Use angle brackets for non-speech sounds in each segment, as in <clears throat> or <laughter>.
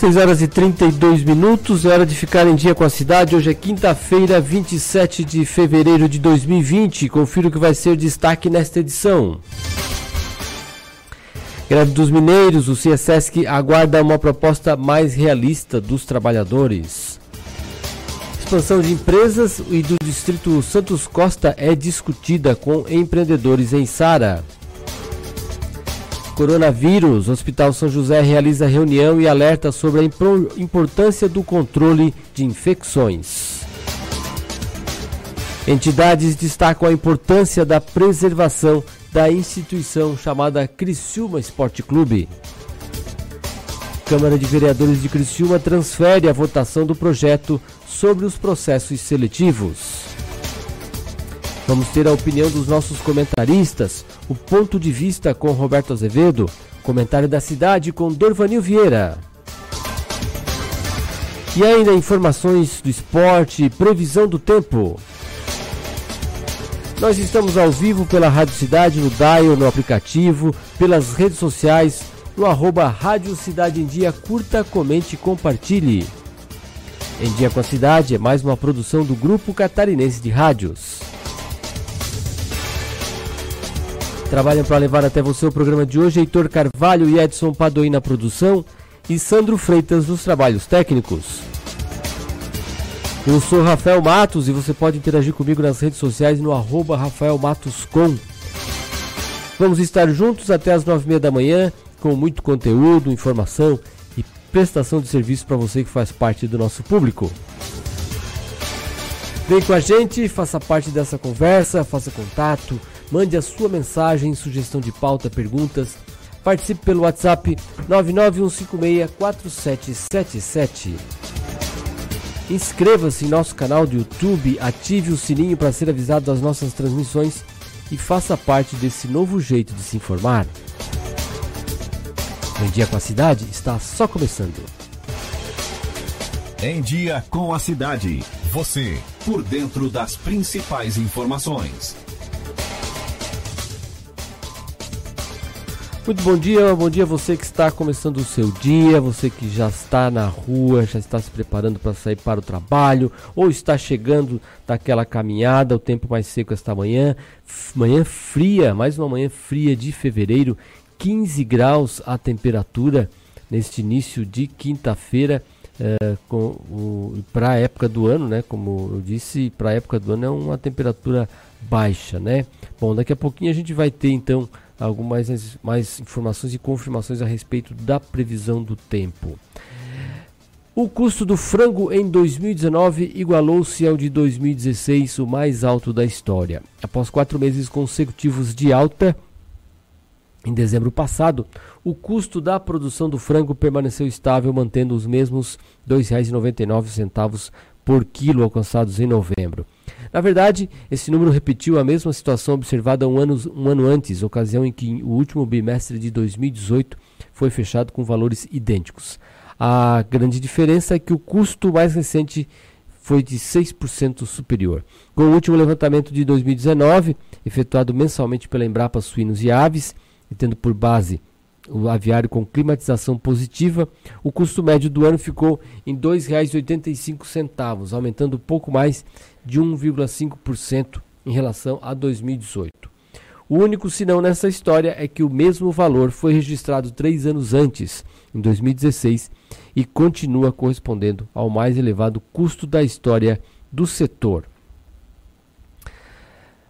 6 horas e 32 minutos, é hora de ficar em dia com a cidade. Hoje é quinta-feira, 27 de fevereiro de 2020. Confira o que vai ser destaque nesta edição. Greve dos Mineiros, o CSESC aguarda uma proposta mais realista dos trabalhadores. Expansão de empresas e do distrito Santos Costa é discutida com empreendedores em Sara. Coronavírus, Hospital São José realiza reunião e alerta sobre a importância do controle de infecções. Entidades destacam a importância da preservação da instituição chamada Criciúma Esporte Clube. Câmara de Vereadores de Criciúma transfere a votação do projeto sobre os processos seletivos. Vamos ter a opinião dos nossos comentaristas, o ponto de vista com Roberto Azevedo, comentário da cidade com Dorvanil Vieira. E ainda informações do esporte e previsão do tempo. Nós estamos ao vivo pela Rádio Cidade, no Dial, no aplicativo, pelas redes sociais, no arroba Rádio Cidade em Dia. Curta, comente e compartilhe. Em Dia com a Cidade é mais uma produção do Grupo Catarinense de Rádios. Trabalham para levar até você o programa de hoje Heitor Carvalho e Edson Padoim na produção e Sandro Freitas nos trabalhos técnicos. Eu sou Rafael Matos e você pode interagir comigo nas redes sociais no arroba Rafael Matos com. Vamos estar juntos até as nove e meia da manhã com muito conteúdo, informação e prestação de serviço para você que faz parte do nosso público. Vem com a gente, faça parte dessa conversa, faça contato, Mande a sua mensagem, sugestão de pauta, perguntas. Participe pelo WhatsApp 991564777. Inscreva-se em nosso canal do YouTube, ative o sininho para ser avisado das nossas transmissões e faça parte desse novo jeito de se informar. Em Dia com a Cidade está só começando. Em Dia com a Cidade. Você, por dentro das principais informações. Muito bom dia, bom dia você que está começando o seu dia, você que já está na rua, já está se preparando para sair para o trabalho, ou está chegando daquela caminhada, o tempo mais seco esta manhã, manhã fria, mais uma manhã fria de fevereiro, 15 graus a temperatura neste início de quinta-feira. É, para a época do ano, né? Como eu disse, para a época do ano é uma temperatura baixa, né? Bom, daqui a pouquinho a gente vai ter então algumas mais informações e confirmações a respeito da previsão do tempo. O custo do frango em 2019 igualou-se ao de 2016, o mais alto da história. Após quatro meses consecutivos de alta, em dezembro passado, o custo da produção do frango permaneceu estável, mantendo os mesmos R$ 2,99 por quilo alcançados em novembro. Na verdade, esse número repetiu a mesma situação observada um ano, um ano antes, ocasião em que o último bimestre de 2018 foi fechado com valores idênticos. A grande diferença é que o custo mais recente foi de 6% superior. Com o último levantamento de 2019, efetuado mensalmente pela Embrapa Suínos e Aves, e tendo por base o aviário com climatização positiva, o custo médio do ano ficou em R$ 2,85, aumentando pouco mais de 1,5% em relação a 2018. O único sinão nessa história é que o mesmo valor foi registrado três anos antes, em 2016, e continua correspondendo ao mais elevado custo da história do setor.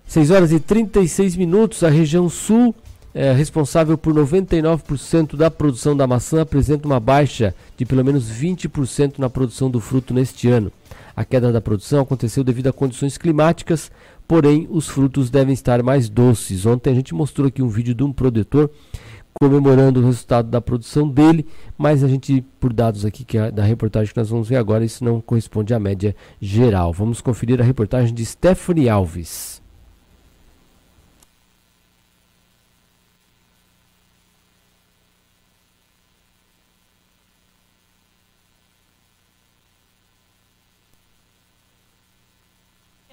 6 horas e 36 minutos, a região sul é, responsável por 99% da produção da maçã, apresenta uma baixa de pelo menos 20% na produção do fruto neste ano. A queda da produção aconteceu devido a condições climáticas, porém os frutos devem estar mais doces. Ontem a gente mostrou aqui um vídeo de um produtor comemorando o resultado da produção dele, mas a gente, por dados aqui que é da reportagem que nós vamos ver agora, isso não corresponde à média geral. Vamos conferir a reportagem de Stephanie Alves.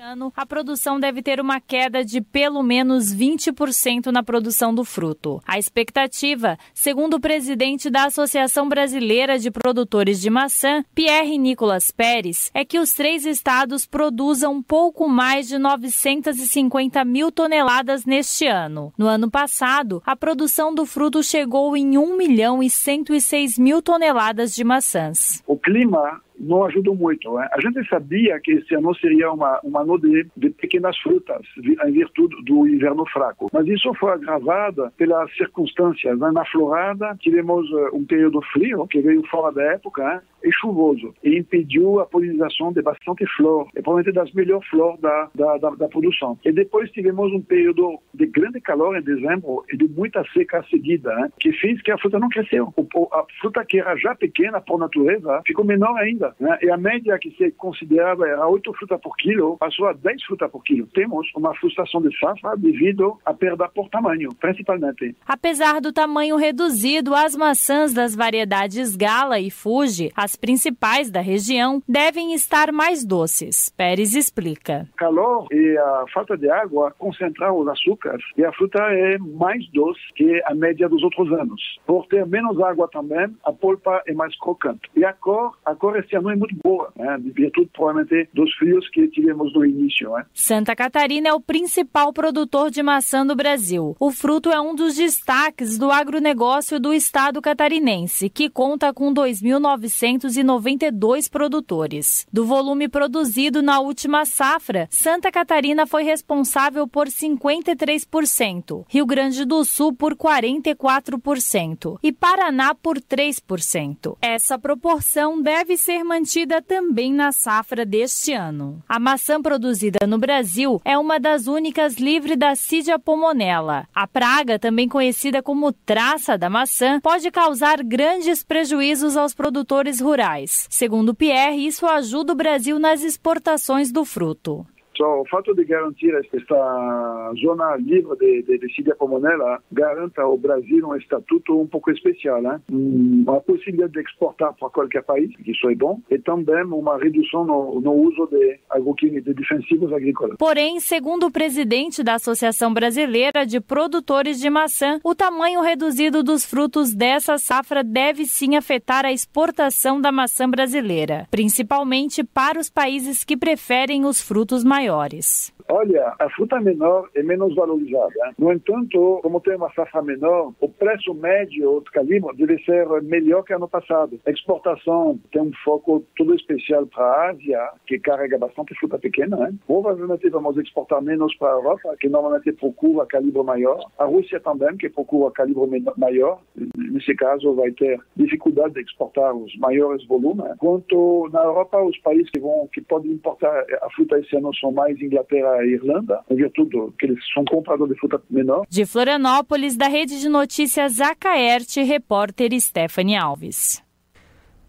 Ano, a produção deve ter uma queda de pelo menos 20% na produção do fruto. A expectativa, segundo o presidente da Associação Brasileira de Produtores de Maçã, Pierre Nicolas Pérez, é que os três estados produzam pouco mais de 950 mil toneladas neste ano. No ano passado, a produção do fruto chegou em 1 milhão e 106 mil toneladas de maçãs. O clima não ajudou muito. Né? A gente sabia que esse ano seria uma, uma ano de, de pequenas frutas, em virtude do inverno fraco. Mas isso foi agravado pelas circunstâncias. Né? Na florada, tivemos eh, um período frio, que veio fora da época, né? e chuvoso, e impediu a polinização de bastante flor, e provavelmente das melhores flores da, da, da, da, produção. E depois tivemos um período de grande calor em dezembro e de muita seca seguida, né? que fez que a fruta não cresceu. A fruta que era já pequena por natureza ficou menor ainda Né? E a média que se considerava era 8 frutas por quilo, passou a 10 frutas por quilo. Temos uma frustração de safra devido à perda por tamanho, principalmente. Apesar do tamanho reduzido, as maçãs das variedades Gala e Fuji, as principais da região, devem estar mais doces. Pérez explica. O calor e a falta de água concentraram os açúcares e a fruta é mais doce que a média dos outros anos. Por ter menos água também, a polpa é mais crocante. E a cor, a cor esse ano é muito boa, né? de virtude provavelmente dos frios que tivemos no início. Né? Santa Catarina é o principal produtor de maçã do Brasil. O fruto é um dos destaques do agronegócio do estado catarinense, que conta com 2.992 produtores. Do volume produzido na última safra, Santa Catarina foi responsável por 53%, Rio Grande do Sul por 44% e Paraná por 3%. Essa proporção deve ser mantida também na safra deste ano. A maçã produzida no Brasil é uma das únicas livre da Cidia pomonella. A praga, também conhecida como traça da maçã, pode causar grandes prejuízos aos produtores rurais. Segundo Pierre, isso ajuda o Brasil nas exportações do fruto. Só o fato de garantir esta zona livre de, de, de Pomonella garanta ao Brasil um estatuto um pouco especial, né? uma possibilidade de exportar para qualquer país, isso é bom, e também uma redução no, no uso de agroquímicos, de defensivos agrícolas. Porém, segundo o presidente da Associação Brasileira de Produtores de Maçã, o tamanho reduzido dos frutos dessa safra deve sim afetar a exportação da maçã brasileira, principalmente para os países que preferem os frutos maiores maiores. Olha, a fruta menor é menos valorizada. No entanto, como tem uma safra menor, o preço médio do calibre deve ser melhor que ano passado. A exportação tem um foco todo especial para a Ásia, que carrega bastante fruta pequena. Né? Provavelmente vamos exportar menos para a Europa, que normalmente procura calibre maior. A Rússia também, que procura calibre maior. Nesse caso, vai ter dificuldade de exportar os maiores volumes. Quanto na Europa, os países que vão que podem importar a fruta esse ano são mais Inglaterra e Irlanda, em virtude que eles são compradores de fruta menor. De Florianópolis, da Rede de Notícias Acaerte, repórter Stephanie Alves.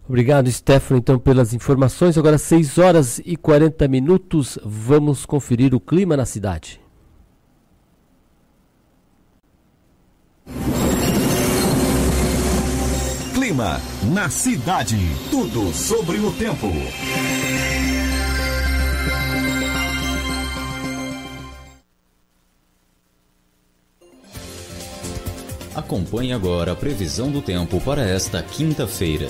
Obrigado, Stephanie, então, pelas informações. Agora, 6 horas e 40 minutos, vamos conferir o clima na cidade. Clima na cidade. Tudo sobre o tempo. Acompanhe agora a previsão do tempo para esta quinta-feira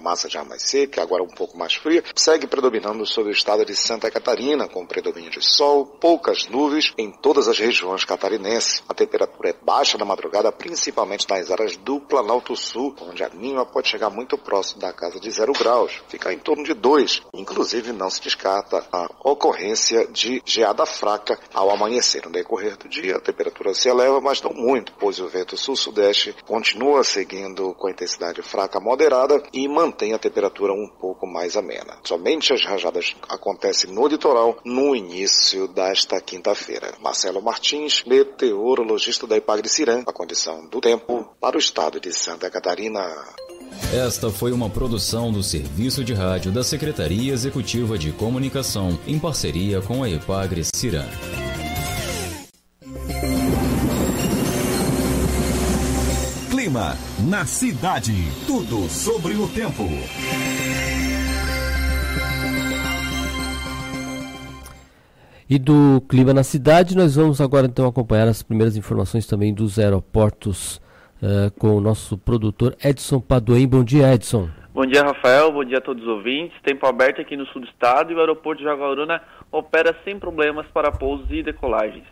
massa já mais seca, agora um pouco mais fria, segue predominando sobre o estado de Santa Catarina, com predomínio de sol, poucas nuvens em todas as regiões catarinenses. A temperatura é baixa na madrugada, principalmente nas áreas do Planalto Sul, onde a mínima pode chegar muito próximo da casa de zero graus, fica em torno de dois. Inclusive, não se descarta a ocorrência de geada fraca ao amanhecer. No decorrer do dia, a temperatura se eleva, mas não muito, pois o vento sul-sudeste continua seguindo com intensidade fraca moderada e mantém a temperatura um pouco mais amena. Somente as rajadas acontecem no litoral no início desta quinta-feira. Marcelo Martins, meteorologista da Ipagre Cirã, a condição do tempo para o estado de Santa Catarina. Esta foi uma produção do Serviço de Rádio da Secretaria Executiva de Comunicação, em parceria com a Ipagre Cirã. Clima na cidade. Tudo sobre o tempo. E do clima na cidade, nós vamos agora então acompanhar as primeiras informações também dos aeroportos uh, com o nosso produtor Edson Padoim. Bom dia, Edson. Bom dia, Rafael. Bom dia a todos os ouvintes. Tempo aberto aqui no sul do estado e o aeroporto de Jaguaruna opera sem problemas para pousos e decolagens.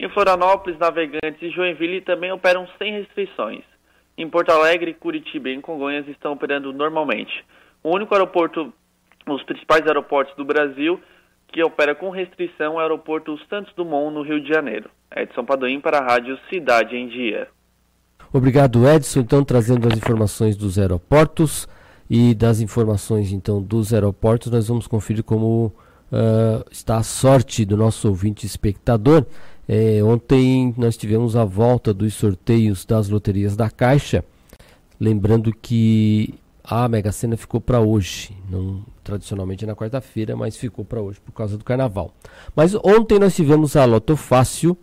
Em Florianópolis, Navegantes e Joinville também operam sem restrições. Em Porto Alegre, Curitiba e em Congonhas estão operando normalmente. O único aeroporto, os principais aeroportos do Brasil que opera com restrição é o aeroporto Santos Dumont, no Rio de Janeiro. Edson Padoim para a Rádio Cidade em Dia. Obrigado, Edson. Então, trazendo as informações dos aeroportos e das informações então dos aeroportos, nós vamos conferir como uh, está a sorte do nosso ouvinte espectador. É, ontem nós tivemos a volta dos sorteios das loterias da Caixa. Lembrando que a Mega Sena ficou para hoje, não tradicionalmente na quarta-feira, mas ficou para hoje por causa do carnaval. Mas ontem nós tivemos a Loto Fácil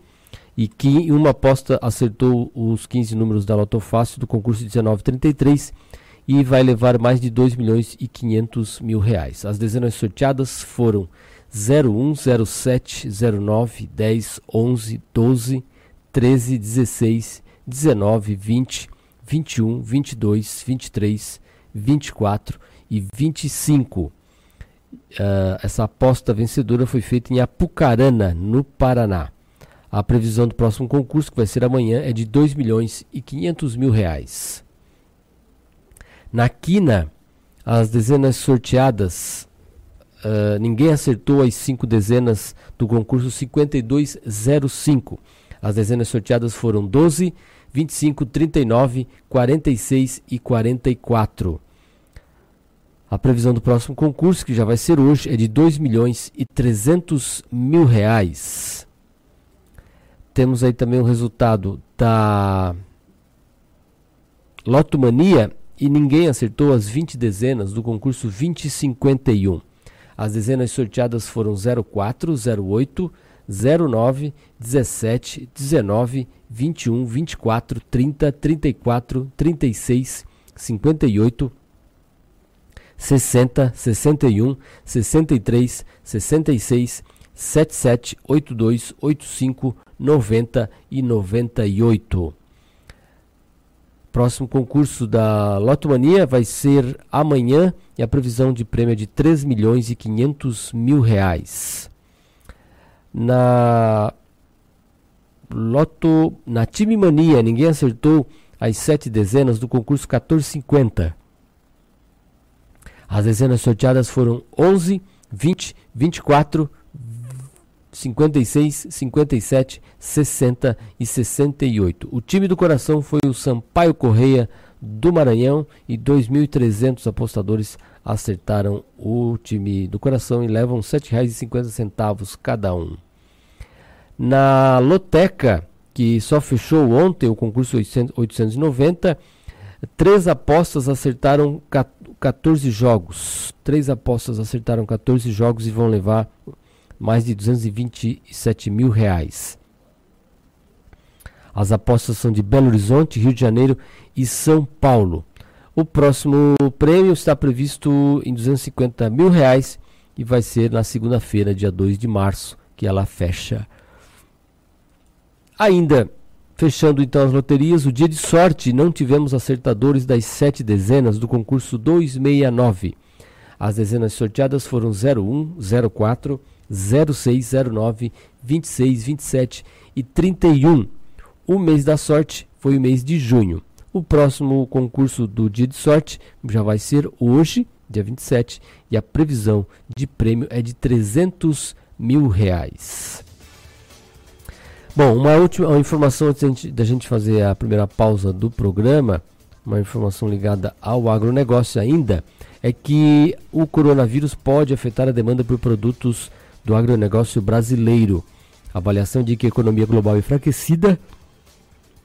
e que uma aposta acertou os 15 números da Loto Fácil do concurso 1933 e vai levar mais de 2 milhões e 500 mil reais. As dezenas sorteadas foram 01, 07, 09, 10, 11, 12, 13, 16, 19, 20, 21, 22, 23, 24 e 25. Uh, essa aposta vencedora foi feita em Apucarana, no Paraná. A previsão do próximo concurso, que vai ser amanhã, é de 2 milhões e 500 mil reais. Na quina, as dezenas sorteadas, uh, ninguém acertou as cinco dezenas do concurso 5205. As dezenas sorteadas foram 12, 25, 39, 46 e 44. A previsão do próximo concurso, que já vai ser hoje, é de 2 milhões e 300 mil reais. Temos aí também o resultado da Lotomania e ninguém acertou as 20 dezenas do concurso 2051. As dezenas sorteadas foram 04, 08, 09, 17, 19, 21, 24, 30, 34, 36, 58, 60, 61, 63, 66, 77, 82, 85, 90 e 98. Próximo concurso da Lotomania vai ser amanhã e a previsão de prêmio é de 3 milhões e 500 mil reais. Na Loto, na Time Mania, ninguém acertou as sete dezenas do concurso 1450. As dezenas sorteadas foram 11, 20, 24, 56, 57, 60 e 68. O time do coração foi o Sampaio Correia do Maranhão e 2.300 apostadores acertaram o time do coração e levam R$ 7,50 cada um. Na Loteca, que só fechou ontem o concurso 890, três apostas acertaram 14 jogos. Três apostas acertaram 14 jogos e vão levar mais de 227 mil reais. As apostas são de Belo Horizonte, Rio de Janeiro e São Paulo. O próximo prêmio está previsto em 250 mil reais e vai ser na segunda-feira, dia 2 de março, que ela fecha. Ainda Fechando então as loterias, o dia de sorte não tivemos acertadores das sete dezenas do concurso 269. As dezenas sorteadas foram 01, 04, 06, 09, 26, 27 e 31. O mês da sorte foi o mês de junho. O próximo concurso do dia de sorte já vai ser hoje, dia 27, e a previsão de prêmio é de 300 mil reais. Bom, uma última uma informação antes da gente fazer a primeira pausa do programa, uma informação ligada ao agronegócio ainda, é que o coronavírus pode afetar a demanda por produtos do agronegócio brasileiro. A avaliação de que a economia global enfraquecida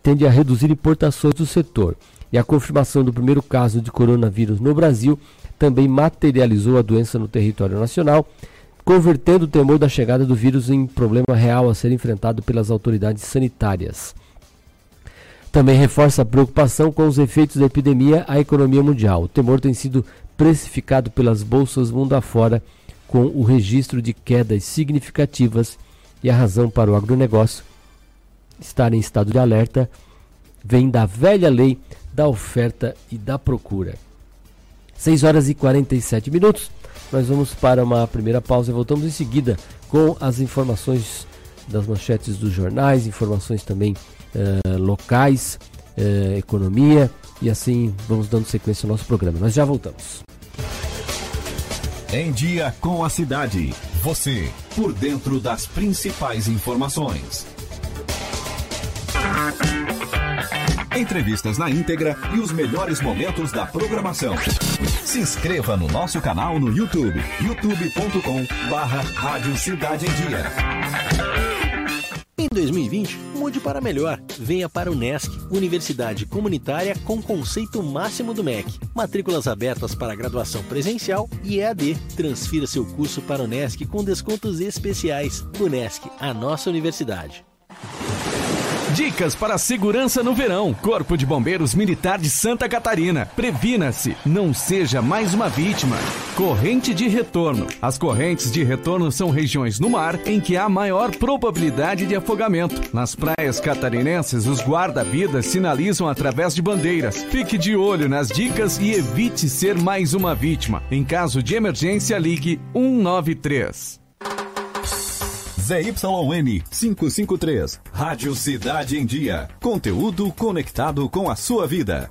tende a reduzir importações do setor. E a confirmação do primeiro caso de coronavírus no Brasil também materializou a doença no território nacional convertendo o temor da chegada do vírus em problema real a ser enfrentado pelas autoridades sanitárias. Também reforça a preocupação com os efeitos da epidemia à economia mundial. O temor tem sido precificado pelas bolsas mundo afora, com o registro de quedas significativas E a razão para o agronegócio estar em estado de alerta vem da velha lei da oferta e da procura. 6 horas e 47 minutos. Nós vamos para uma primeira pausa e voltamos em seguida com as informações das manchetes dos jornais, informações também uh, locais, uh, economia e assim vamos dando sequência ao nosso programa. Nós já voltamos. Em Dia com a Cidade. Você, por dentro das principais informações. Entrevistas na íntegra e os melhores momentos da programação. Se inscreva no nosso canal no YouTube, youtube.com barra Rádio Cidade em Dia. Em 2020, mude para melhor. Venha para o NESC, Universidade Comunitária com conceito máximo do MEC. Matrículas abertas para graduação presencial e EAD. Transfira seu curso para o NESC com descontos especiais. O NESC, a nossa universidade. Dicas para segurança no verão. Corpo de Bombeiros Militar de Santa Catarina. Previna-se, não seja mais uma vítima. Corrente de retorno. As correntes de retorno são regiões no mar em que há maior probabilidade de afogamento. Nas praias catarinenses, os guarda-vidas sinalizam através de bandeiras. Fique de olho nas dicas e evite ser mais uma vítima. Em caso de emergência, ligue 193. ZYN 553. Rádio Cidade em Dia. Conteúdo conectado com a sua vida.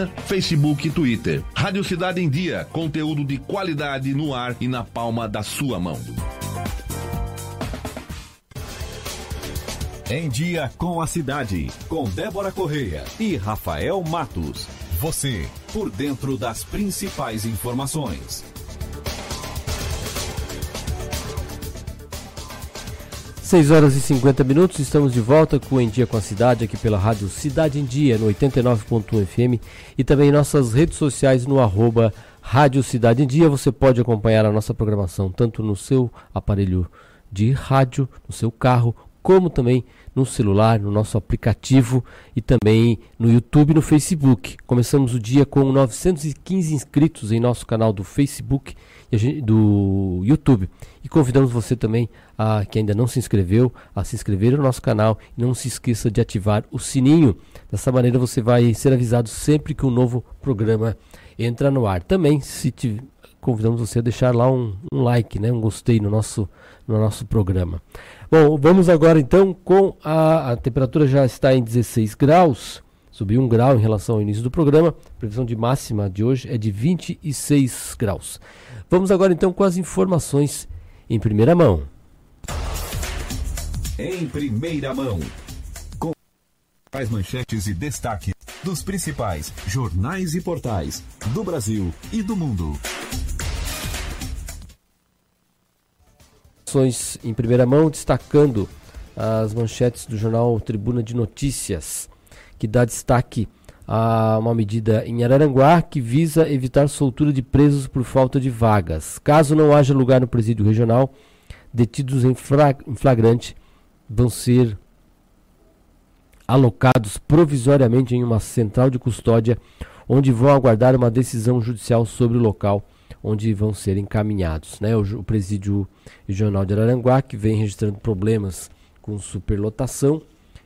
Facebook e Twitter. Rádio Cidade em Dia, conteúdo de qualidade no ar e na palma da sua mão. Em Dia com a Cidade, com Débora Correia e Rafael Matos. Você, por dentro das principais informações. 6 horas e 50 minutos, estamos de volta com o Em Dia com a Cidade, aqui pela rádio Cidade em Dia, no 89.1 FM e também em nossas redes sociais no arroba Rádio Cidade em Dia. Você pode acompanhar a nossa programação tanto no seu aparelho de rádio, no seu carro, como também no celular, no nosso aplicativo e também no YouTube e no Facebook. Começamos o dia com 915 inscritos em nosso canal do Facebook e do YouTube. E convidamos você também a que ainda não se inscreveu a se inscrever no nosso canal e não se esqueça de ativar o sininho. Dessa maneira você vai ser avisado sempre que um novo programa entra no ar. Também se te, convidamos você a deixar lá um, um like, né, um gostei no nosso no nosso programa. Bom, vamos agora então com a, a temperatura já está em 16 graus. Subiu um grau em relação ao início do programa. A previsão de máxima de hoje é de 26 graus. Vamos agora então com as informações em primeira mão. Em primeira mão. Com as manchetes e destaque dos principais jornais e portais do Brasil e do mundo. Em primeira mão, destacando as manchetes do jornal Tribuna de Notícias, que dá destaque a uma medida em Araranguá que visa evitar soltura de presos por falta de vagas. Caso não haja lugar no presídio regional, detidos em flagrante vão ser alocados provisoriamente em uma central de custódia, onde vão aguardar uma decisão judicial sobre o local onde vão ser encaminhados. Né? O, o presídio regional de Araranguá, que vem registrando problemas com superlotação,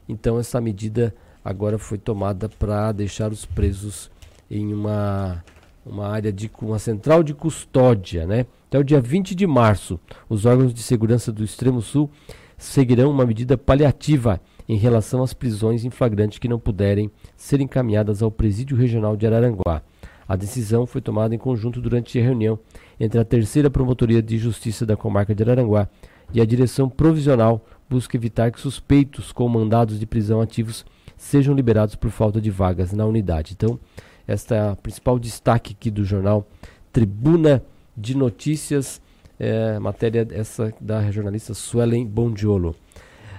então essa medida agora foi tomada para deixar os presos em uma, uma área de uma central de custódia, né? Até o dia 20 de março, os órgãos de segurança do Extremo Sul seguirão uma medida paliativa em relação às prisões em flagrante que não puderem ser encaminhadas ao Presídio Regional de Araranguá. A decisão foi tomada em conjunto durante a reunião entre a terceira Promotoria de Justiça da comarca de Araranguá e a direção provisional busca evitar que suspeitos com mandados de prisão ativos sejam liberados por falta de vagas na unidade. Então, esta é a principal destaque aqui do jornal Tribuna de Notícias, é, matéria essa da jornalista Suelen Bondiolo.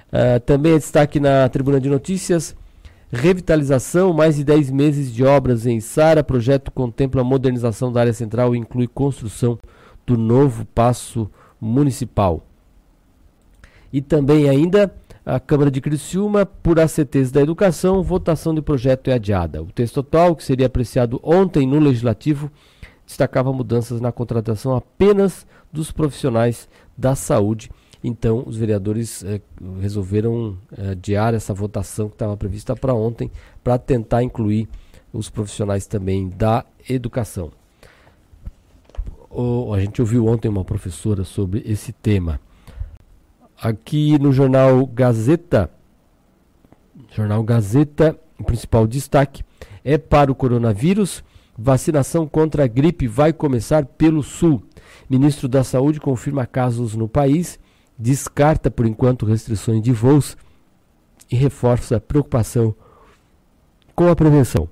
Uh, também é destaque na Tribuna de Notícias, revitalização, mais de 10 meses de obras em Sara, projeto contempla a modernização da área central e inclui construção do novo passo municipal. E também ainda a Câmara de Criciúma, por ACTs da Educação, votação de projeto é adiada. O texto atual, que seria apreciado ontem no Legislativo, destacava mudanças na contratação apenas dos profissionais da saúde. Então, os vereadores eh, resolveram eh, adiar essa votação que estava prevista para ontem, para tentar incluir os profissionais também da educação. O, a gente ouviu ontem uma professora sobre esse tema. Aqui no jornal Gazeta, jornal Gazeta, o principal destaque é para o coronavírus. Vacinação contra a gripe vai começar pelo Sul. Ministro da Saúde confirma casos no país, descarta por enquanto restrições de voos e reforça a preocupação com a prevenção.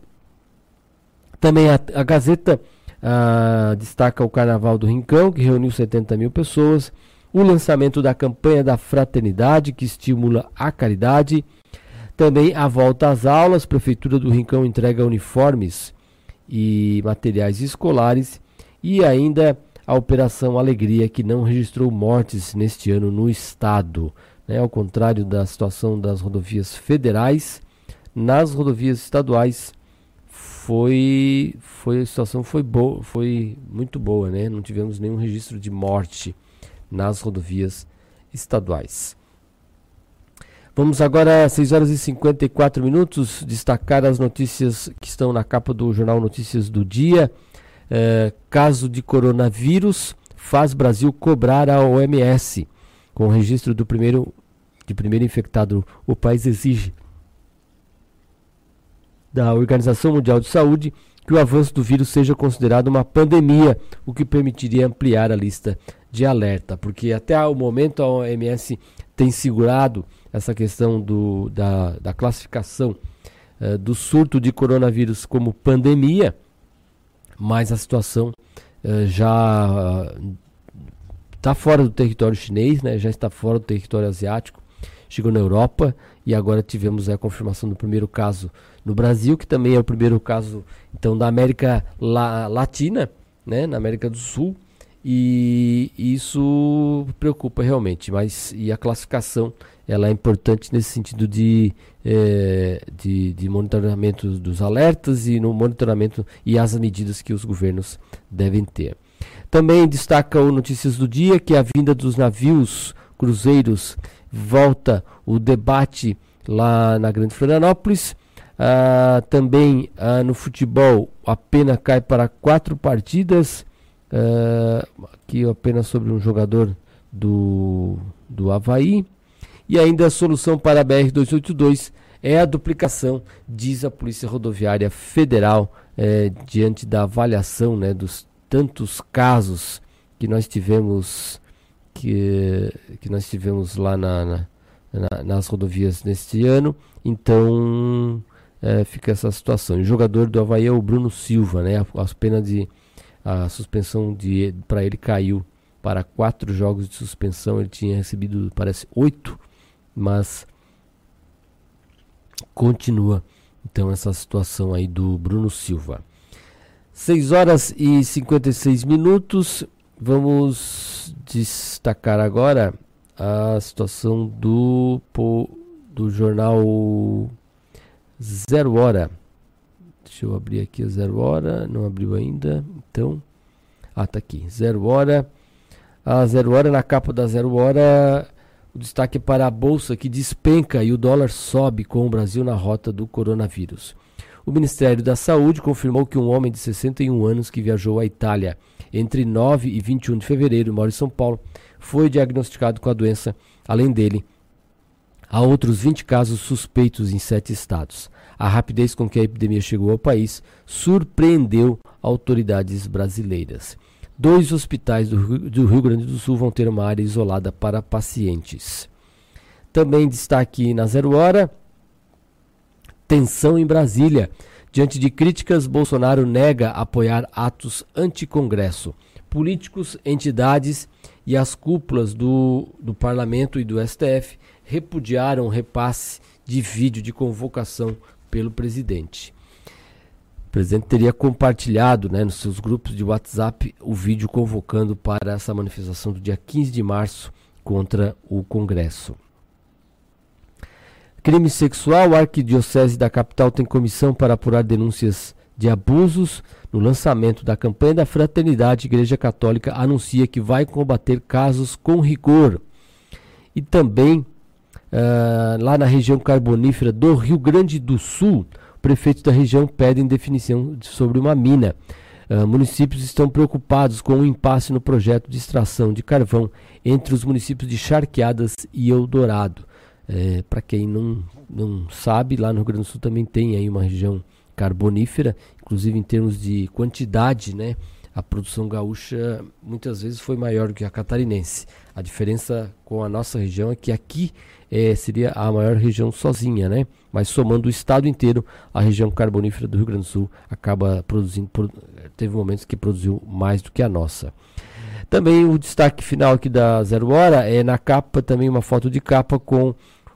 Também a, a Gazeta ah, destaca o Carnaval do Rincão, que reuniu 70 mil pessoas o lançamento da campanha da fraternidade, que estimula a caridade. Também a volta às aulas, Prefeitura do Rincão entrega uniformes e materiais escolares. E ainda a Operação Alegria, que não registrou mortes neste ano no estado. Né? Ao contrário da situação das rodovias federais, nas rodovias estaduais foi, foi a situação foi boa, foi muito boa, né? Não tivemos nenhum registro de morte nas rodovias estaduais. Vamos agora às 6 horas e 54 minutos destacar as notícias que estão na capa do jornal Notícias do Dia. É, caso de coronavírus faz Brasil cobrar a OMS. Com o registro do primeiro, de primeiro infectado, o país exige da Organização Mundial de Saúde que o avanço do vírus seja considerado uma pandemia, o que permitiria ampliar a lista de alerta, porque até o momento a OMS tem segurado essa questão do, da, da classificação uh, do surto de coronavírus como pandemia, mas a situação uh, já está uh, fora do território chinês, né, já está fora do território asiático, chegou na Europa e agora tivemos a confirmação do primeiro caso no Brasil, que também é o primeiro caso então da América La Latina, né, na América do Sul, e isso preocupa realmente, mas e a classificação ela é importante nesse sentido de, é, de, de, monitoramento dos alertas e no monitoramento e as medidas que os governos devem ter. Também destaca o Notícias do Dia que a vinda dos navios cruzeiros volta o debate lá na Grande Florianópolis. Ah, também ah, no futebol a pena cai para quatro partidas Uh, aqui apenas sobre um jogador do, do Havaí. E ainda a solução para a BR-282 é a duplicação, diz a Polícia Rodoviária Federal, é, diante da avaliação né, dos tantos casos que nós tivemos que, que nós tivemos lá na, na, na nas rodovias neste ano. Então é, fica essa situação. O jogador do Havaí é o Bruno Silva, né? As penas de a suspensão de para ele caiu para quatro jogos de suspensão. Ele tinha recebido, parece, oito, mas continua então essa situação aí do Bruno Silva. 6 horas e 56 minutos. Vamos destacar agora a situação do, do jornal Zero Hora. Deixa eu abrir aqui a Zero Hora. Não abriu ainda. Então. Ah, tá aqui. Zero Hora. A Zero Hora, na capa da Zero Hora, o destaque é para a Bolsa que despenca e o dólar sobe com o Brasil na rota do coronavírus. O Ministério da Saúde confirmou que um homem de 61 anos que viajou à Itália entre 9 e 21 de fevereiro, mora em São Paulo, foi diagnosticado com a doença. Além dele, há outros 20 casos suspeitos em sete estados. A rapidez com que a epidemia chegou ao país surpreendeu autoridades brasileiras. Dois hospitais do do Rio Grande do Sul vão ter uma área isolada para pacientes. Também destaque na Zero Hora: tensão em Brasília. Diante de críticas, Bolsonaro nega apoiar atos anticongresso. Políticos, entidades e as cúpulas do, do parlamento e do STF repudiaram o repasse de vídeo de convocação pelo presidente. O presidente teria compartilhado né, nos seus grupos de WhatsApp o vídeo convocando para essa manifestação do dia 15 de março contra o Congresso. Crime sexual, a Arquidiocese da capital tem comissão para apurar denúncias de abusos. No lançamento da campanha da Fraternidade, Igreja Católica anuncia que vai combater casos com rigor. E também, uh, lá na região carbonífera do Rio Grande do Sul, prefeitos da região pedem definição sobre uma mina. Uh, municípios estão preocupados com o um impasse no projeto de extração de carvão entre os municípios de Charqueadas e Eldorado. É, Para quem não, não sabe, lá no Rio Grande do Sul também tem aí uma região carbonífera, inclusive em termos de quantidade, né? A produção gaúcha muitas vezes foi maior do que a catarinense. A diferença com a nossa região é que aqui é, seria a maior região sozinha, né? Mas somando o estado inteiro, a região carbonífera do Rio Grande do Sul acaba produzindo, teve momentos que produziu mais do que a nossa. Também o destaque final aqui da Zero Hora é na capa também uma foto de capa com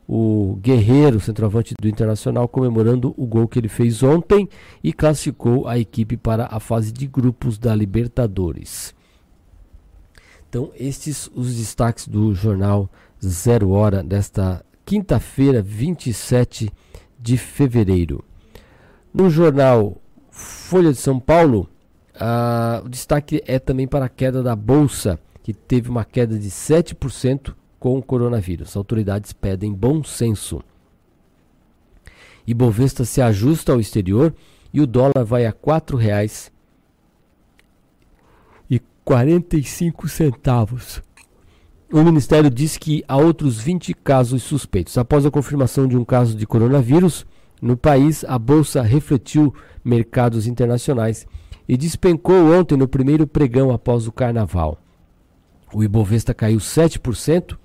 o Guerreiro, centroavante do Internacional, comemorando o gol que ele fez ontem e classificou a equipe para a fase de grupos da Libertadores. Então, estes os destaques do jornal Zero Hora desta quinta-feira, 27 de fevereiro. No jornal Folha de São Paulo, uh, o destaque é também para a queda da Bolsa, que teve uma queda de 7% com o coronavírus. Autoridades pedem bom senso. Ibovespa se ajusta ao exterior e o dólar vai a R$ 4,45 e 45 centavos. O Ministério diz que há outros 20 casos suspeitos. Após a confirmação de um caso de coronavírus no país, a bolsa refletiu mercados internacionais e despencou ontem no primeiro pregão após o carnaval. O Ibovespa caiu 7%,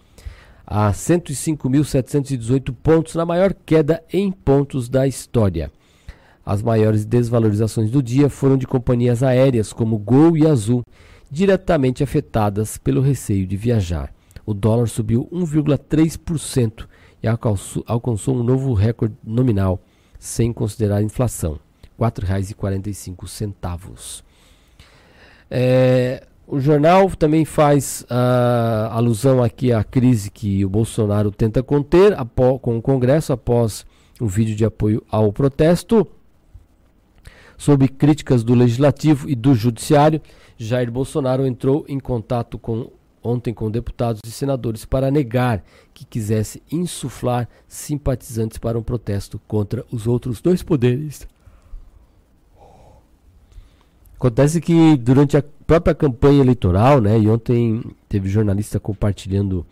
a 105.718 pontos, na maior queda em pontos da história. As maiores desvalorizações do dia foram de companhias aéreas como Gol e Azul, diretamente afetadas pelo receio de viajar. O dólar subiu 1,3% e alcançou um novo recorde nominal, sem considerar inflação, R$ 4,45. É, o jornal também faz uh, alusão aqui à crise que o Bolsonaro tenta conter com o Congresso após um vídeo de apoio ao protesto. Sob críticas do Legislativo e do Judiciário, Jair Bolsonaro entrou em contato com, ontem com deputados e senadores para negar que quisesse insuflar simpatizantes para um protesto contra os outros dois poderes Acontece que durante a própria campanha eleitoral, né, e ontem teve jornalista compartilhando,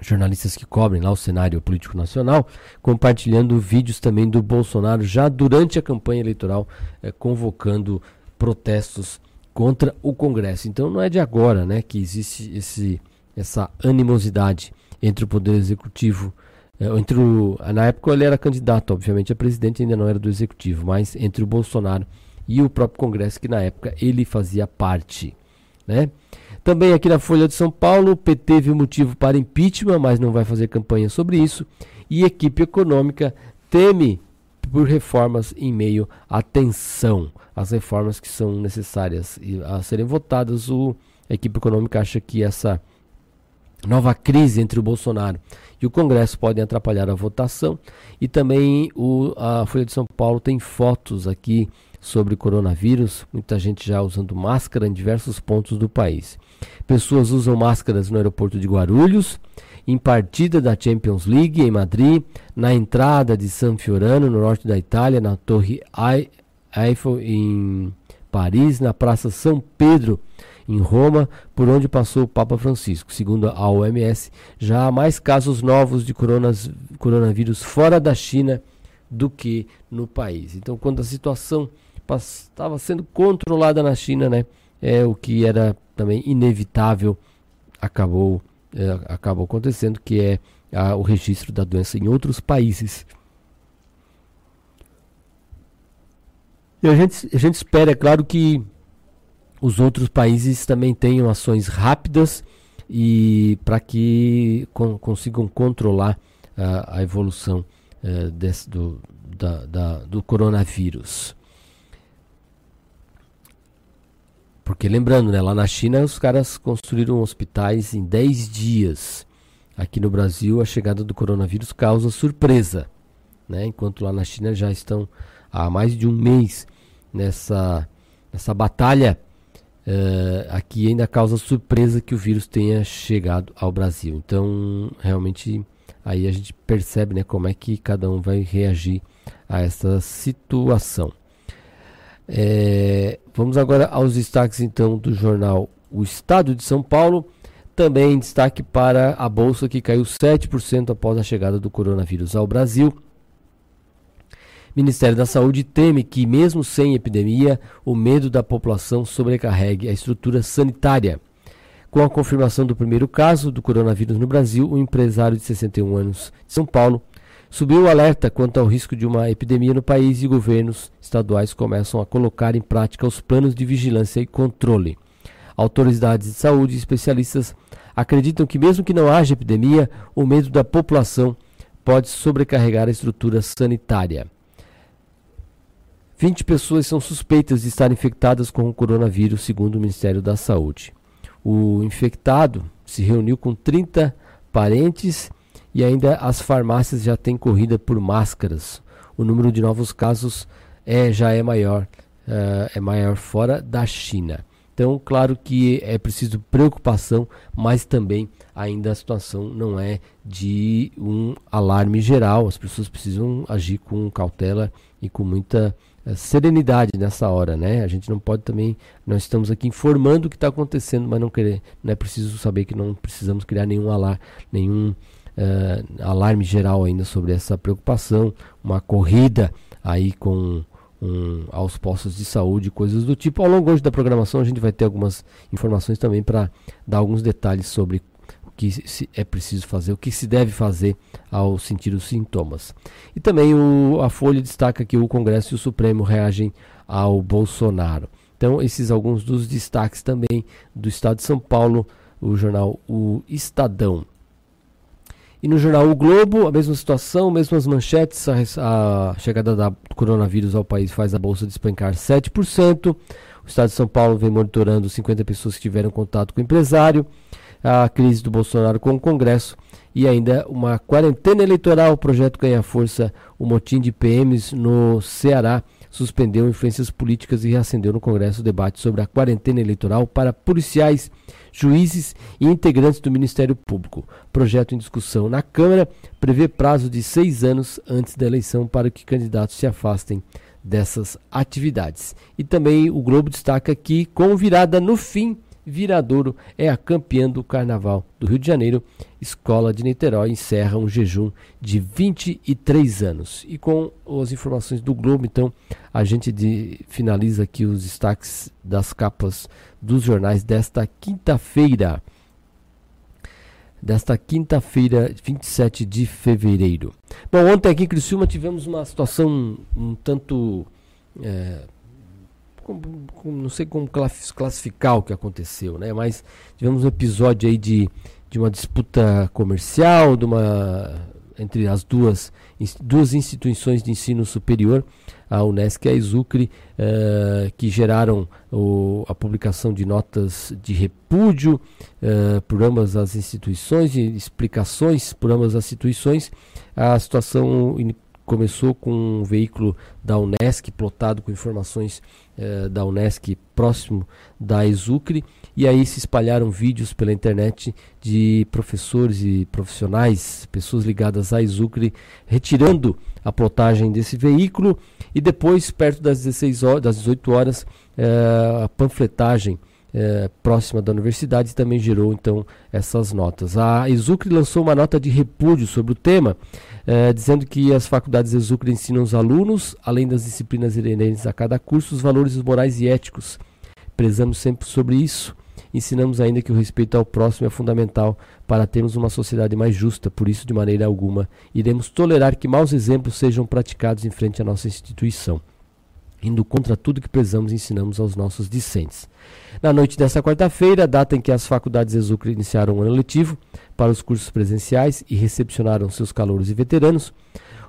jornalistas que cobrem lá o cenário político nacional, compartilhando vídeos também do Bolsonaro já durante a campanha eleitoral, eh, convocando protestos contra o Congresso. Então não é de agora, né, que existe esse, essa animosidade entre o Poder Executivo eh, entre o, na época ele era candidato, obviamente, a presidente ainda não era do executivo, mas entre o Bolsonaro o próprio Congresso, que na época ele fazia parte. Né? Também aqui na Folha de São Paulo, o PT viu motivo para impeachment, mas não vai fazer campanha sobre isso. E equipe econômica teme por reformas em meio à tensão. As reformas que são necessárias a serem votadas, o, a equipe econômica acha que essa nova crise entre o Bolsonaro e o Congresso podem atrapalhar a votação. E também o, a Folha de São Paulo tem fotos aqui sobre coronavírus, muita gente já usando máscara em diversos pontos do país. Pessoas usam máscaras no aeroporto de Guarulhos, em partida da Champions League em Madrid, na entrada de San Fiorano, no norte da Itália, na Torre Eiffel em Paris, na Praça São Pedro em Roma, por onde passou o Papa Francisco. Segundo a OMS, já há mais casos novos de coronavírus fora da China do que no país. Então, quando a situação estava sendo controlada na China, né, é o que era também inevitável acabou é, acabou acontecendo, que é a, o registro da doença em outros países. E a gente, a gente espera, é claro, que os outros países também tenham ações rápidas e para que con consigam controlar uh, a evolução uh, desse, do, da, da, do coronavírus. Porque lembrando, né, lá na China os caras construíram hospitais em 10 dias. Aqui no Brasil a chegada do coronavírus causa surpresa, né? Enquanto lá na China já estão há mais de um mês nessa, nessa batalha Uh, aqui ainda causa surpresa que o vírus tenha chegado ao Brasil. Então, realmente, aí a gente percebe né, como é que cada um vai reagir a essa situação. É, vamos agora aos destaques então do jornal O Estado de São Paulo. Também destaque para a bolsa que caiu 7% após a chegada do coronavírus ao Brasil. Ministério da Saúde teme que, mesmo sem epidemia, o medo da população sobrecarregue a estrutura sanitária. Com a confirmação do primeiro caso do coronavírus no Brasil, o empresário de 61 anos de São Paulo subiu o alerta quanto ao risco de uma epidemia no país e governos estaduais começam a colocar em prática os planos de vigilância e controle. Autoridades de saúde e especialistas acreditam que, mesmo que não haja epidemia, o medo da população pode sobrecarregar a estrutura sanitária. 20 pessoas são suspeitas de estar infectadas com o coronavírus, segundo o Ministério da Saúde. O infectado se reuniu com 30 parentes e ainda as farmácias já têm corrida por máscaras. O número de novos casos é, já é maior, uh, é maior fora da China. Então, claro que é preciso preocupação, mas também ainda a situação não é de um alarme geral. As pessoas precisam agir com cautela e com muita é, serenidade nessa hora, né? A gente não pode também, nós estamos aqui informando o que está acontecendo, mas não querer, não é preciso saber que não precisamos criar nenhum alarme, nenhum uh, alarme geral ainda sobre essa preocupação, uma corrida aí com um, aos postos de saúde, coisas do tipo. Ao longo hoje da programação a gente vai ter algumas informações também para dar alguns detalhes sobre que se é preciso fazer, o que se deve fazer ao sentir os sintomas. E também o, a Folha destaca que o Congresso e o Supremo reagem ao Bolsonaro. Então, esses alguns dos destaques também do Estado de São Paulo, o jornal O Estadão. E no jornal O Globo, a mesma situação, mesmas manchetes, a, a chegada da, do coronavírus ao país faz a bolsa despencar 7%. O Estado de São Paulo vem monitorando 50 pessoas que tiveram contato com o empresário a crise do Bolsonaro com o Congresso e ainda uma quarentena eleitoral. O projeto ganha força. O motim de PMs no Ceará suspendeu influências políticas e reacendeu no Congresso o debate sobre a quarentena eleitoral para policiais, juízes e integrantes do Ministério Público. Projeto em discussão na Câmara prevê prazo de seis anos antes da eleição para que candidatos se afastem dessas atividades. E também o Globo destaca que, com virada no fim Viradouro é a campeã do Carnaval do Rio de Janeiro. Escola de Niterói encerra um jejum de 23 anos. E com as informações do Globo, então, a gente de, finaliza aqui os destaques das capas dos jornais desta quinta-feira. Desta quinta-feira, 27 de fevereiro. Bom, ontem aqui em Criciúma tivemos uma situação um tanto. É, não sei como classificar o que aconteceu, né? Mas tivemos um episódio aí de, de uma disputa comercial, de uma entre as duas, duas instituições de ensino superior, a Unesc e a Exucre, uh, que geraram o, a publicação de notas de repúdio uh, por ambas as instituições e explicações por ambas as instituições. A situação começou com um veículo da Unesc, plotado com informações uh, da Unesc próximo da Exucre, e aí se espalharam vídeos pela internet de professores e profissionais, pessoas ligadas à Exucre, retirando a plotagem desse veículo e depois, perto das 16 horas, das 18 horas, eh, a panfletagem eh, próxima da universidade também gerou então essas notas. A Exucre lançou uma nota de repúdio sobre o tema, eh, dizendo que as faculdades Exucre ensinam os alunos, além das disciplinas inerentes a cada curso, os valores morais e éticos. Prezamos sempre sobre isso. Ensinamos ainda que o respeito ao próximo é fundamental para termos uma sociedade mais justa, por isso, de maneira alguma, iremos tolerar que maus exemplos sejam praticados em frente à nossa instituição. Indo contra tudo que prezamos, ensinamos aos nossos discentes. Na noite desta quarta-feira, data em que as faculdades Exucre iniciaram o ano letivo para os cursos presenciais e recepcionaram seus calouros e veteranos,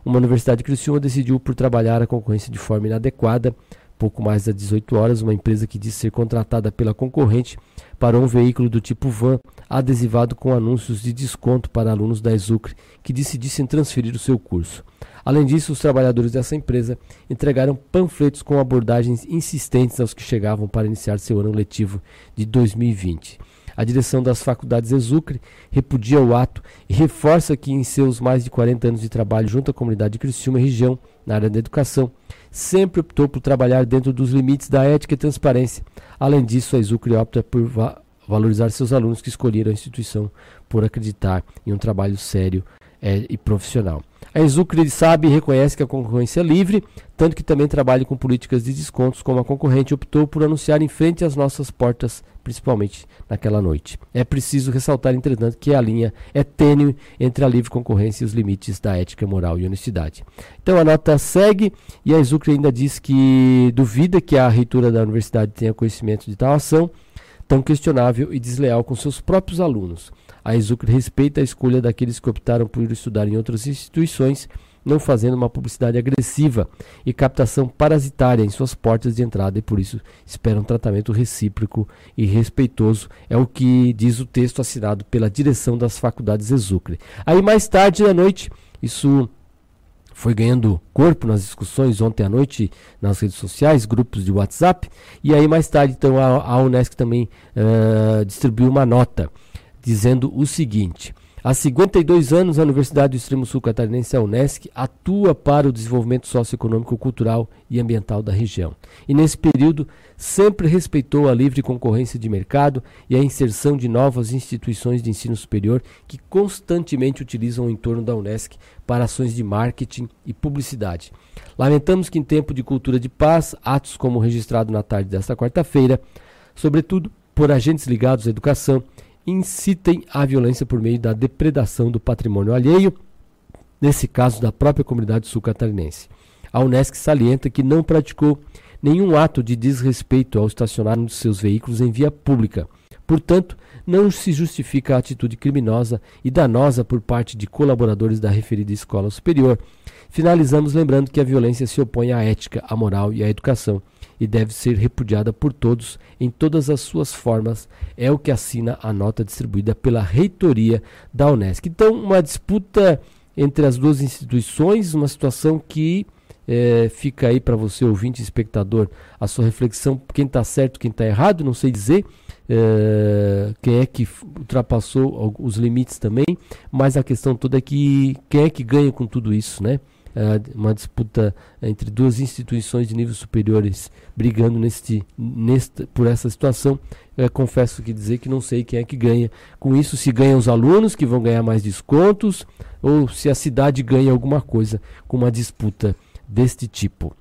uma universidade de Criciúma decidiu por trabalhar a concorrência de forma inadequada. Pouco mais das 18 horas, uma empresa que disse ser contratada pela concorrente para um veículo do tipo van adesivado com anúncios de desconto para alunos da Exucre que decidissem transferir o seu curso. Além disso, os trabalhadores dessa empresa entregaram panfletos com abordagens insistentes aos que chegavam para iniciar seu ano letivo de 2020. A direção das faculdades Exucre repudia o ato e reforça que em seus mais de 40 anos de trabalho junto à comunidade de Criciúma e região, na área da educação, sempre optou por trabalhar dentro dos limites da ética e transparência. Além disso, a Exucre opta por va valorizar seus alunos que escolheram a instituição por acreditar em um trabalho sério é, e profissional. A Exucre sabe e reconhece que a concorrência é livre, tanto que também trabalha com políticas de descontos, como a concorrente optou por anunciar em frente às nossas portas, principalmente naquela noite. É preciso ressaltar, entretanto, que a linha é tênue entre a livre concorrência e os limites da ética, moral e honestidade. Então a nota segue e a Exucre ainda diz que duvida que a reitura da universidade tenha conhecimento de tal ação tão questionável e desleal com seus próprios alunos. A Exucre respeita a escolha daqueles que optaram por estudar em outras instituições, não fazendo uma publicidade agressiva e captação parasitária em suas portas de entrada e por isso espera um tratamento recíproco e respeitoso, é o que diz o texto assinado pela direção das faculdades Exucre. Aí mais tarde da noite, isso foi ganhando corpo nas discussões ontem à noite nas redes sociais, grupos de WhatsApp, e aí mais tarde então a, a Unesc também uh, distribuiu uma nota dizendo o seguinte: Há 52 anos, a Universidade do Extremo Sul Catarinense, a Unesc, atua para o desenvolvimento socioeconômico, cultural e ambiental da região. E nesse período, sempre respeitou a livre concorrência de mercado e a inserção de novas instituições de ensino superior que constantemente utilizam o entorno da Unesc para ações de marketing e publicidade. Lamentamos que, em tempo de cultura de paz, atos como o registrado na tarde desta quarta-feira, sobretudo por agentes ligados à educação, incitem a violência por meio da depredação do patrimônio alheio, nesse caso da própria comunidade sul-catarinense. A Unesc salienta que não praticou nenhum ato de desrespeito ao estacionar um de seus veículos em via pública. Portanto, não se justifica a atitude criminosa e danosa por parte de colaboradores da referida escola superior. Finalizamos lembrando que a violência se opõe à ética, à moral e à educação e deve ser repudiada por todos em todas as suas formas, é o que assina a nota distribuída pela reitoria da Unesc. Então, uma disputa entre as duas instituições, uma situação que é, fica aí para você, ouvinte espectador, a sua reflexão, quem está certo, quem está errado, não sei dizer, é, quem é que ultrapassou os limites também, mas a questão toda é que quem é que ganha com tudo isso, né? É uma disputa entre duas instituições de níveis superiores brigando neste, neste, por essa situação. Eu confesso que dizer que não sei quem é que ganha. Com isso, se ganham os alunos que vão ganhar mais descontos ou se a cidade ganha alguma coisa com uma disputa deste tipo.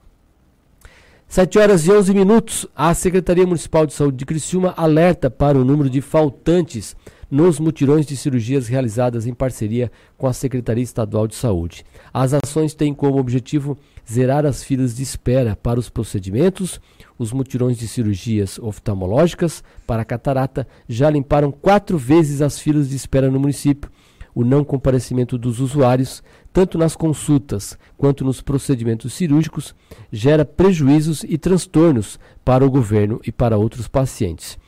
7 horas e 11 minutos. A Secretaria Municipal de Saúde de Criciúma alerta para o número de faltantes nos mutirões de cirurgias realizadas em parceria com a Secretaria Estadual de Saúde. As ações têm como objetivo zerar as filas de espera para os procedimentos. Os mutirões de cirurgias oftalmológicas para catarata já limparam quatro vezes as filas de espera no município. o não comparecimento dos usuários, tanto nas consultas quanto nos procedimentos cirúrgicos, gera prejuízos e transtornos para o governo e para outros pacientes.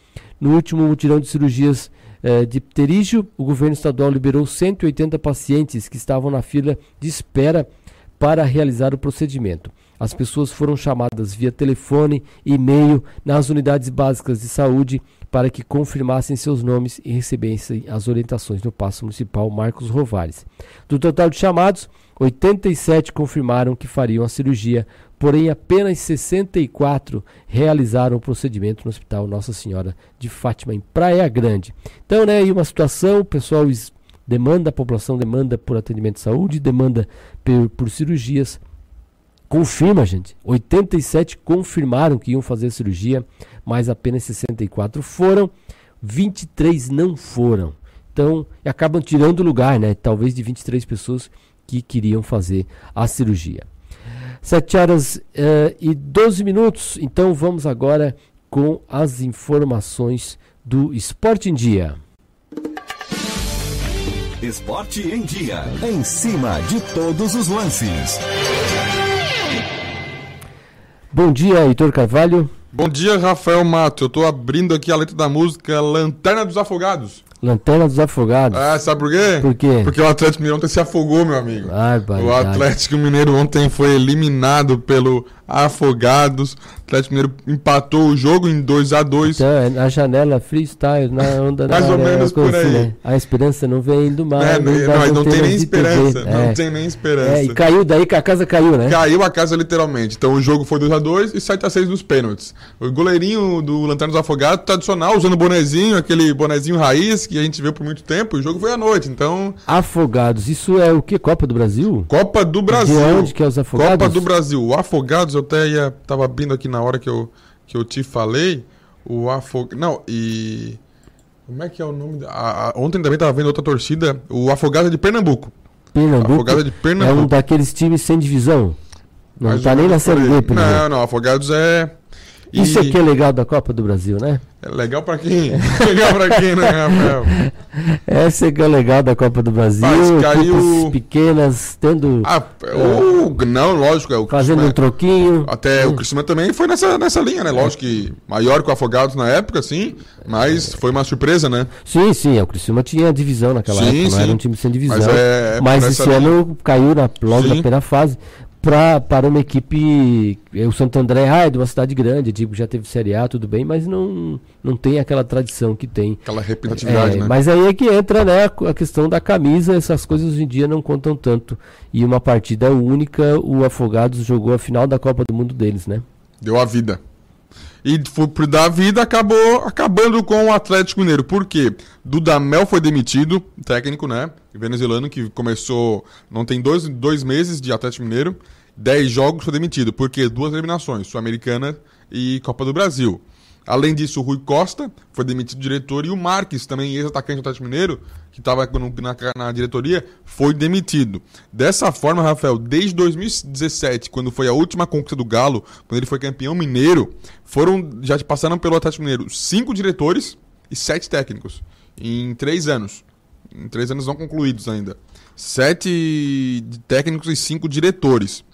No último mutirão de cirurgias eh, de pterígio, o governo estadual liberou 180 pacientes que estavam na fila de espera para realizar o procedimento. As pessoas foram chamadas via telefone, e-mail, nas unidades básicas de saúde para que confirmassem seus nomes e recebessem as orientações no Paço Municipal Marcos Rovares. Do total de chamados, 87 confirmaram que fariam a cirurgia, porém apenas 64 realizaram o procedimento no Hospital Nossa Senhora de Fátima, em Praia Grande. Então, né, aí uma situação, o pessoal demanda, a população demanda por atendimento de saúde, demanda por, por cirurgias, confirma, gente. 87 confirmaram que iam fazer cirurgia, mas apenas 64 foram, 23 não foram. Então, acabam tirando lugar, né? Talvez de 23 pessoas que queriam fazer a cirurgia. 7 horas uh, e 12 minutos. Então, vamos agora com as informações do Esporte em Dia. Esporte em Dia. Em cima de todos os lances. Bom dia, Heitor Carvalho. Bom dia, Rafael Mato. Eu tô abrindo aqui a letra da música Lanterna dos Afogados. Lanterna dos Afogados. Ah, sabe por quê? Por quê? Porque o Atlético Mineiro ontem se afogou, meu amigo. Ai, o Atlético Mineiro ontem foi eliminado pelo Afogados. O Atlético Mineiro empatou o jogo em 2 a 2 então, é na janela freestyle, na onda Mais na ou menos por aí. né? A esperança não vem do mar. É, não, dá não, não tem nem esperança. TV. Não É. tem nem esperança. É, e caiu daí que a casa caiu, né? Caiu a casa literalmente. Então o jogo foi 2x2 e 7x6 nos pênaltis. O goleirinho do Lanterna dos Afogados, tradicional, usando bonezinho, aquele bonezinho raiz que a gente viu por muito tempo. E o jogo foi à noite. Então, Afogados, isso é o que? Copa do Brasil? Copa do Brasil. De onde que é os Afogados? Copa do Brasil. O Afogados, eu até ia, tava abrindo aqui na hora que eu, que eu te falei. O Afogados. Não, e. Como é que é o nome? Da... a- a- ontem também tava vendo outra torcida. O Afogados é de Pernambuco. Pernambuco. Afogado de É Pernambuco. um daqueles times sem divisão. Não tá ou nem na Série Pernambuco. Não, não, Afogados é. E- Isso aqui é legal da Copa do Brasil, né? É legal pra quem? <laughs> legal pra quem, né, Rafael? Essa é que é legal da Copa do Brasil. Mas caiu- pequenas tendo. Ah, o... Não, lógico, é o Fazendo Criciúma- um troquinho. Até o Criciúma também foi nessa, nessa linha, né? Lógico que maior que o Afogados na época, sim, mas foi uma surpresa, né? Sim, sim, o Criciúma tinha divisão naquela Sim, época, não era sim. um time sem divisão. Mas é- é Mas esse ano caiu na, logo na Sim. primeira fase pra, para uma equipe. eh, O Santo André ah, é de uma cidade grande, tipo, já teve Série A, tudo bem, mas não, não tem aquela tradição que tem. Aquela representatividade, É, né? Mas aí é que entra né, a questão da camisa, essas coisas hoje em dia não contam tanto. E uma partida única, o Afogados jogou a final da Copa do Mundo deles, né? Deu a vida. E foi por dar a vida, acabou acabando com o Atlético Mineiro. Por quê? Dudamel foi demitido, técnico, né? Venezuelano que começou. Não tem dois, dois meses de Atlético Mineiro. Dez jogos foi demitido. Por quê? Duas eliminações, Sul-Americana e Copa do Brasil. Além disso, o Rui Costa foi demitido diretor e o Marques, também ex-atacante do Atlético Mineiro, que estava na, na diretoria, foi demitido. Dessa forma, Rafael, desde 2017, quando foi a última conquista do Galo, quando ele foi campeão mineiro, foram já passaram pelo Atlético Mineiro cinco diretores e sete técnicos em três anos. Em três anos não concluídos ainda. Sete técnicos e cinco diretores.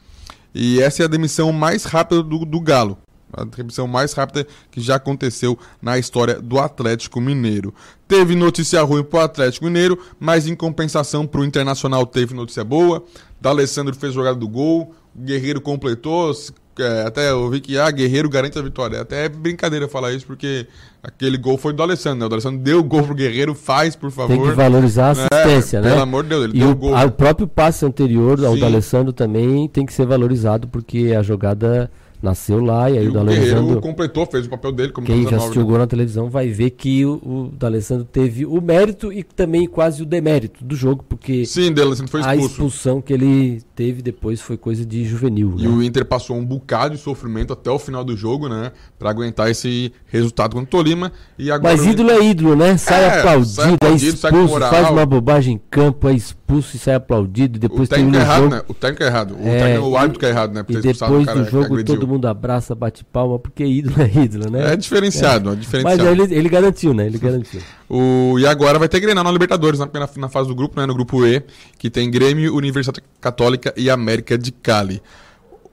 E essa é a demissão mais rápida do, do Galo. A demissão mais rápida que já aconteceu na história do Atlético Mineiro. Teve notícia ruim pro Atlético Mineiro, mas em compensação pro Internacional teve notícia boa. D'Alessandro fez jogada do gol, o Guerreiro completou. é, até eu vi que ah, Guerreiro garante a vitória. Até é brincadeira falar isso, porque aquele gol foi do Alessandro, né? O Alessandro deu o gol pro Guerreiro, faz, por favor. Tem que valorizar a assistência, É, né? Pelo amor de Deus, ele e deu o, o gol. a- o próprio passe anterior ao Sim. do Alessandro também tem que ser valorizado, porque a jogada nasceu lá e aí E o o do Guerreiro Alessandro. completou, fez o papel dele como Quem já assistiu o nova, gol na televisão vai ver que o, o D'Alessandro teve o mérito e também quase o demérito do jogo, porque Sim, D'Alessandro foi a expulso. expulsão que ele teve depois foi coisa de juvenil. E né? o Inter passou um bocado de sofrimento até o final do jogo, né? Pra aguentar esse resultado contra o Tolima. E agora Mas ídolo é ídolo, né? Sai É, aplaudido, sai é aplaudido, sai com expulso, moral. faz uma bobagem em campo, é expulso. Expulso e sai aplaudido. Depois o técnico tem é errado, jogo... né? O técnico é errado. O, É, técnico, o árbitro que é errado, né? por E depois do jogo todo mundo abraça, bate palma, porque ídolo <laughs> é ídolo, né? É diferenciado, é diferenciado. Mas ele, ele garantiu, né? Ele garantiu. O, e agora vai ter Grenal na Libertadores, na, na, na fase do grupo, né? No grupo E, que tem Grêmio, Universidade Católica e América de Cali.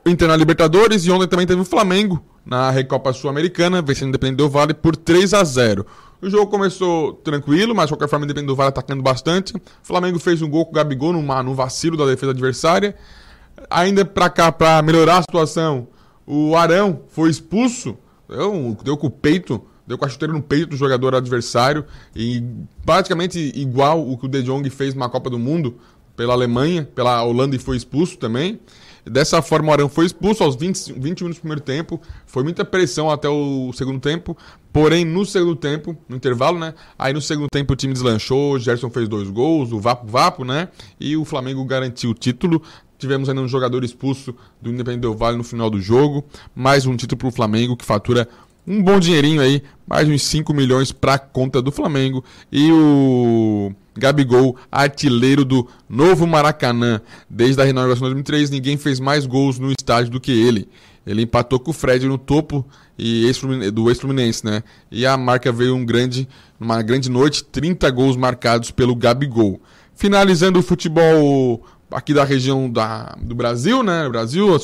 Inter na Libertadores e ontem também teve o Flamengo na Recopa Sul-Americana, vencendo o Independente do Vale por 3 a 0 O jogo começou tranquilo, mas de qualquer forma o Independente do Vale atacando bastante. O Flamengo fez um gol com o Gabigol numa, num vacilo da defesa adversária. Ainda pra cá, pra melhorar a situação, o Arão foi expulso, deu, deu com o peito, deu com a chuteira no peito do jogador adversário, e praticamente igual o que o De Jong fez na Copa do Mundo pela Alemanha, pela Holanda e foi expulso também. Dessa forma, o Arão foi expulso aos 20, 20 minutos do primeiro tempo. Foi muita pressão até o segundo tempo. Porém, no segundo tempo, no intervalo, né? Aí no segundo tempo o time deslanchou, o Gerson fez dois gols, o Vapo Vapo, né? E o Flamengo garantiu o título. Tivemos ainda um jogador expulso do Independente Del Vale no final do jogo. Mais um título para o Flamengo, que fatura um bom dinheirinho aí, mais uns 5 milhões para conta do Flamengo. E o Gabigol, artilheiro do novo Maracanã. Desde a renovação de 2003, ninguém fez mais gols no estádio do que ele. Ele empatou com o Fred no topo e ex do ex-Fluminense, né? E a marca veio um grande, uma grande noite, 30 gols marcados pelo Gabigol. Finalizando o futebol aqui da região da, do Brasil, né? Brasil,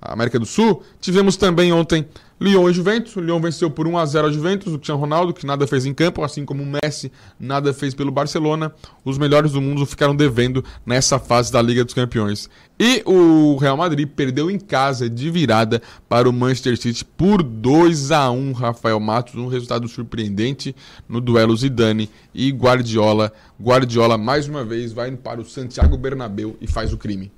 a América do Sul. Tivemos também ontem Lyon e Juventus. O Lyon venceu por 1 a 0 a Juventus, o Cristiano Ronaldo, que nada fez em campo, assim como o Messi nada fez pelo Barcelona. Os melhores do mundo ficaram devendo nessa fase da Liga dos Campeões. E o Real Madrid perdeu em casa de virada para o Manchester City por 2 a 1 Rafael Matos, um resultado surpreendente no duelo Zidane e Guardiola. Guardiola mais uma vez vai para o Santiago Bernabéu e faz o crime.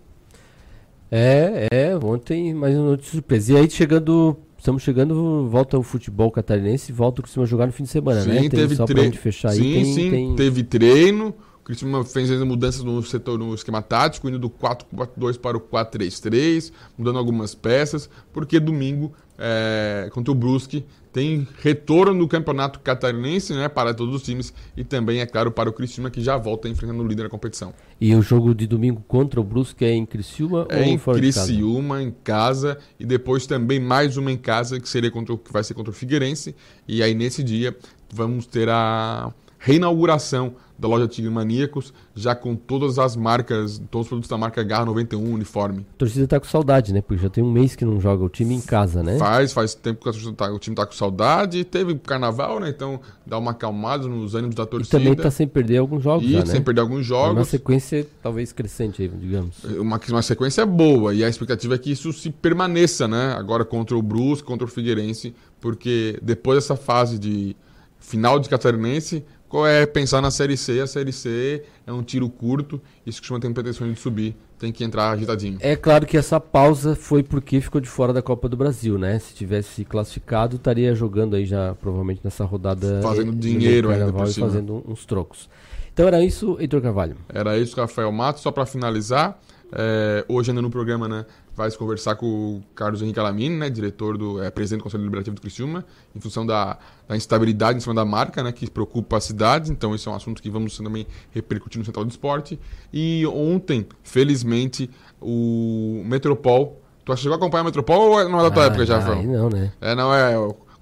É, é, ontem mais uma notícia surpresa. E aí chegando, estamos chegando, volta o futebol catarinense, volta o Criciúma jogar no fim de semana, sim, né? Tem teve só treino. fechar sim, aí, tem, sim, tem- teve treino. O Criciúma fez ainda mudanças no setor, no esquema tático, indo do 4-4-2 para o 4-3-3, mudando algumas peças, porque domingo, é, contra o Brusque, tem retorno do campeonato catarinense, né, para todos os times, e também, é claro, para o Criciúma, que já volta enfrentando o líder da competição. E o jogo de domingo contra o Brusque é em Criciúma É ou em fora? Criciúma, em casa, e depois também mais uma em casa, que seria contra, o- que vai ser contra o Figueirense. E aí, nesse dia, vamos ter a reinauguração da loja Tigre Maníacos, já com todas as marcas, todos os produtos da marca Garra 91, uniforme. A torcida tá com saudade, né? Porque já tem um mês que não joga o time em casa, né? Faz, faz tempo que a torcida tá- o time tá com saudade. Teve carnaval, né? Então dá uma acalmada nos ânimos da E torcida. também tá sem perder alguns jogos E já, né? sem perder alguns jogos. Uma sequência talvez crescente aí, digamos. uma, uma sequência boa e a expectativa é que isso se permaneça, né? Agora contra o Brusque, contra o Figueirense, porque depois dessa fase de final de Catarinense, qual é pensar na Série C? A Série C é um tiro curto e se costuma ter pretensões de subir, tem que entrar agitadinho. É claro que essa pausa foi porque ficou de fora da Copa do Brasil, né? Se tivesse se classificado, estaria jogando aí já provavelmente nessa rodada Fazendo eh, dinheiro ainda por cima. fazendo uns trocos. Então era isso, Heitor Carvalho. Era isso, Rafael Matos. Só para finalizar, é, hoje ainda no programa, né, vai se conversar com o Carlos Henrique Alamine, né, diretor do, é, presidente do Conselho Deliberativo do Criciúma, em função da, da instabilidade em cima da marca, né, que preocupa a cidade. Então esse é um assunto que vamos também repercutir no Central do Esporte. E ontem, felizmente, o Metropol. Tu chegou a acompanhar o Metropol ou não é da tua Ah, época já, Fran? não, né? É, não é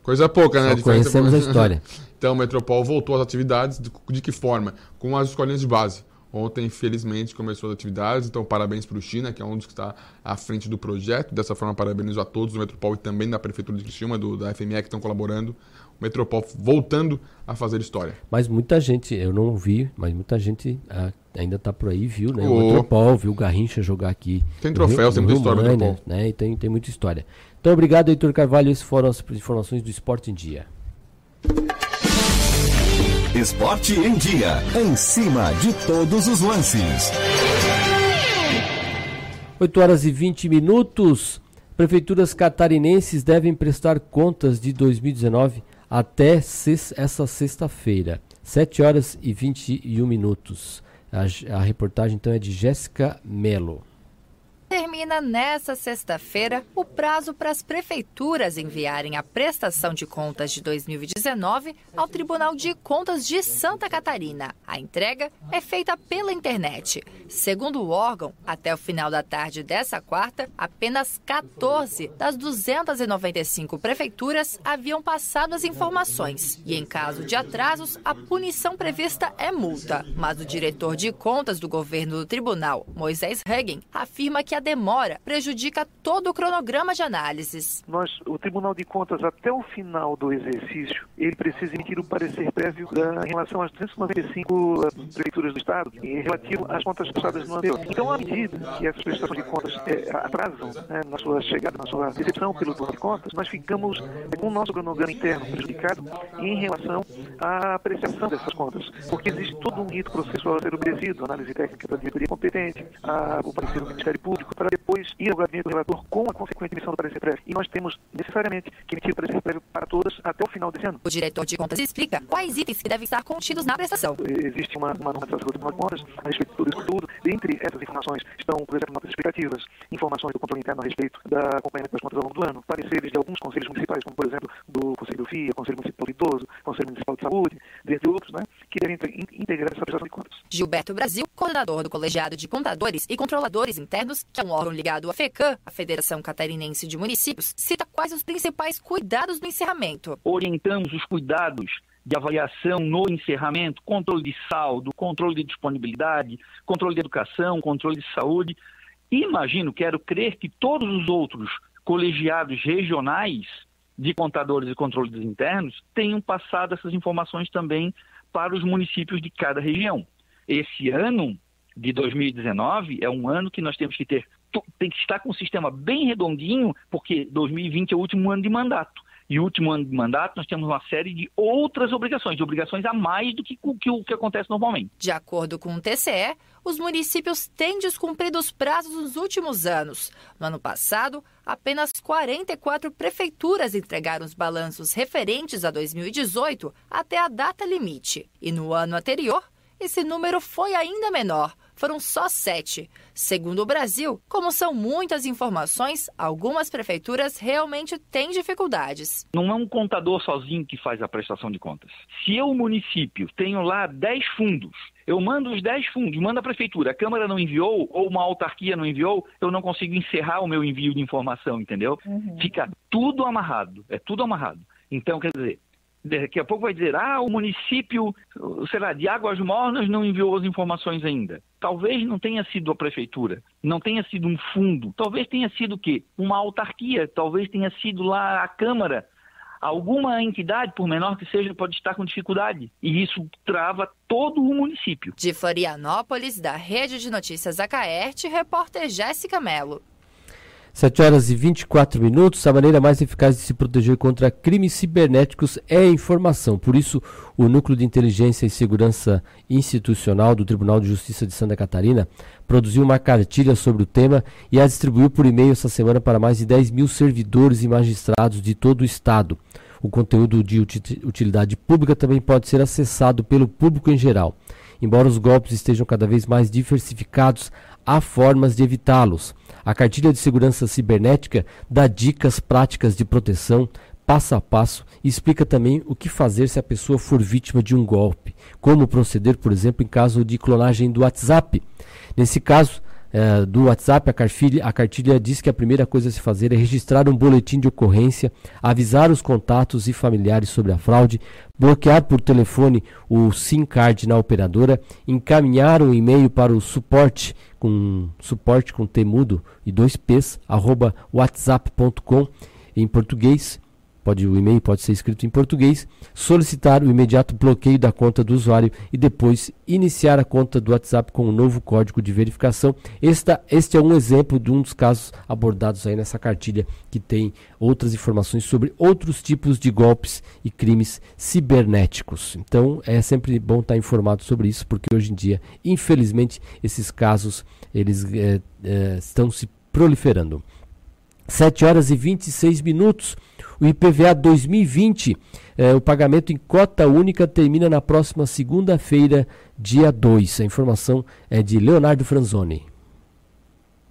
coisa pouca, né? Só Diferença- conhecemos a história. <laughs> então, o Metropol voltou às atividades de, de que forma? Com as escolinhas de base. Ontem, felizmente, começou as atividades, então parabéns para o China, que é um dos que está à frente do projeto. Dessa forma, parabenizo a todos do Metropol e também da Prefeitura de Criciúma, do, da FME, que estão colaborando. O Metropol voltando a fazer história. Mas muita gente, eu não vi, mas muita gente ah, ainda tá por aí, viu, né? O Metropol, viu o Garrincha jogar aqui. Tem troféu, Rio- tem muita história Mãe, Metropol. né? E tem, tem muita história. Então, obrigado, Heitor Carvalho. Essas foram as informações do Esporte em Dia. Esporte em dia. Em cima de todos os lances. 8 horas e 20 minutos. Prefeituras catarinenses devem prestar contas de 2019 até essa sexta-feira. 7 horas e 21 minutos. A, a reportagem então é de Jéssica Melo. Termina nesta sexta-feira o prazo para as prefeituras enviarem a prestação de contas de 2019 ao Tribunal de Contas de Santa Catarina. A entrega é feita pela internet. Segundo o órgão, até o final da tarde dessa quarta, apenas 14 das 295 prefeituras haviam passado as informações. E em caso de atrasos, a punição prevista é multa. Mas o diretor de contas do governo do tribunal, Moisés Hagen, afirma que a demora prejudica todo o cronograma de análises. Nós, o Tribunal de Contas, até o final do exercício, ele precisa emitir o parecer prévio da, em relação às 295 prefeituras do Estado em relativo às contas prestadas no anterior. Então, à medida que essas prestações de contas é, atrasam né, na sua chegada, na sua recepção pelo Tribunal de Contas, nós ficamos com o nosso cronograma interno prejudicado em relação à apreciação dessas contas, porque existe todo um rito processual a ser obedecido, análise técnica da diretoria competente, a, o parecer do Ministério Público, para depois ir ao gabinete do relator com a consequente emissão do parecer prévio. E nós temos necessariamente que emitir o parecer prévio para todas até o final desse ano. O diretor de contas explica quais itens que devem estar contidos na prestação. Existe uma, uma norma do Tribunal de Contas a respeito de tudo isso tudo. Dentre essas informações estão, por exemplo, notas explicativas, informações do controle interno a respeito da acompanhamento das contas ao longo do ano, pareceres de alguns conselhos municipais, como por exemplo do Conselho do FIA, Conselho Municipal de Idoso, Conselho Municipal de Saúde, dentre outros, né, que devem integrar essa prestação de contas. Gilberto Brasil, coordenador do Colegiado de Contadores e Controladores Internos, que é um órgão ligado à FECAM, a Federação Catarinense de Municípios, cita quais os principais cuidados no encerramento. Orientamos os cuidados de avaliação no encerramento, controle de saldo, controle de disponibilidade, controle de educação, controle de saúde. Imagino, quero crer que todos os outros colegiados regionais de contadores e controles internos tenham passado essas informações também para os municípios de cada região. Esse ano de 2019 é um ano que nós temos que ter tem que estar com um sistema bem redondinho, porque 2020 é o último ano de mandato. E o último ano de mandato, nós temos uma série de outras obrigações, de obrigações a mais do que o que, que, acontece normalmente. De acordo com o TCE, os municípios têm descumprido os prazos nos últimos anos. No ano passado, apenas 44 prefeituras entregaram os balanços referentes a 2018 até a data limite. E no ano anterior, esse número foi ainda menor, foram só sete. Segundo o Brasil, como são muitas informações, algumas prefeituras realmente têm dificuldades. Não é um contador sozinho que faz a prestação de contas. Se eu, município, tenho lá 10 fundos, eu mando os 10 fundos, mando a prefeitura, a Câmara não enviou ou uma autarquia não enviou, eu não consigo encerrar o meu envio de informação, entendeu? Uhum. Fica tudo amarrado, é tudo amarrado. Então, quer dizer, daqui a pouco vai dizer, ah, o município, sei lá, de Águas Mornas não enviou as informações ainda. Talvez não tenha sido a prefeitura, não tenha sido um fundo, talvez tenha sido o quê? Uma autarquia, talvez tenha sido lá a Câmara. Alguma entidade, por menor que seja, pode estar com dificuldade. E isso trava todo o município. De Florianópolis, da Rede de Notícias Acaerte, repórter Jéssica Mello. 7 horas e 24 minutos. A maneira mais eficaz de se proteger contra crimes cibernéticos é a informação. Por isso, o Núcleo de Inteligência e Segurança Institucional do Tribunal de Justiça de Santa Catarina produziu uma cartilha sobre o tema e a distribuiu por e-mail essa semana para mais de 10 mil servidores e magistrados de todo o Estado. O conteúdo de utilidade pública também pode ser acessado pelo público em geral. Embora os golpes estejam cada vez mais diversificados, há formas de evitá-los. A cartilha de segurança cibernética dá dicas práticas de proteção passo a passo e explica também o que fazer se a pessoa for vítima de um golpe, como proceder, por exemplo, em caso de clonagem do WhatsApp. Nesse caso, é, do WhatsApp, a cartilha, a cartilha diz que a primeira coisa a se fazer é registrar um boletim de ocorrência, avisar os contatos e familiares sobre a fraude, bloquear por telefone o SIM card na operadora, encaminhar um e-mail para o suporte com suporte com temudo e dois p's arroba whatsapp.com em português pode o e-mail pode ser escrito em português, solicitar o imediato bloqueio da conta do usuário e depois iniciar a conta do WhatsApp com um novo código de verificação. Esta, este é um exemplo de um dos casos abordados aí nessa cartilha que tem outras informações sobre outros tipos de golpes e crimes cibernéticos. Então é sempre bom estar informado sobre isso porque hoje em dia, infelizmente, esses casos eles é, é, estão se proliferando. 7 horas e 26 minutos. O IPVA 2020, eh, o pagamento em cota única termina na próxima segunda-feira, dia 2. A informação é de Leonardo Franzoni.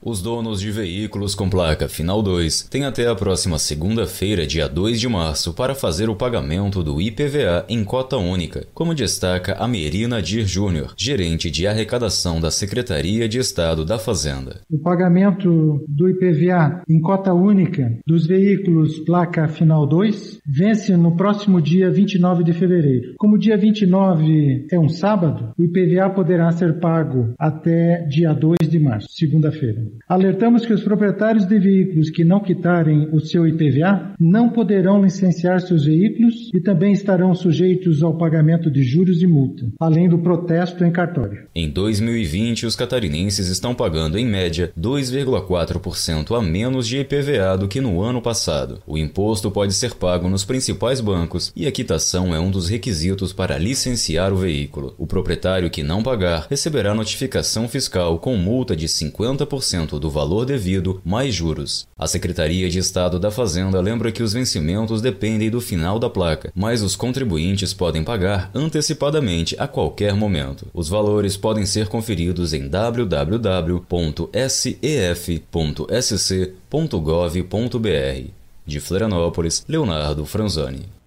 Os donos de veículos com placa final 2 têm até a próxima segunda-feira, dia 2 de março, para fazer o pagamento do IPVA em cota única, como destaca a Merina Dir Júnior, gerente de arrecadação da Secretaria de Estado da Fazenda. O pagamento do IPVA em cota única dos veículos placa final 2 vence no próximo dia 29 de fevereiro. Como dia 29 é um sábado, o IPVA poderá ser pago até dia 2 de março, segunda-feira. Alertamos que os proprietários de veículos que não quitarem o seu IPVA não poderão licenciar seus veículos e também estarão sujeitos ao pagamento de juros e multa, além do protesto em cartório. Em 2020, os catarinenses estão pagando em média 2,4% a menos de IPVA do que no ano passado. O imposto pode ser pago nos principais bancos e a quitação é um dos requisitos para licenciar o veículo. O proprietário que não pagar receberá notificação fiscal com multa de 50% do valor devido mais juros. A Secretaria de Estado da Fazenda lembra que os vencimentos dependem do final da placa, mas os contribuintes podem pagar antecipadamente a qualquer momento. Os valores podem ser conferidos em www.sef.sc.gov.br. De Florianópolis, Leonardo Franzoni.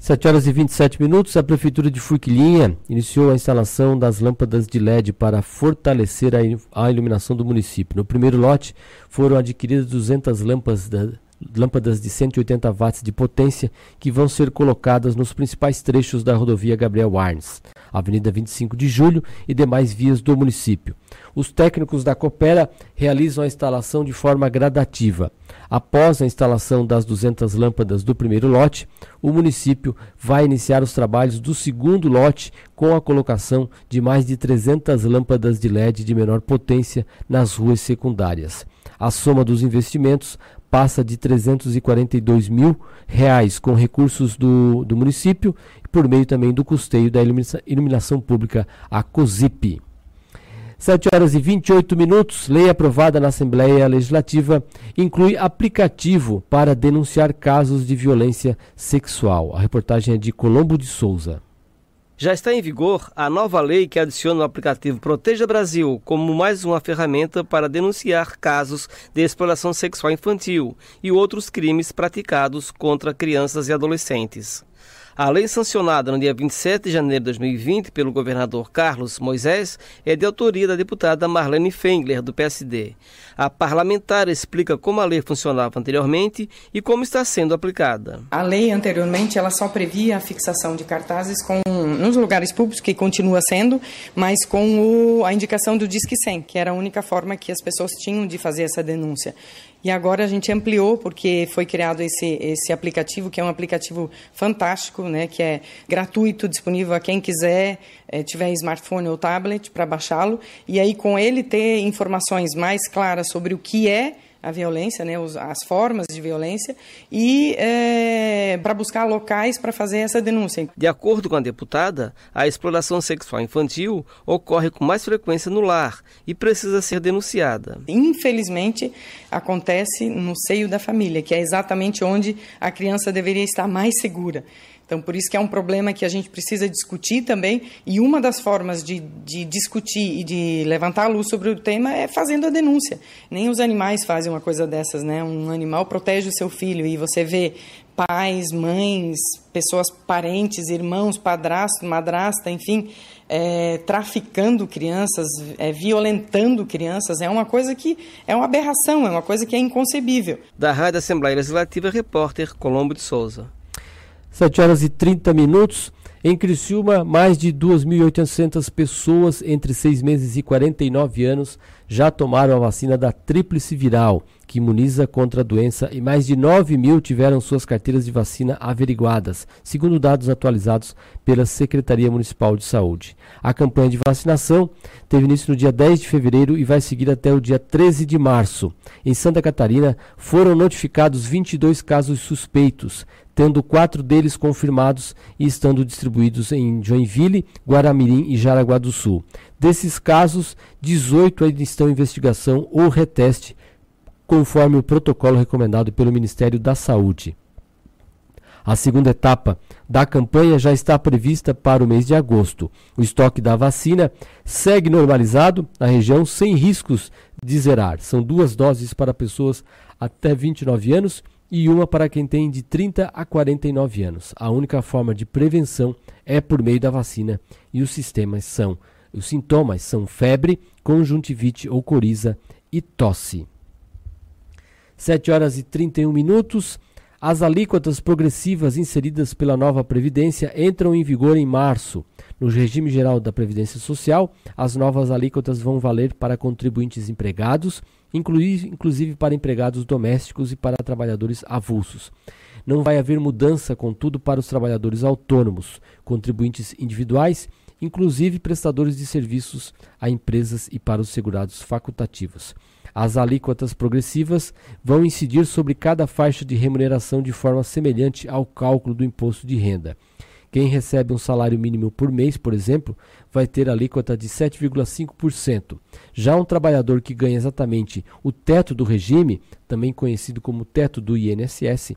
7 horas e 27 minutos, a Prefeitura de Furquilinha iniciou a instalação das lâmpadas de LED para fortalecer a iluminação do município. No primeiro lote foram adquiridas 200 lâmpadas, lâmpadas de 180 watts de potência que vão ser colocadas nos principais trechos da rodovia Gabriel Arnes, Avenida 25 de Julho e demais vias do município. Os técnicos da Coopera realizam a instalação de forma gradativa. Após a instalação das 200 lâmpadas do primeiro lote, o município vai iniciar os trabalhos do segundo lote com a colocação de mais de 300 lâmpadas de LED de menor potência nas ruas secundárias. A soma dos investimentos passa de 342 mil reais com recursos do, do município, por meio também do custeio da iluminação pública, a COSIP. 7 horas e 28 minutos. Lei aprovada na Assembleia Legislativa inclui aplicativo para denunciar casos de violência sexual. A reportagem é de Colombo de Souza. Já está em vigor a nova lei que adiciona o aplicativo Proteja Brasil como mais uma ferramenta para denunciar casos de exploração sexual infantil e outros crimes praticados contra crianças e adolescentes. A lei sancionada no dia 27 de janeiro de 2020 pelo governador Carlos Moisés é de autoria da deputada Marlene Fengler, do PSD. A parlamentar explica como a lei funcionava anteriormente e como está sendo aplicada. A lei anteriormente ela só previa a fixação de cartazes com, nos lugares públicos, que continua sendo, mas com o, a indicação do Disque 100, que era a única forma que as pessoas tinham de fazer essa denúncia. E agora a gente ampliou porque foi criado esse, esse aplicativo, que é um aplicativo fantástico, né, que é gratuito, disponível a quem quiser, é, tiver smartphone ou tablet para baixá-lo. E aí com ele ter informações mais claras sobre o que é a violência, né, as formas de violência, e é, para buscar locais para fazer essa denúncia. De acordo com a deputada, a exploração sexual infantil ocorre com mais frequência no lar e precisa ser denunciada. Infelizmente, acontece no seio da família, que é exatamente onde a criança deveria estar mais segura. Então, por isso que é um problema que a gente precisa discutir também, e uma das formas de, de discutir e de levantar a luz sobre o tema é fazendo a denúncia. Nem os animais fazem uma coisa dessas, né? Um animal protege o seu filho e você vê pais, mães, pessoas parentes, irmãos, padrasto, madrasta, enfim, é, traficando crianças, é, violentando crianças, é uma coisa que é uma aberração, é uma coisa que é inconcebível. Da Rádio Assembleia Legislativa, repórter Colombo de Souza. 7 horas e 30 minutos. Em Criciúma, mais de 2.800 pessoas entre 6 meses e 49 anos já tomaram a vacina da tríplice viral, que imuniza contra a doença, e mais de 9 mil tiveram suas carteiras de vacina averiguadas, segundo dados atualizados pela Secretaria Municipal de Saúde. A campanha de vacinação teve início no dia 10 de fevereiro e vai seguir até o dia 13 de março. Em Santa Catarina, foram notificados 22 casos suspeitos, tendo quatro deles confirmados e estando distribuídos em Joinville, Guaramirim e Jaraguá do Sul. Desses casos, 18 ainda estão em investigação ou reteste, conforme o protocolo recomendado pelo Ministério da Saúde. A segunda etapa da campanha já está prevista para o mês de agosto. O estoque da vacina segue normalizado na região sem riscos de zerar. São duas doses para pessoas até 29 anos e uma para quem tem de 30 a 49 anos. A única forma de prevenção é por meio da vacina e os sistemas são os sintomas são febre, conjuntivite ou coriza e tosse. 7 horas e 31 minutos. As alíquotas progressivas inseridas pela nova Previdência entram em vigor em março. No regime geral da Previdência Social, as novas alíquotas vão valer para contribuintes empregados, inclusive para empregados domésticos e para trabalhadores avulsos. Não vai haver mudança, contudo, para os trabalhadores autônomos, contribuintes individuais, inclusive prestadores de serviços a empresas e para os segurados facultativos. As alíquotas progressivas vão incidir sobre cada faixa de remuneração de forma semelhante ao cálculo do imposto de renda. Quem recebe um salário mínimo por mês, por exemplo, vai ter alíquota de 7,5%. Já um trabalhador que ganha exatamente o teto do regime, também conhecido como teto do INSS,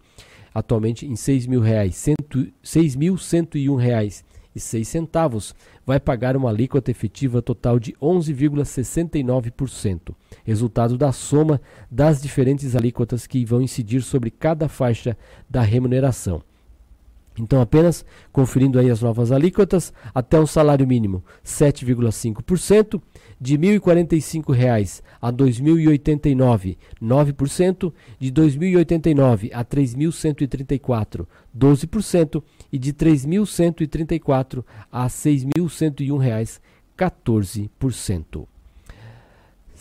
atualmente em R$ 6.101,06 e seis centavos, vai pagar uma alíquota efetiva total de 11,69%, resultado da soma das diferentes alíquotas que vão incidir sobre cada faixa da remuneração. Então, apenas conferindo aí as novas alíquotas, até um salário mínimo 7,5%, de R$ 1.045 a R$ 2.089, 9%, de R$ 2.089 a R$ 3.134, 12%, e de R$ 3.134 a R$ 6.101, 14%.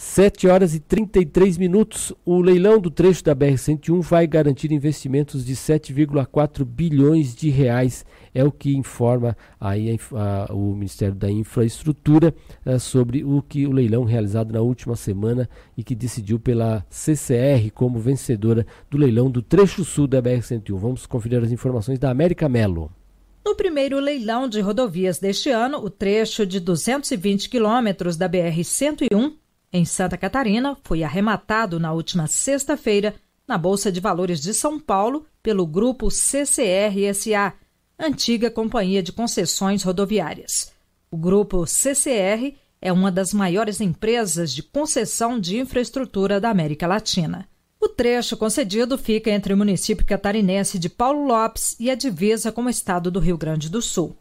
7 horas e 33 minutos. O leilão do trecho da BR-101 vai garantir investimentos de 7,4 bilhões de reais, é o que informa aí a, a, o Ministério da Infraestrutura é, sobre o que o leilão realizado na última semana e que decidiu pela CCR como vencedora do leilão do trecho sul da BR-101. Vamos conferir as informações da América Melo. No primeiro leilão de rodovias deste ano, o trecho de 220 quilômetros da BR-101 em Santa Catarina, foi arrematado na última sexta-feira na Bolsa de Valores de São Paulo pelo grupo CCR-SA, antiga Companhia de Concessões Rodoviárias. O grupo CCR é uma das maiores empresas de concessão de infraestrutura da América Latina. O trecho concedido fica entre o município catarinense de Paulo Lopes e a divisa com o estado do Rio Grande do Sul.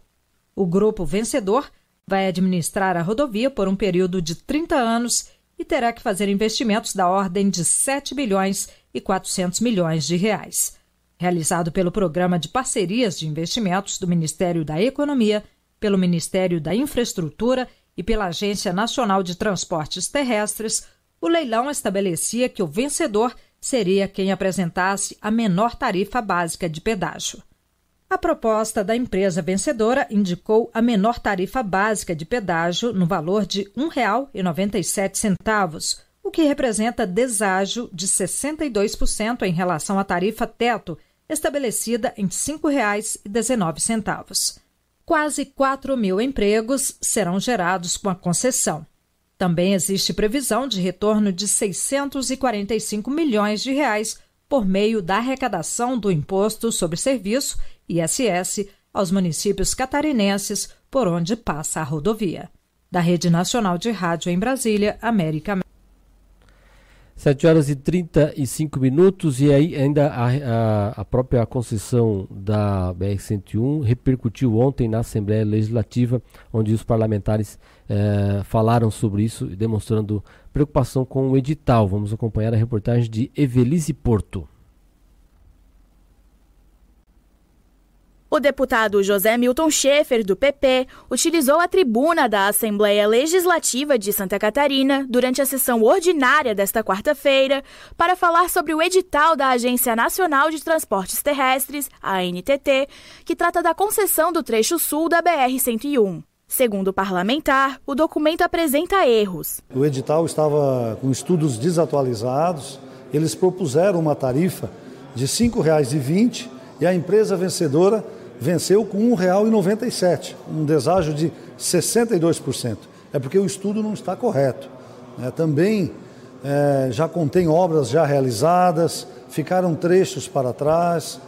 O grupo vencedor vai administrar a rodovia por um período de 30 anos e terá que fazer investimentos da ordem de 7 bilhões e 400 milhões de reais. Realizado pelo Programa de Parcerias de Investimentos do Ministério da Economia, pelo Ministério da Infraestrutura e pela Agência Nacional de Transportes Terrestres, o leilão estabelecia que o vencedor seria quem apresentasse a menor tarifa básica de pedágio. A proposta da empresa vencedora indicou a menor tarifa básica de pedágio no valor de R$ 1,97, o que representa deságio de 62% em relação à tarifa teto, estabelecida em R$ 5,19. Quase 4 mil empregos serão gerados com a concessão. Também existe previsão de retorno de 645 milhões de reais por meio da arrecadação do Imposto sobre Serviço ISS, aos municípios catarinenses por onde passa a rodovia. Da Rede Nacional de Rádio em Brasília, América. 7 horas e 35 minutos e aí ainda a, a, a própria concessão da BR-101 repercutiu ontem na Assembleia Legislativa, onde os parlamentares eh, falaram sobre isso, demonstrando preocupação com o edital. Vamos acompanhar a reportagem de Evelise Porto. O deputado José Milton Schaefer, do PP, utilizou a tribuna da Assembleia Legislativa de Santa Catarina durante a sessão ordinária desta quarta-feira para falar sobre o edital da Agência Nacional de Transportes Terrestres, a ANTT, que trata da concessão do trecho sul da BR-101. Segundo o parlamentar, o documento apresenta erros. O edital estava com estudos desatualizados, eles propuseram uma tarifa de R$ 5,20 e a empresa vencedora venceu com R$ 1,97, um deságio de 62%. É porque o estudo não está correto. É, também é, já contém obras já realizadas, ficaram trechos para trás,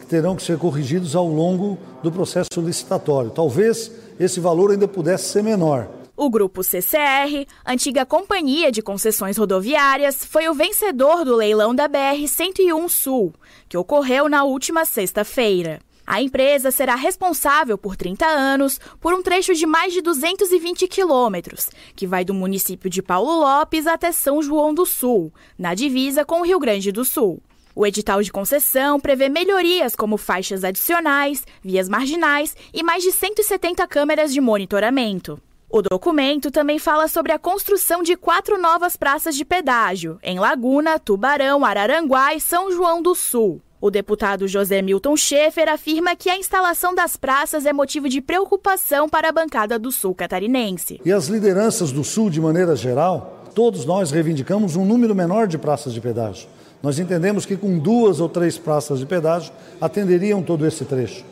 que terão que ser corrigidos ao longo do processo licitatório. Talvez esse valor ainda pudesse ser menor. O grupo CCR, antiga companhia de concessões rodoviárias, foi o vencedor do leilão da BR-101 Sul, que ocorreu na última sexta-feira. A empresa será responsável por 30 anos por um trecho de mais de 220 quilômetros, que vai do município de Paulo Lopes até São João do Sul, na divisa com o Rio Grande do Sul. O edital de concessão prevê melhorias como faixas adicionais, vias marginais e mais de 170 câmeras de monitoramento. O documento também fala sobre a construção de quatro novas praças de pedágio, em Laguna, Tubarão, Araranguá e São João do Sul. O deputado José Milton Schaefer afirma que a instalação das praças é motivo de preocupação para a bancada do Sul catarinense. E as lideranças do Sul, de maneira geral, todos nós reivindicamos um número menor de praças de pedágio. Nós entendemos que com duas ou três praças de pedágio atenderiam todo esse trecho.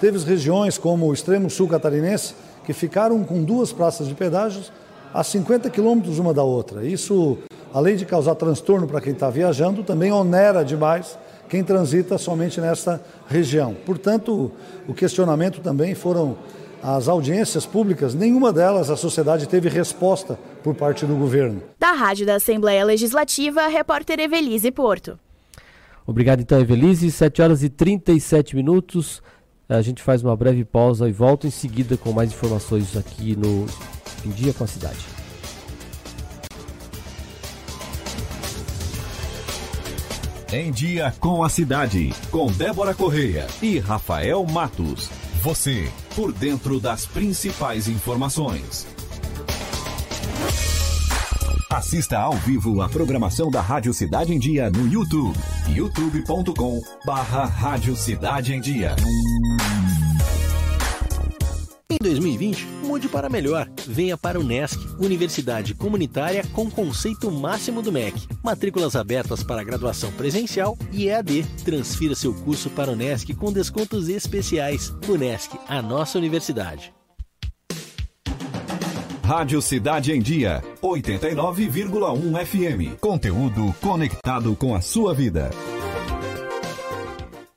Teve regiões como o extremo sul catarinense que ficaram com duas praças de pedágios a 50 quilômetros uma da outra. Isso, além de causar transtorno para quem está viajando, também onera demais quem transita somente nessa região. Portanto, o questionamento também foram as audiências públicas, nenhuma delas a sociedade teve resposta por parte do governo. Da Rádio da Assembleia Legislativa, repórter Evelise Porto. Obrigado então, Evelise. 7 horas e 37 minutos. A gente faz uma breve pausa e volta em seguida com mais informações aqui no Em Dia com a Cidade. Em Dia com a Cidade, com Débora Correia e Rafael Matos. Você, por dentro das principais informações. Assista ao vivo a programação da Rádio Cidade em Dia no YouTube. youtube.com barra Rádio Cidade em Dia. Em 2020, mude para melhor. Venha para o NESC, Universidade Comunitária com conceito máximo do MEC. Matrículas abertas para graduação presencial e EAD. Transfira seu curso para o NESC com descontos especiais. O NESC, a nossa universidade. Rádio Cidade em Dia, 89,1 FM. Conteúdo conectado com a sua vida.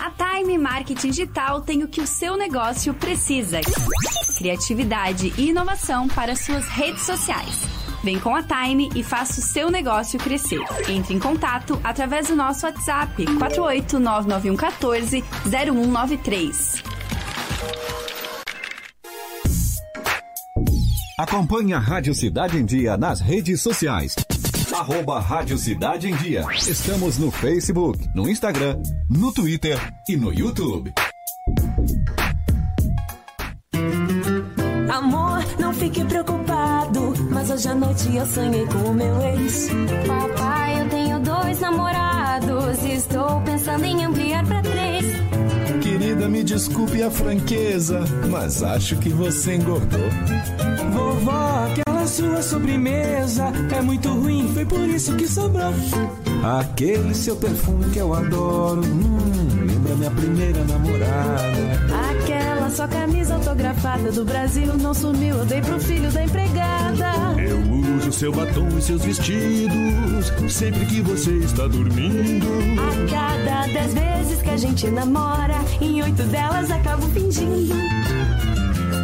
A Time Marketing Digital tem o que o seu negócio precisa: criatividade e inovação para suas redes sociais. Vem com a Time e faça o seu negócio crescer. Entre em contato através do nosso WhatsApp 4899114 0193. Acompanhe a Rádio Cidade em Dia nas redes sociais. Arroba Rádio Cidade em Dia. Estamos no Facebook, no Instagram, no Twitter e no YouTube. Amor, não fique preocupado, mas hoje à noite eu sonhei com o meu ex. Papai, eu tenho dois namorados e estou pensando em ampliar para três. Querida, me desculpe a franqueza, mas acho que você engordou. Vovó, aquela sua sobremesa é muito ruim, foi por isso que sobrou. Aquele seu perfume que eu adoro, hum, lembra minha primeira namorada. Aquela sua camisa autografada do Brasil não sumiu, eu dei pro filho da empregada. Eu uso seu batom e seus vestidos sempre que você está dormindo. A cada dez vezes que a gente namora, em oito delas acabo fingindo.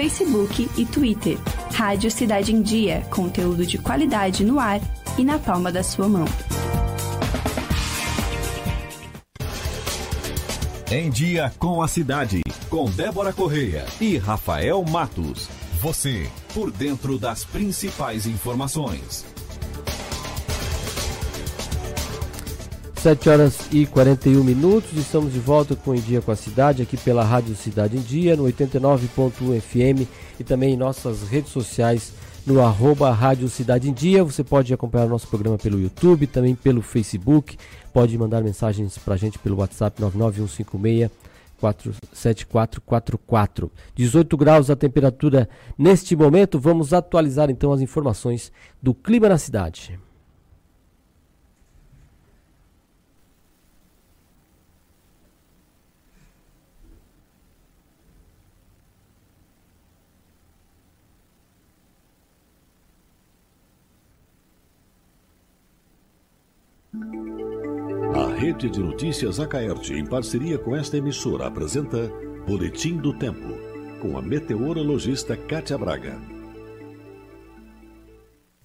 Facebook e Twitter. Rádio Cidade em Dia, conteúdo de qualidade no ar e na palma da sua mão. Em Dia com a Cidade, com Débora Correia e Rafael Matos. Você, por dentro das principais informações. 7 horas e 41 minutos, estamos de volta com Em Dia com a Cidade, aqui pela Rádio Cidade em Dia, no 89.1 FM e também em nossas redes sociais no arroba Rádio Cidade em Dia. Você pode acompanhar o nosso programa pelo YouTube, também pelo Facebook, pode mandar mensagens para a gente pelo WhatsApp 99156 7444. 18 graus a temperatura neste momento. Vamos atualizar então as informações do clima na cidade. A Rede de Notícias Acaerte, em parceria com esta emissora, apresenta Boletim do Tempo, com a meteorologista Kátia Braga.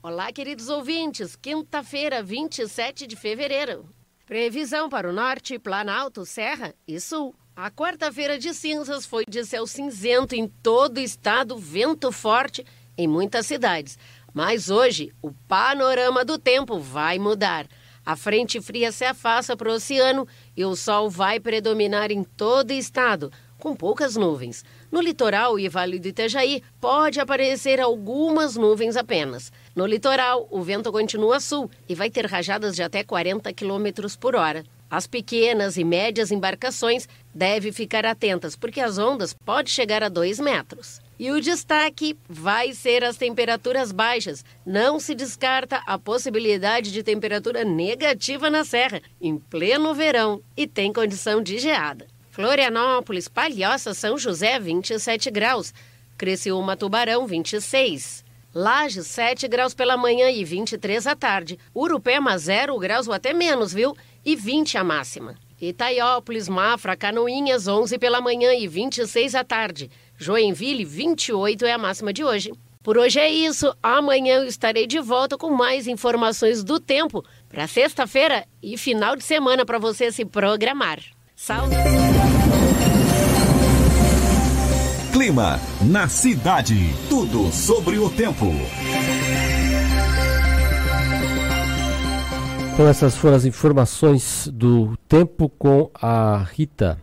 Olá, queridos ouvintes. Quinta-feira, 27 de fevereiro. Previsão para o norte, Planalto, Serra e Sul. A quarta-feira de cinzas foi de céu cinzento em todo o estado, vento forte em muitas cidades. Mas hoje, o panorama do tempo vai mudar. A frente fria se afasta para o oceano e o sol vai predominar em todo o estado, com poucas nuvens. No litoral e Vale do Itajaí pode aparecer algumas nuvens apenas. No litoral, o vento continua sul e vai ter rajadas de até 40 km por hora. As pequenas e médias embarcações devem ficar atentas, porque as ondas podem chegar a 2 metros. E o destaque vai ser as temperaturas baixas. Não se descarta a possibilidade de temperatura negativa na serra, em pleno verão, e tem condição de geada. Florianópolis, Palhoça, São José, 27 graus. Criciúma, Tubarão, 26. Lages, 7 graus pela manhã e 23 à tarde. Urupema, 0 graus ou até menos, viu? E 20 a máxima. Itaiópolis, Mafra, Canoinhas, 11 pela manhã e 26 à tarde. Joinville, 28 é a máxima de hoje. Por hoje é isso. Amanhã eu estarei de volta com mais informações do tempo para sexta-feira e final de semana para você se programar. Saúde! Clima na cidade. Tudo sobre o tempo. Então essas foram as informações do tempo com a Rita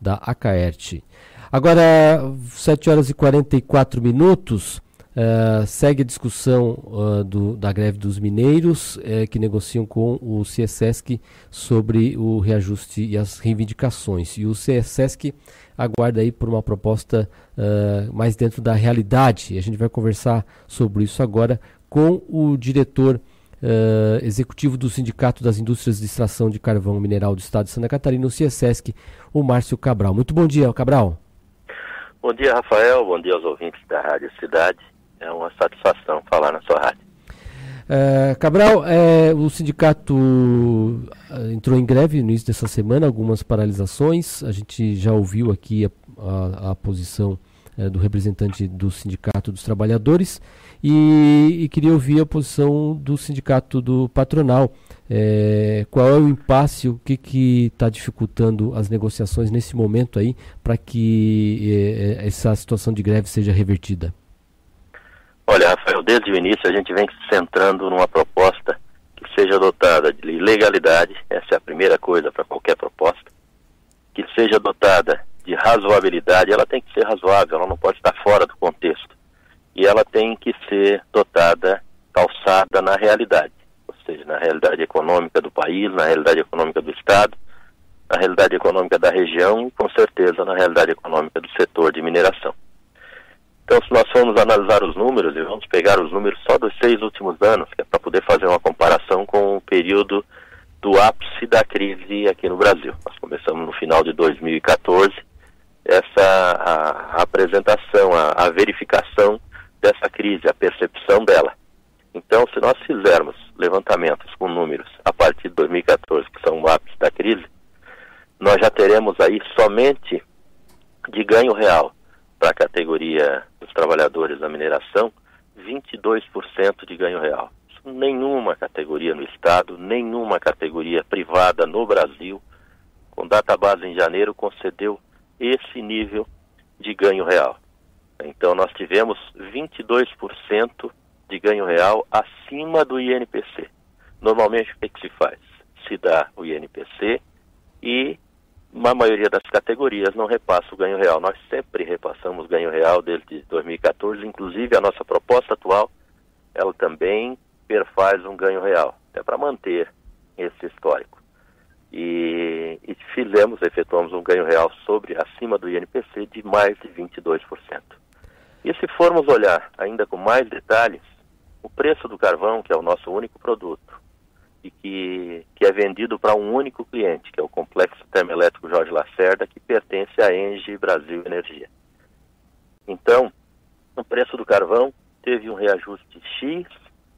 da Acaerte. Agora, 7 horas e 44 minutos, uh, segue a discussão uh, do, da greve dos mineiros uh, que negociam com o CSESC sobre o reajuste e as reivindicações. E o CSESC aguarda aí por uma proposta mais dentro da realidade. E a gente vai conversar sobre isso agora com o diretor executivo do Sindicato das Indústrias de Extração de Carvão Mineral do Estado de Santa Catarina, o CSESC, o Márcio Cabral. Muito bom dia, Cabral. Bom dia, Rafael. Bom dia aos ouvintes da Rádio Cidade. É uma satisfação falar na sua rádio. É, Cabral, é, o sindicato é, entrou em greve no início dessa semana, algumas paralisações. A gente já ouviu aqui a, a, a posição é, do representante do Sindicato dos Trabalhadores e, e, queria ouvir a posição do Sindicato do Patronal. É, qual é o impasse, o que está dificultando as negociações nesse momento aí para que é, é, essa situação de greve seja revertida? Olha, Rafael, desde o início a gente vem se centrando numa proposta que seja dotada de legalidade, essa é a primeira coisa para qualquer proposta, que seja dotada de razoabilidade, ela tem que ser razoável, ela não pode estar fora do contexto. E ela tem que ser dotada, calçada na realidade seja na realidade econômica do país, na realidade econômica do Estado, na realidade econômica da região e, com certeza, na realidade econômica do setor de mineração. Então, se nós formos analisar os números, e vamos pegar os números só dos seis últimos anos, é para poder fazer uma comparação com o período do ápice da crise aqui no Brasil. Nós começamos no final de 2014, essa a, a apresentação, a, a verificação dessa crise, a percepção dela. Então, se nós fizermos levantamentos com números a partir de 2014, que são o ápice da crise, nós já teremos aí somente de ganho real para a categoria dos trabalhadores da mineração 22% de ganho real. Nenhuma categoria no estado, nenhuma categoria privada no Brasil, com data base em janeiro, concedeu esse nível de ganho real. Então nós tivemos 22% de ganho real acima do INPC. Normalmente o que, é que se faz? Se dá o INPC e a maioria das categorias não repassa o ganho real. Nós sempre repassamos ganho real desde 2014, inclusive a nossa proposta atual, ela também perfaz um ganho real, é para manter esse histórico. E, e, fizemos, efetuamos um ganho real sobre, acima do INPC, de mais de 22%. E se formos olhar ainda com mais detalhes, o preço do carvão, que é o nosso único produto, e que, que é vendido para um único cliente, que é o Complexo Termoelétrico Jorge Lacerda, que pertence à Engie Brasil Energia. Então, o preço do carvão teve um reajuste X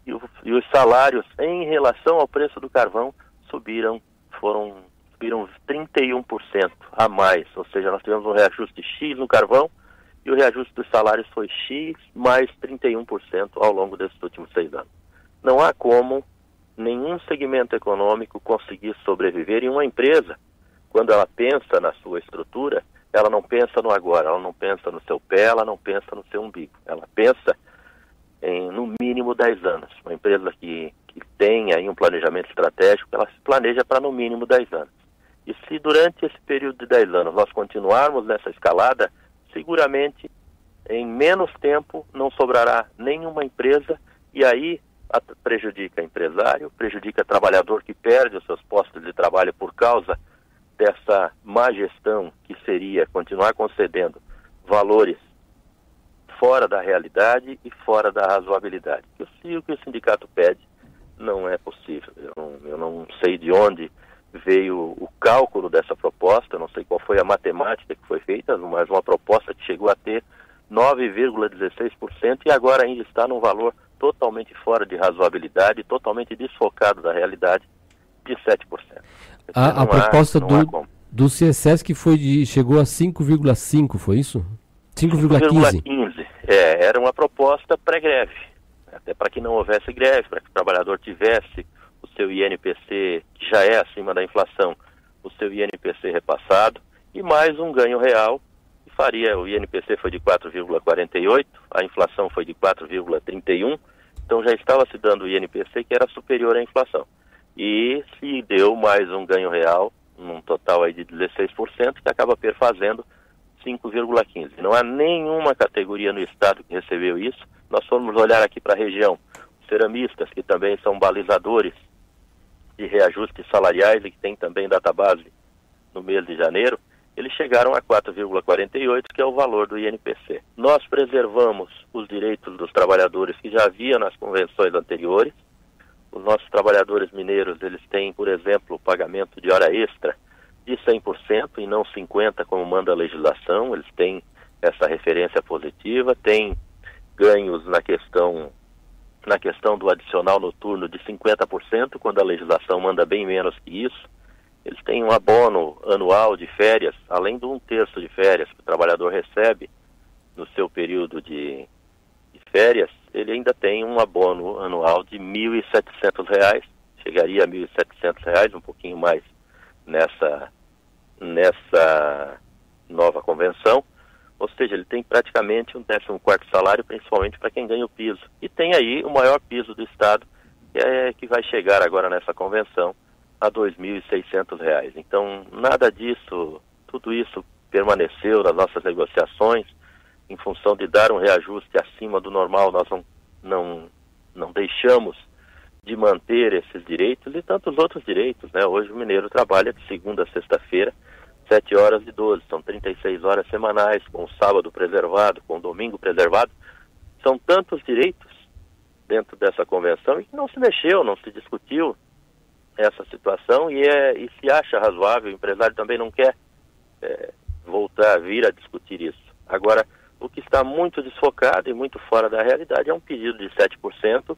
e, o, e os salários em relação ao preço do carvão subiram, foram subiram 31% a mais, ou seja, nós tivemos um reajuste X no carvão e o reajuste dos salários foi X mais 31% ao longo desses últimos seis anos. Não há como nenhum segmento econômico conseguir sobreviver em uma empresa, quando ela pensa na sua estrutura, ela não pensa no agora, ela não pensa no seu pé, ela não pensa no seu umbigo. Ela pensa em no mínimo 10 anos. Uma empresa que, que tem aí um planejamento estratégico, ela se planeja para no mínimo 10 anos. E se durante esse período de 10 anos nós continuarmos nessa escalada, seguramente em menos tempo não sobrará nenhuma empresa e aí prejudica empresário, prejudica trabalhador que perde os seus postos de trabalho por causa dessa má gestão que seria continuar concedendo valores fora da realidade e fora da razoabilidade. o que o sindicato pede não é possível. Eu não, eu não sei de onde veio o cálculo dessa proposta, não sei qual foi a matemática que foi feita, mas uma proposta que chegou a ter 9,16% e agora ainda está num valor totalmente fora de razoabilidade, totalmente desfocado da realidade, de 7%. A, a proposta do, do CSS que foi de, chegou a 5,5, foi isso? 5,15. 5,15. É, era uma proposta pré-greve, até para que não houvesse greve, para que o trabalhador tivesse seu INPC, que já é acima da inflação, o seu INPC repassado, e mais um ganho real faria, o INPC foi de 4,48, a inflação foi de 4,31, então já estava se dando o INPC que era superior à inflação. E se deu mais um ganho real, num total aí de 16%, que acaba perfazendo 5,15%. Não há nenhuma categoria no estado que recebeu isso. Nós fomos olhar aqui para a região, ceramistas, que também são balizadores de reajustes salariais e que tem também database no mês de janeiro, eles chegaram a 4,48, que é o valor do INPC. Nós preservamos os direitos dos trabalhadores que já havia nas convenções anteriores. Os nossos trabalhadores mineiros, eles têm, por exemplo, o pagamento de hora extra de 100% e não 50% como manda a legislação. Eles têm essa referência positiva, têm ganhos na questão na questão do adicional noturno de 50%, quando a legislação manda bem menos que isso eles têm um abono anual de férias, além de um terço de férias que o trabalhador recebe no seu período de, de férias, ele ainda tem um abono anual de R$ 1.700, chegaria a R$ 1.700, um pouquinho mais nessa, nessa nova convenção, ou seja, ele tem praticamente um 14 salário, principalmente para quem ganha o piso. E tem aí o maior piso do Estado, que, é, que vai chegar agora nessa convenção, a R$ 2.600. Então, nada disso, tudo isso permaneceu nas nossas negociações, em função de dar um reajuste acima do normal, nós não, não, não deixamos de manter esses direitos e tantos outros direitos. Né? Hoje o mineiro trabalha de segunda a sexta-feira, 7 horas e 12, são 36 horas semanais, com sábado preservado, com domingo preservado. São tantos direitos dentro dessa convenção e que não se mexeu, não se discutiu, essa situação e, é, e se acha razoável, o empresário também não quer é, voltar a vir a discutir isso. Agora, o que está muito desfocado e muito fora da realidade é um pedido de 7%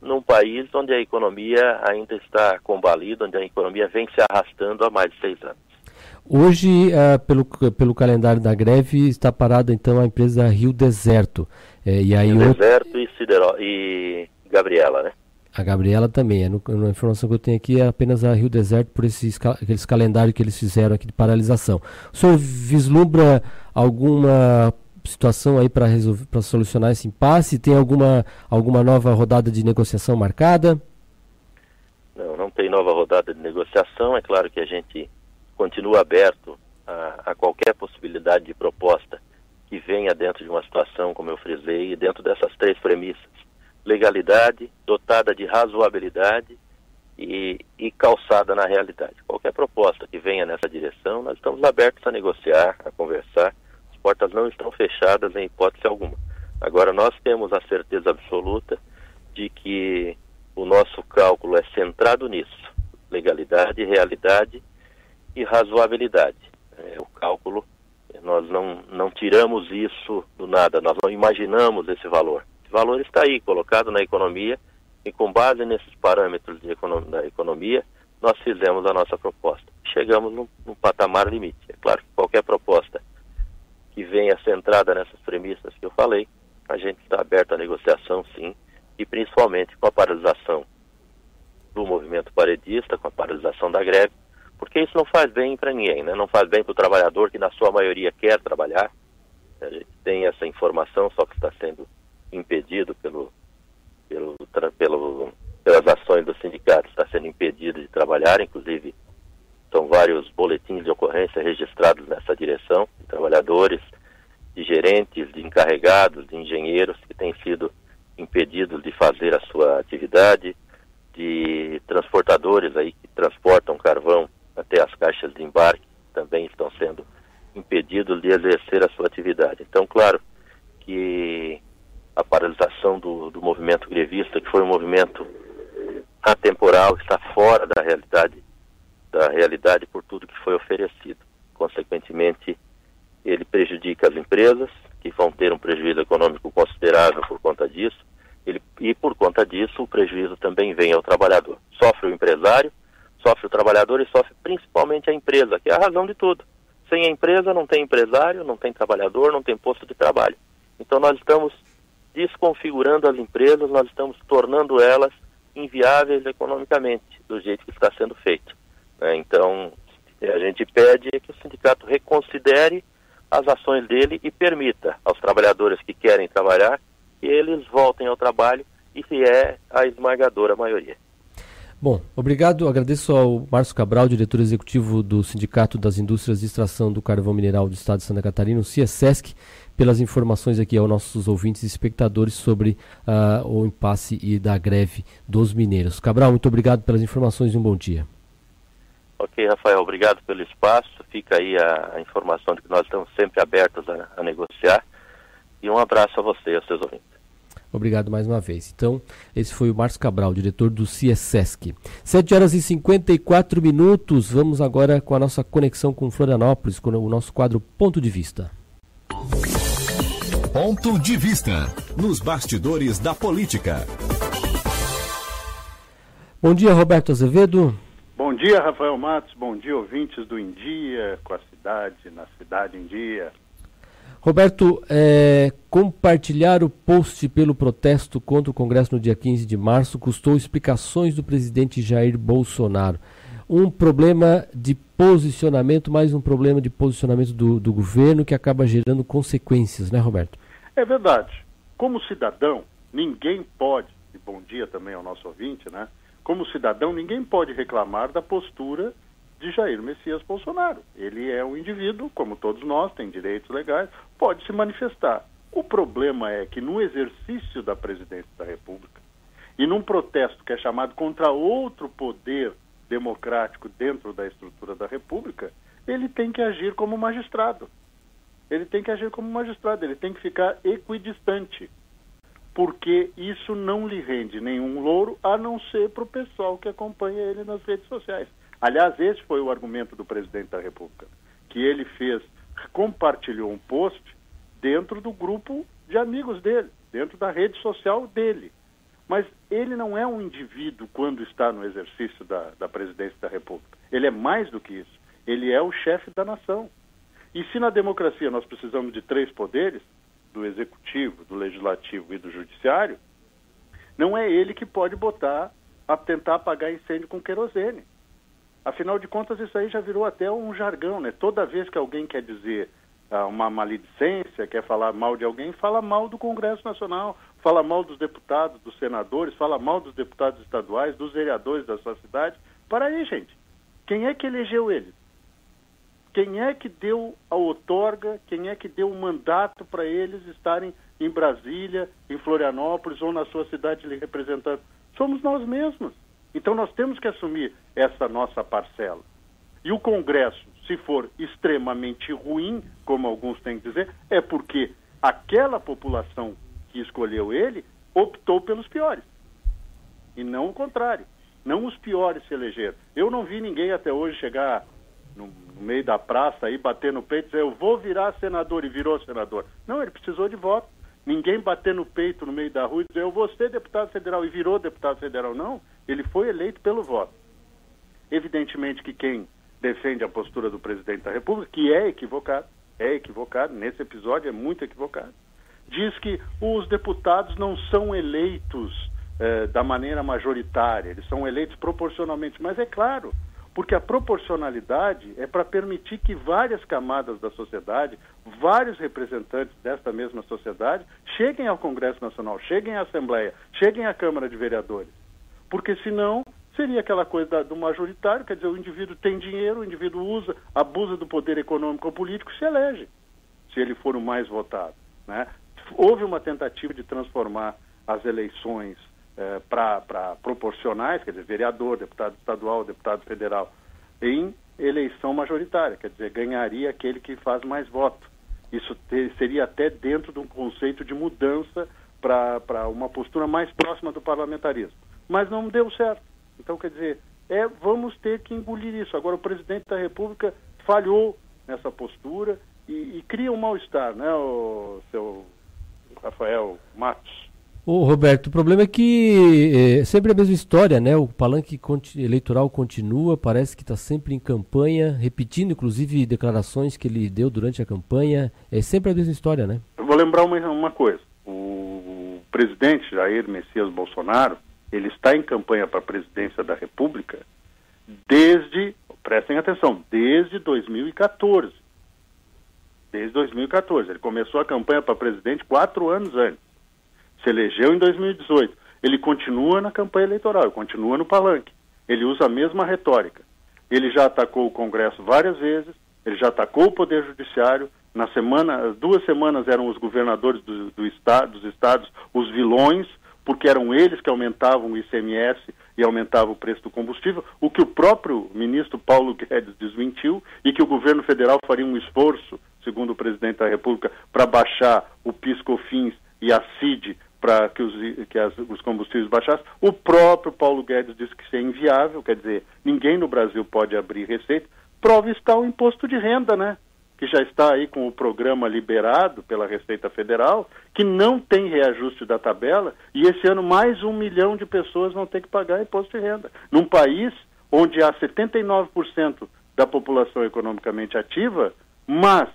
num país onde a economia ainda está combalida, onde a economia vem se arrastando há mais de seis anos. Hoje, uh, pelo, pelo calendário da greve, está parada então a empresa Rio Deserto. É, e aí Rio Deserto e, Sidero... e Gabriela, né? A Gabriela também. É, no, a informação que eu tenho aqui é apenas a Rio Deserto por esses aqueles calendários que eles fizeram aqui de paralisação. O senhor vislumbra alguma situação aí para solucionar esse impasse? Tem alguma alguma nova rodada de negociação marcada? Não, não tem nova rodada de negociação. É claro que a gente continua aberto a, a qualquer possibilidade de proposta que venha dentro de uma situação, como eu frisei, dentro dessas três premissas: legalidade, dotada de razoabilidade e, e calçada na realidade. Qualquer proposta que venha nessa direção, nós estamos abertos a negociar, a conversar. As portas não estão fechadas em hipótese alguma. Agora, nós temos a certeza absoluta de que o nosso cálculo é centrado nisso: legalidade, realidade e razoabilidade. É, o cálculo, nós não, não tiramos isso do nada, nós não imaginamos esse valor. Esse valor está aí, colocado na economia, e com base nesses parâmetros da economia, nós fizemos a nossa proposta. Chegamos num, num patamar limite. É claro que qualquer proposta que venha centrada nessas premissas que eu falei, a gente está aberto à negociação, sim, e principalmente com a paralisação do movimento paredista, com a paralisação da greve, porque isso não faz bem para ninguém, né? não faz bem para o trabalhador que na sua maioria quer trabalhar. A gente tem essa informação, só que está sendo impedido pelo, pelo, pelo, pelas ações do sindicato, está sendo impedido de trabalhar, inclusive são vários boletins de ocorrência registrados nessa direção, de trabalhadores, de gerentes, de encarregados, de engenheiros que têm sido impedidos de fazer a sua atividade, de transportadores aí que transportam carvão até as caixas de embarque também estão sendo impedidos de exercer a sua atividade. Então, claro que a paralisação do, do movimento grevista, que foi um movimento atemporal, está fora da realidade da realidade por tudo que foi oferecido. Consequentemente, ele prejudica as empresas, que vão ter um prejuízo econômico considerável por conta disso, ele, e por conta disso o prejuízo também vem ao trabalhador. Sofre o empresário, sofre o trabalhador e sofre principalmente a empresa, que é a razão de tudo. Sem a empresa não tem empresário, não tem trabalhador, não tem posto de trabalho. Então nós estamos desconfigurando as empresas, nós estamos tornando elas inviáveis economicamente, do jeito que está sendo feito. Né? Então a gente pede que o sindicato reconsidere as ações dele e permita aos trabalhadores que querem trabalhar que eles voltem ao trabalho e se é a esmagadora maioria. Bom, obrigado. Agradeço ao Márcio Cabral, diretor executivo do Sindicato das Indústrias de Extração do Carvão Mineral do Estado de Santa Catarina, o CIESESC, pelas informações aqui aos nossos ouvintes e espectadores sobre uh, o impasse e da greve dos mineiros. Cabral, muito obrigado pelas informações e um bom dia. Ok, Rafael, obrigado pelo espaço. Fica aí a, a informação de que nós estamos sempre abertos a, a negociar. E um abraço a você e aos seus ouvintes. Obrigado mais uma vez. Então, esse foi o Márcio Cabral, diretor do CIESESC. 7 horas e 54 minutos. Vamos agora com a nossa conexão com Florianópolis, com o nosso quadro Ponto de Vista. Ponto de Vista. Nos bastidores da política. Bom dia, Roberto Azevedo. Bom dia, Rafael Matos. Bom dia, ouvintes do Em Dia, com a cidade, na cidade em dia. Roberto, é, compartilhar o post pelo protesto contra o Congresso no dia 15 de março custou explicações do presidente Jair Bolsonaro. Um problema de posicionamento, mais um problema de posicionamento do, do governo que acaba gerando consequências, né, Roberto? É verdade. Como cidadão, ninguém pode, e bom dia também ao nosso ouvinte, né? como cidadão, ninguém pode reclamar da postura de Jair Messias Bolsonaro. Ele é um indivíduo, como todos nós, tem direitos legais, pode se manifestar. O problema é que no exercício da presidência da República e num protesto que é chamado contra outro poder democrático dentro da estrutura da República, ele tem que agir como magistrado. Ele tem que agir como magistrado, ele tem que ficar equidistante porque isso não lhe rende nenhum louro, a não ser para o pessoal que acompanha ele nas redes sociais. Aliás, esse foi o argumento do presidente da República, que ele fez, compartilhou um post dentro do grupo de amigos dele, dentro da rede social dele. Mas ele não é um indivíduo quando está no exercício da, da presidência da República. Ele é mais do que isso. Ele é o chefe da nação. E se na democracia nós precisamos de três poderes, do executivo, do legislativo e do judiciário, não é ele que pode botar a tentar apagar incêndio com querosene. Afinal de contas, isso aí já virou até um jargão, né? Toda vez que alguém quer dizer ah, uma maledicência, quer falar mal de alguém, fala mal do Congresso Nacional, fala mal dos deputados, dos senadores, fala mal dos deputados estaduais, dos vereadores da sua cidade. Para aí, gente. Quem é que elegeu eles? Quem é que deu a outorga, quem é que deu o mandato para eles estarem em Brasília, em Florianópolis ou na sua cidade lhe representando? Somos nós mesmos. Então nós temos que assumir essa nossa parcela. E o Congresso, se for extremamente ruim, como alguns têm que dizer, é porque aquela população que escolheu ele optou pelos piores. E não o contrário. Não os piores se elegeram. Eu não vi ninguém até hoje chegar no, no meio da praça aí, bater no peito e dizer eu vou virar senador e virou senador. Não, ele precisou de voto. Ninguém bater no peito no meio da rua e dizer eu vou ser deputado federal e virou deputado federal. Não, ele foi eleito pelo voto. Evidentemente que quem defende a postura do presidente da República, que é equivocado, é equivocado, nesse episódio é muito equivocado, diz que os deputados não são eleitos eh, da maneira majoritária, eles são eleitos proporcionalmente. Mas é claro, porque a proporcionalidade é para permitir que várias camadas da sociedade, vários representantes desta mesma sociedade, cheguem ao Congresso Nacional, cheguem à Assembleia, cheguem à Câmara de Vereadores. Porque senão seria aquela coisa do majoritário, quer dizer, o indivíduo tem dinheiro, o indivíduo usa, abusa do poder econômico ou político e se elege, se ele for o mais votado. Né? Houve uma tentativa de transformar as eleições eh, para proporcionais, quer dizer, vereador, deputado estadual, deputado federal, em eleição majoritária, quer dizer, ganharia aquele que faz mais voto. Isso ter, seria até dentro de um conceito de mudança para uma postura mais próxima do parlamentarismo. Mas não deu certo. Então, quer dizer, é, vamos ter que engolir isso. Agora, o presidente da República falhou nessa postura e, e cria um mal-estar, né, o seu Rafael Matos? Ô, Roberto, o problema é que é sempre a mesma história, né? O palanque eleitoral continua, parece que está sempre em campanha, repetindo inclusive declarações que ele deu durante a campanha. É sempre a mesma história, né? Eu vou lembrar uma, uma coisa. O presidente Jair Messias Bolsonaro, ele está em campanha para a presidência da República desde, prestem atenção, desde 2014. Desde 2014. Ele começou a campanha para presidente quatro anos antes se elegeu em 2018. Ele continua na campanha eleitoral, continua no palanque. Ele usa a mesma retórica. Ele já atacou o Congresso várias vezes, ele já atacou o Poder Judiciário. Na semana, as duas semanas eram os governadores do, do estado, dos estados os vilões, porque eram eles que aumentavam o ICMS e aumentavam o preço do combustível, o que o próprio ministro Paulo Guedes desmentiu e que o governo federal faria um esforço, segundo o presidente da República, para baixar o PIS/COFINS e a CID para que, os, que as, os combustíveis baixassem. O próprio Paulo Guedes disse que isso é inviável, quer dizer, ninguém no Brasil pode abrir receita. Prova está o imposto de renda, né? Que já está aí com o programa liberado pela Receita Federal, que não tem reajuste da tabela, e esse ano mais um milhão de pessoas vão ter que pagar imposto de renda. Num país onde há 79% da população economicamente ativa, mas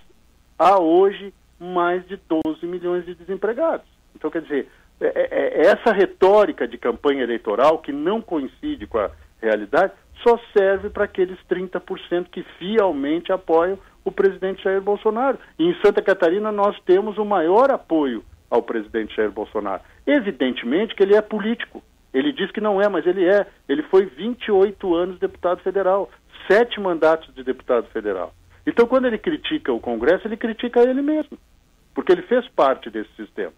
há hoje mais de 12 milhões de desempregados. Então, quer dizer, é, é, é, essa retórica de campanha eleitoral que não coincide com a realidade só serve para aqueles 30% que fielmente apoiam o presidente Jair Bolsonaro. E em Santa Catarina nós temos o maior apoio ao presidente Jair Bolsonaro. Evidentemente que ele é político. Ele diz que não é, mas ele é. Ele foi 28 anos deputado federal, sete mandatos de deputado federal. Então, quando ele critica o Congresso, ele critica ele mesmo, porque ele fez parte desse sistema.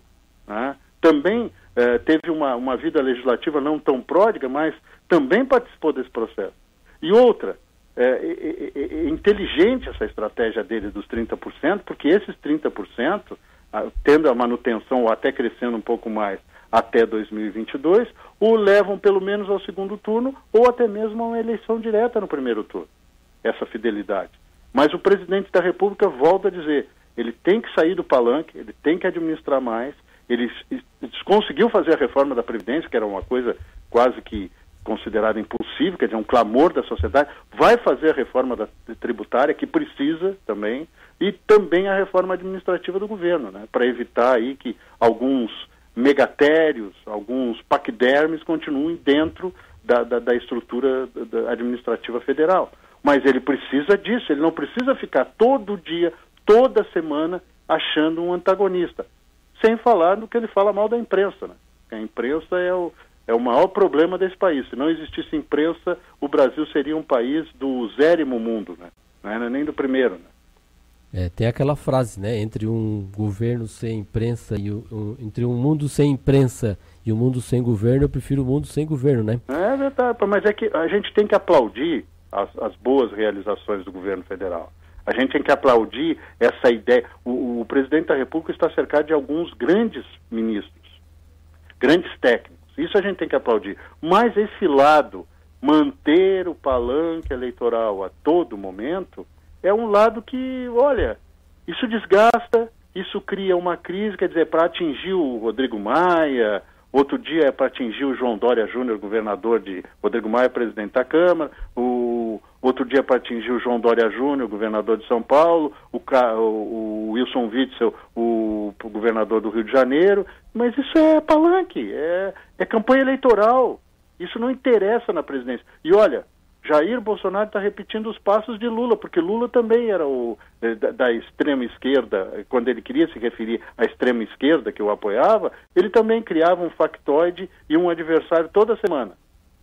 Né? Também eh, teve uma, uma vida legislativa não tão pródiga, mas também participou desse processo. E outra, é, inteligente essa estratégia dele dos 30%, porque esses 30%, tendo a manutenção ou até crescendo um pouco mais até 2022, o levam pelo menos ao segundo turno ou até mesmo a uma eleição direta no primeiro turno. Essa fidelidade. Mas o presidente da República volta a dizer: ele tem que sair do palanque, ele tem que administrar mais, ele conseguiu fazer a reforma da Previdência, que era uma coisa quase que considerado impossível, quer dizer, um clamor da sociedade, vai fazer a reforma da, tributária, que precisa também, e também a reforma administrativa do governo, né, para evitar aí que alguns megatérios, alguns paquidermes continuem dentro da, da, da estrutura da administrativa federal. Mas ele precisa disso, ele não precisa ficar todo dia, toda semana, achando um antagonista. Sem falar no que ele fala mal da imprensa. Né? A imprensa é o, é o maior problema desse país. Se não existisse imprensa, o Brasil seria um país do zérimo mundo, né? não era nem do primeiro. Né? É, tem aquela frase, né? Entre um governo sem imprensa e um, entre um mundo sem imprensa e um mundo sem governo, eu prefiro o um mundo sem governo, né? É verdade, mas é que a gente tem que aplaudir as, as boas realizações do governo federal. A gente tem que aplaudir essa ideia. O, o presidente da República está cercado de alguns grandes ministros, grandes técnicos. Isso a gente tem que aplaudir. Mas esse lado, manter o palanque eleitoral a todo momento, é um lado que, olha, isso desgasta, isso cria uma crise, quer dizer, para atingir o Rodrigo Maia, outro dia é para atingir o João Dória Júnior, governador de Rodrigo Maia, presidente da Câmara, o outro dia para atingir o João Dória Júnior, governador de São Paulo, o, o Wilson Witzel, o, o, governador do Rio de Janeiro, mas isso é palanque, é, é campanha eleitoral, isso não interessa na presidência. E olha, Jair Bolsonaro está repetindo os passos de Lula, porque Lula também era o eh, da, da, extrema esquerda, quando ele queria se referir à extrema esquerda que o apoiava, ele também criava um factoide e um adversário toda semana.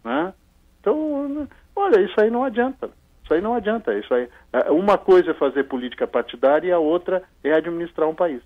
Né? Então, olha, isso aí não adianta. Isso aí não adianta. Isso aí, eh, uma coisa é fazer política partidária e a outra é administrar um país.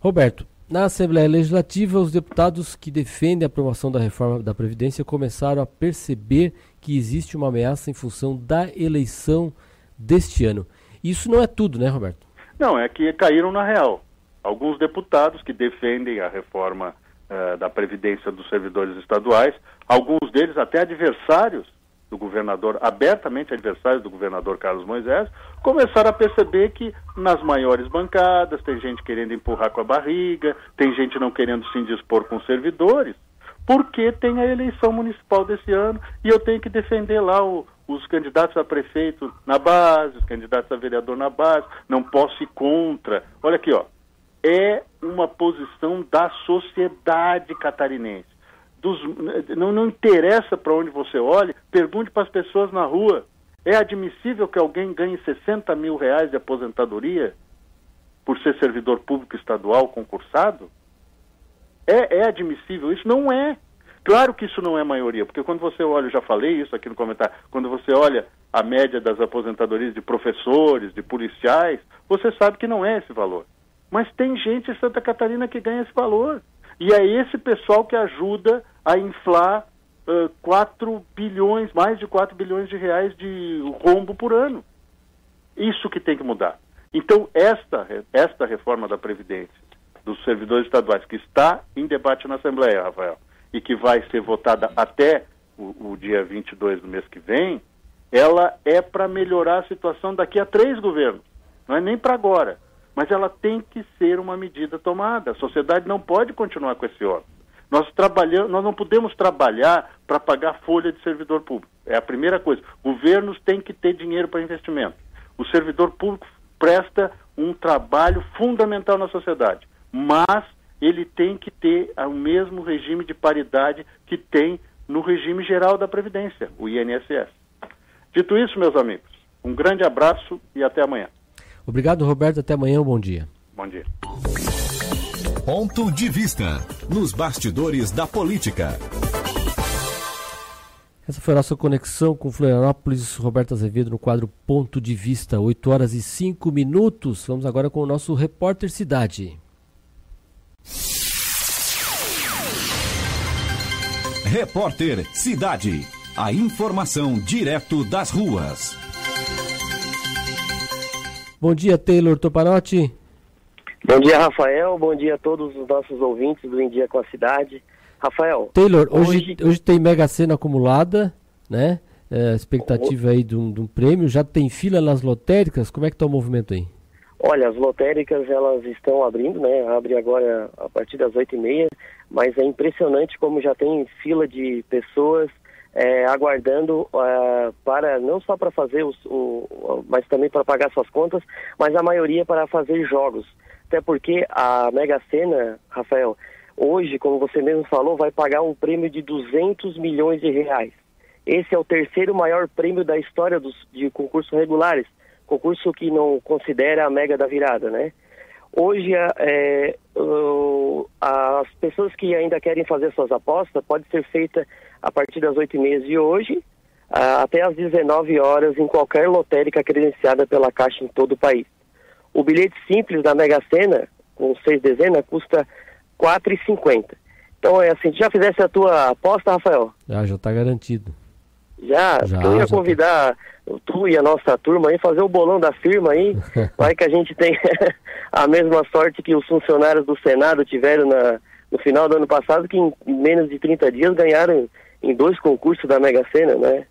Roberto, na Assembleia Legislativa, os deputados que defendem a aprovação da reforma da Previdência começaram a perceber que existe uma ameaça em função da eleição deste ano. Isso não é tudo, né, Roberto? Não, é que caíram na real. Alguns deputados que defendem a reforma uh, da Previdência dos servidores estaduais, alguns deles até adversários do governador, abertamente adversários do governador Carlos Moisés, começaram a perceber que nas maiores bancadas tem gente querendo empurrar com a barriga, tem gente não querendo se indispor com servidores, porque tem a eleição municipal desse ano e eu tenho que defender lá o, os candidatos a prefeito na base, os candidatos a vereador na base, não posso ir contra. Olha aqui, ó, é uma posição da sociedade catarinense dos, não, não interessa para onde você olhe, pergunte para as pessoas na rua. É admissível que alguém ganhe 60 mil reais de aposentadoria por ser servidor público estadual concursado? É, é admissível? Isso não é. Claro que isso não é maioria, porque quando você olha, eu já falei isso aqui no comentário, quando você olha a média das aposentadorias de professores, de policiais, você sabe que não é esse valor. Mas tem gente em Santa Catarina que ganha esse valor. E é esse pessoal que ajuda a inflar uh, 4 bilhões, mais de 4 bilhões de reais de rombo por ano. Isso que tem que mudar. Então, esta, esta reforma da Previdência dos servidores estaduais, que está em debate na Assembleia, Rafael, e que vai ser votada até o, o dia 22 do mês que vem, ela é para melhorar a situação daqui a três governos, não é nem para agora mas ela tem que ser uma medida tomada. A sociedade não pode continuar com esse órgão. Nós, trabalhamos, nós não podemos trabalhar para pagar folha de servidor público. É a primeira coisa. Governos têm que ter dinheiro para investimento. O servidor público presta um trabalho fundamental na sociedade, mas ele tem que ter o mesmo regime de paridade que tem no regime geral da Previdência, o INSS. Dito isso, meus amigos, um grande abraço e até amanhã. Obrigado, Roberto. Até amanhã. Um bom dia. Bom dia. Ponto de vista nos bastidores da política. Essa foi a nossa conexão com Florianópolis, Roberto Azevedo, no quadro Ponto de Vista, 8 horas e 5 minutos. Vamos agora com o nosso repórter Cidade. Repórter Cidade. A informação direto das ruas. Bom dia, Taylor Topanotti. Bom dia, Rafael. Bom dia a todos os nossos ouvintes do Em Dia com a Cidade. Rafael. Taylor, hoje, hoje, hoje tem Mega Sena acumulada, né? É, expectativa aí de um, de um, prêmio. Já tem fila nas lotéricas? Como é que está o movimento aí? Olha, as lotéricas elas estão abrindo, né? Abre agora a partir das oito e meia, mas é impressionante como já tem fila de pessoas é, aguardando uh, para não só para fazer os, o, mas também para pagar suas contas, mas a maioria para fazer jogos. Até porque a Mega Sena, Rafael, hoje, como você mesmo falou, vai pagar um prêmio de 200 milhões de reais. Esse é o terceiro maior prêmio da história dos, de concursos regulares, concurso que não considera a Mega da Virada, né? Hoje, é, uh, as pessoas que ainda querem fazer suas apostas, pode ser feita a partir das 8 e meia de hoje, até às 19 horas, em qualquer lotérica credenciada pela Caixa em todo o país. O bilhete simples da Mega Sena, com seis dezenas, custa R$ 4,50. Então, é assim, já fizesse a tua aposta, Rafael? Já, já está garantido. Já, já eu ia convidar tá. tu e a nossa turma aí, fazer o bolão da firma aí, <laughs> vai que a gente tem <laughs> a mesma sorte que os funcionários do Senado tiveram na, no final do ano passado, que em menos de 30 dias ganharam em dois concursos da Mega Sena, né?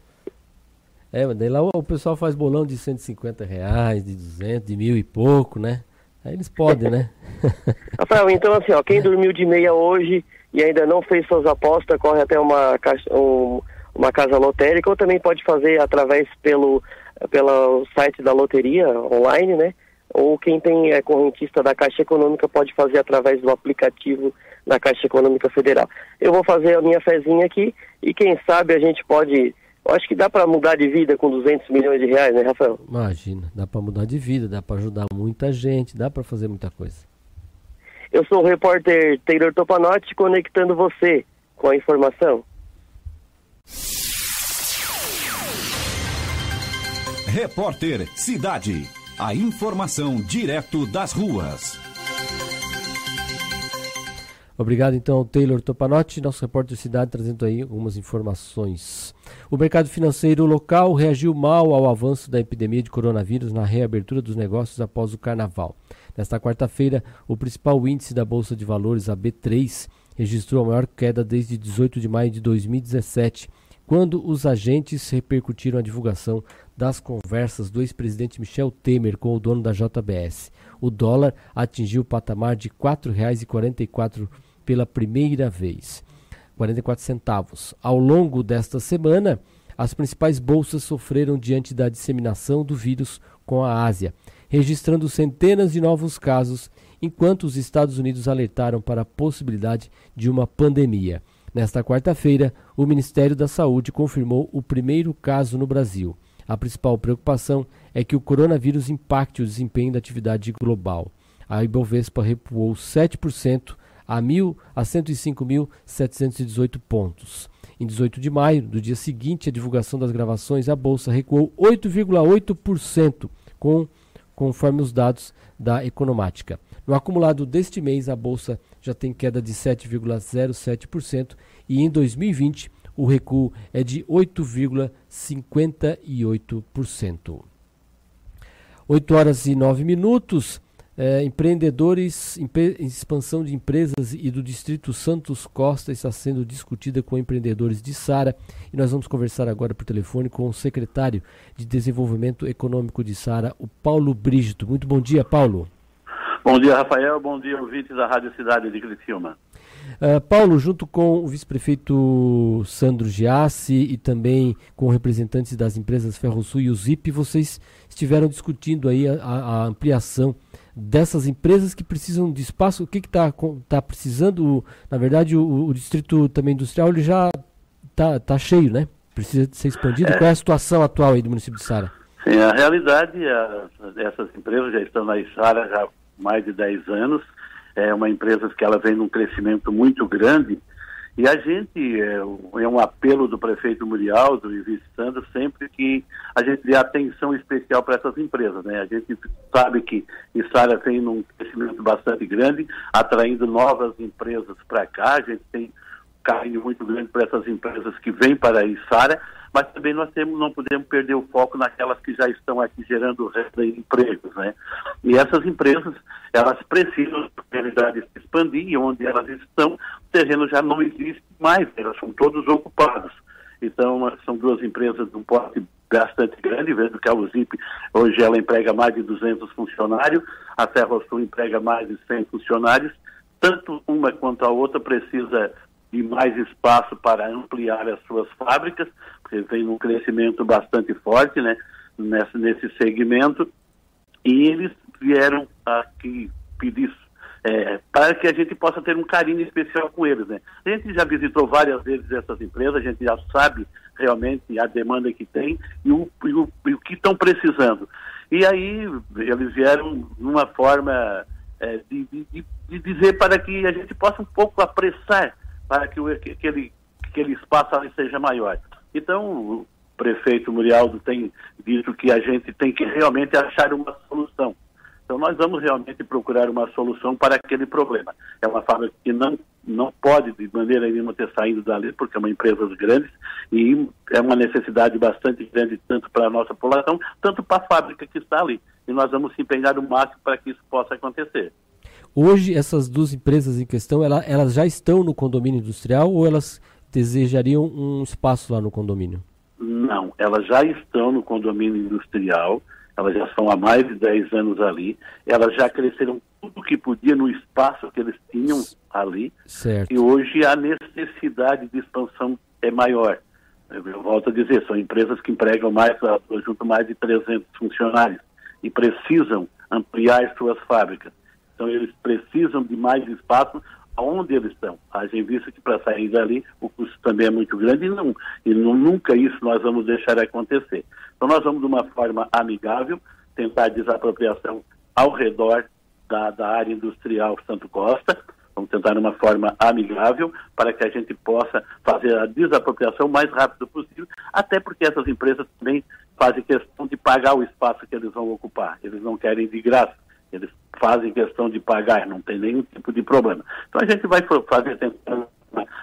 É, mas daí lá o pessoal faz bolão de 150 reais, de 200, de mil e pouco, né? Aí eles podem, né? <laughs> Rafael, então assim, ó, quem dormiu de meia hoje e ainda não fez suas apostas, corre até uma, caixa, um, uma casa lotérica ou também pode fazer através pelo, pelo site da loteria online, né? Ou quem tem é correntista da Caixa Econômica pode fazer através do aplicativo da Caixa Econômica Federal. Eu vou fazer a minha fezinha aqui e quem sabe a gente pode eu acho que dá para mudar de vida com 200 milhões de reais, né, Rafael? Imagina, dá para mudar de vida, dá para ajudar muita gente, dá para fazer muita coisa. Eu sou o repórter Taylor Topanotti, conectando você com a informação. Repórter Cidade. A informação direto das ruas. Obrigado então ao Taylor Topanotti, nosso repórter Cidade, trazendo aí algumas informações. O mercado financeiro local reagiu mal ao avanço da epidemia de coronavírus na reabertura dos negócios após o carnaval. Nesta quarta-feira, o principal índice da Bolsa de Valores, a B3, registrou a maior queda desde 18 de maio de 2017, quando os agentes repercutiram a divulgação das conversas do ex-presidente Michel Temer com o dono da JBS. O dólar atingiu o patamar de R$ 4,44 pela primeira vez. 44 centavos. Ao longo desta semana, as principais bolsas sofreram diante da disseminação do vírus com a Ásia, registrando centenas de novos casos, enquanto os Estados Unidos alertaram para a possibilidade de uma pandemia. Nesta quarta-feira, o Ministério da Saúde confirmou o primeiro caso no Brasil. A principal preocupação é que o coronavírus impacte o desempenho da atividade global. A Ibovespa recuou 7% a, a 105.718 pontos. Em 18 de maio, do dia seguinte à divulgação das gravações, a bolsa recuou 8,8%, com, conforme os dados da Economática. No acumulado deste mês, a bolsa já tem queda de 7,07% e em 2020 o recuo é de 8,58%. 8 horas e 9 minutos. É, empreendedores, expansão de empresas e do Distrito Santos Costa está sendo discutida com empreendedores de Sara e nós vamos conversar agora por telefone com o secretário de Desenvolvimento Econômico de Sara, o Paulo Brígido. Muito bom dia, Paulo. Bom dia, Rafael. Bom dia, ouvintes da Rádio Cidade de Criciúma. Uh, Paulo, junto com o vice-prefeito Sandro Giassi e também com representantes das empresas Ferrosul e o ZIP, vocês estiveram discutindo aí a, a ampliação dessas empresas que precisam de espaço. O que está tá precisando? Na verdade, o, o, distrito também industrial ele já está tá cheio, né? Precisa ser expandido. É. Qual é a situação atual aí do município de Sara? Sim, a realidade, a, essas empresas já estão na Sara já há mais de 10 anos é uma empresa que ela vem num crescimento muito grande e a gente, é, é um apelo do prefeito Muriel, do vice Sandro, sempre que a gente dê atenção especial para essas empresas. Né? A gente sabe que Isara vem num crescimento bastante grande, atraindo novas empresas para cá, a gente tem carinho muito grande para essas empresas que vêm para Isara, mas também nós temos, não podemos perder o foco naquelas que já estão aqui gerando renda e empregos, né? E essas empresas, elas precisam, na realidade, se expandir e onde elas estão, o terreno já não existe mais, elas são todos ocupados. Então, são duas empresas de um porte bastante grande, vendo que a UZIP hoje ela emprega mais de 200 funcionários, a Ferrosul emprega mais de 100 funcionários, tanto uma quanto a outra precisa de mais espaço para ampliar as suas fábricas, porque vem um crescimento bastante forte né, nesse, segmento, e eles vieram aqui pedir é, para que a gente possa ter um carinho especial com eles. Né? A gente já visitou várias vezes essas empresas, a gente já sabe realmente a demanda que tem e o, e o, e o que estão precisando. E aí eles vieram numa forma é, de, de, de, dizer para que a gente possa um pouco apressar para que, o, que aquele, aquele espaço ali seja maior. Então, o prefeito Murialdo tem dito que a gente tem que realmente achar uma solução. Então, nós vamos realmente procurar uma solução para aquele problema. É uma fábrica que não, não pode, de maneira nenhuma, ter saído dali, porque é uma empresa grande e é uma necessidade bastante grande, tanto para a nossa população, tanto para a fábrica que está ali. E nós vamos se empenhar o máximo para que isso possa acontecer. Hoje, essas duas empresas em questão, ela, elas já estão no condomínio industrial ou elas desejariam um espaço lá no condomínio? Não, elas já estão no condomínio industrial elas já são há mais de 10 anos ali, elas já cresceram tudo que podia no espaço que eles tinham ali, certo. e hoje a necessidade de expansão é maior. Eu volto a dizer, são empresas que empregam mais, junto mais de 300 funcionários, e precisam ampliar suas fábricas. Então eles precisam de mais espaço aonde eles estão. Haja em vista que para sair dali o custo também é muito grande e, não, e não, nunca isso nós vamos deixar acontecer. Então nós vamos de uma forma amigável tentar desapropriação ao redor da, da área industrial Santo Costa, vamos tentar de uma forma amigável para que a gente possa fazer a desapropriação o mais rápido possível, até porque essas empresas também fazem questão de pagar o espaço que eles vão ocupar. Eles não querem de graça, eles fazem questão de pagar, não tem nenhum tipo de problema. Então a gente vai fazer tentando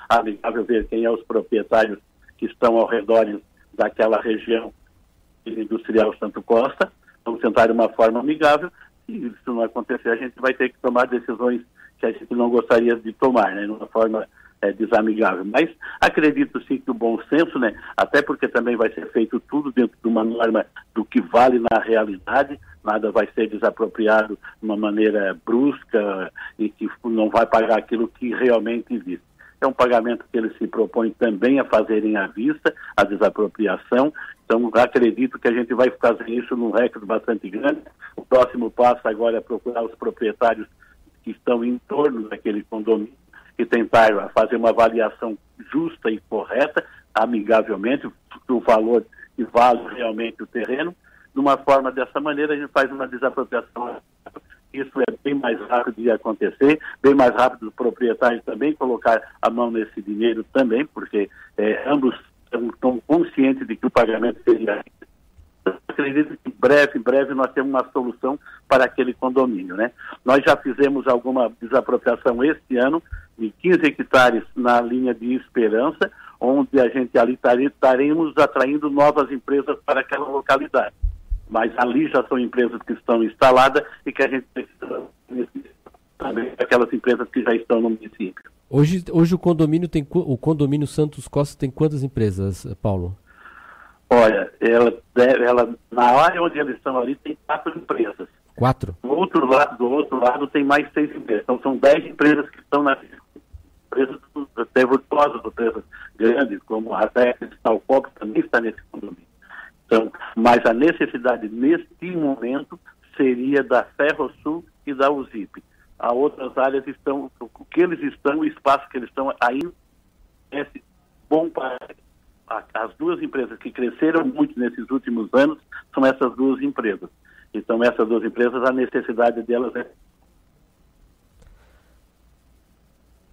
amigável ver quem é os proprietários que estão ao redor daquela região industrial Santo Costa. Vamos tentar de uma forma amigável. Se isso não acontecer, a gente vai ter que tomar decisões que a gente não gostaria de tomar, né? De uma forma é, desamigável. Mas acredito sim que o bom senso, né? Até porque também vai ser feito tudo dentro de uma norma do que vale na realidade, nada vai ser desapropriado de uma maneira brusca e que não vai pagar aquilo que realmente existe. É um pagamento que ele se propõe também a fazerem à vista, a desapropriação. Então, acredito que a gente vai fazer isso num recorde bastante grande. O próximo passo agora é procurar os proprietários que estão em torno daquele condomínio e tentar fazer uma avaliação justa e correta, amigavelmente, do valor que vale realmente o terreno. De uma forma dessa maneira, a gente faz uma desapropriação isso é bem mais rápido de acontecer, bem mais rápido o proprietário também colocar a mão nesse dinheiro também, porque é, ambos estão conscientes de que o pagamento seria. Acredito que breve, breve nós temos uma solução para aquele condomínio, né? Nós já fizemos alguma desapropriação este ano de 15 hectares na linha de Esperança, onde a gente ali estaremos atraindo novas empresas para aquela localidade mas ali já são empresas que estão instaladas e que a gente precisa também aquelas empresas que já estão no município. Hoje, hoje o condomínio tem o condomínio Santos Costa tem quantas empresas, Paulo? Olha, ela, ela na área onde eles estão ali tem quatro empresas. Quatro. Do outro lado, do outro lado tem mais seis empresas. Então são dez empresas que estão na empresas até virtuosas, empresas grandes, como a Tex, Talcop também está nesse condomínio. Então, mas a necessidade neste momento seria da Ferrosul e da USIP. Há outras áreas estão, o que eles estão, o espaço que eles estão ainda é bom para as duas empresas que cresceram muito nesses últimos anos são essas duas empresas. Então, essas duas empresas, a necessidade delas é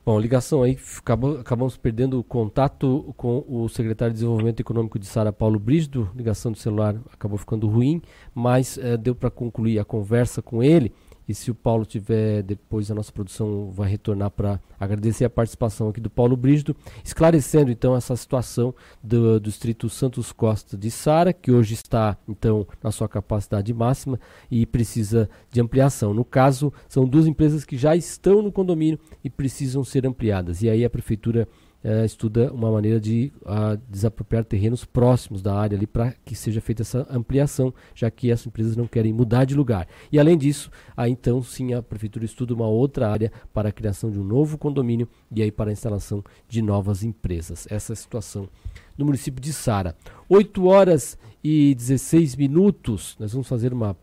Bom, ligação aí, acabou, acabamos perdendo o contato com o secretário de Desenvolvimento Econômico de Sara Paulo Brígido, ligação do celular acabou ficando ruim, mas eh, deu para concluir a conversa com ele e se o Paulo tiver depois, a nossa produção vai retornar para agradecer a participação aqui do Paulo Brígido, esclarecendo então essa situação do, do Distrito Santos Costa de Sara, que hoje está então na sua capacidade máxima e precisa de ampliação. No caso, são duas empresas que já estão no condomínio e precisam ser ampliadas. E aí a prefeitura é, estuda uma maneira de a, desapropriar terrenos próximos da área ali para que seja feita essa ampliação, já que as empresas não querem mudar de lugar. E além disso, aí então sim a prefeitura estuda uma outra área para a criação de um novo condomínio e aí para a instalação de novas empresas. Essa é a situação no município de Sara. 8 horas e 16 minutos. Nós vamos fazer uma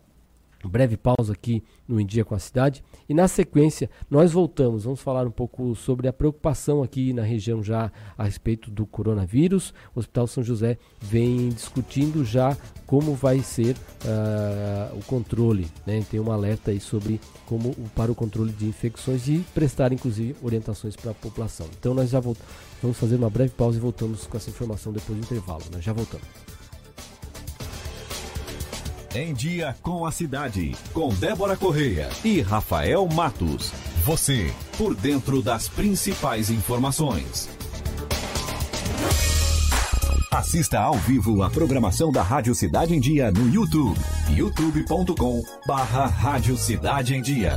breve pausa aqui no Em Dia com a Cidade e na sequência nós voltamos, vamos falar um pouco sobre a preocupação aqui na região já a respeito do coronavírus. O Hospital São José vem discutindo já como vai ser uh, o controle, né? tem um alerta aí sobre como para o controle de infecções e prestar inclusive orientações para a população. Então nós já voltamos, vamos fazer uma breve pausa e voltamos com essa informação depois do intervalo. Nós já voltamos. Em Dia com a Cidade, com Débora Correia e Rafael Matos. Você, por dentro das principais informações. Assista ao vivo a programação da Rádio Cidade em Dia no YouTube. youtube.com barra Rádio Cidade em Dia.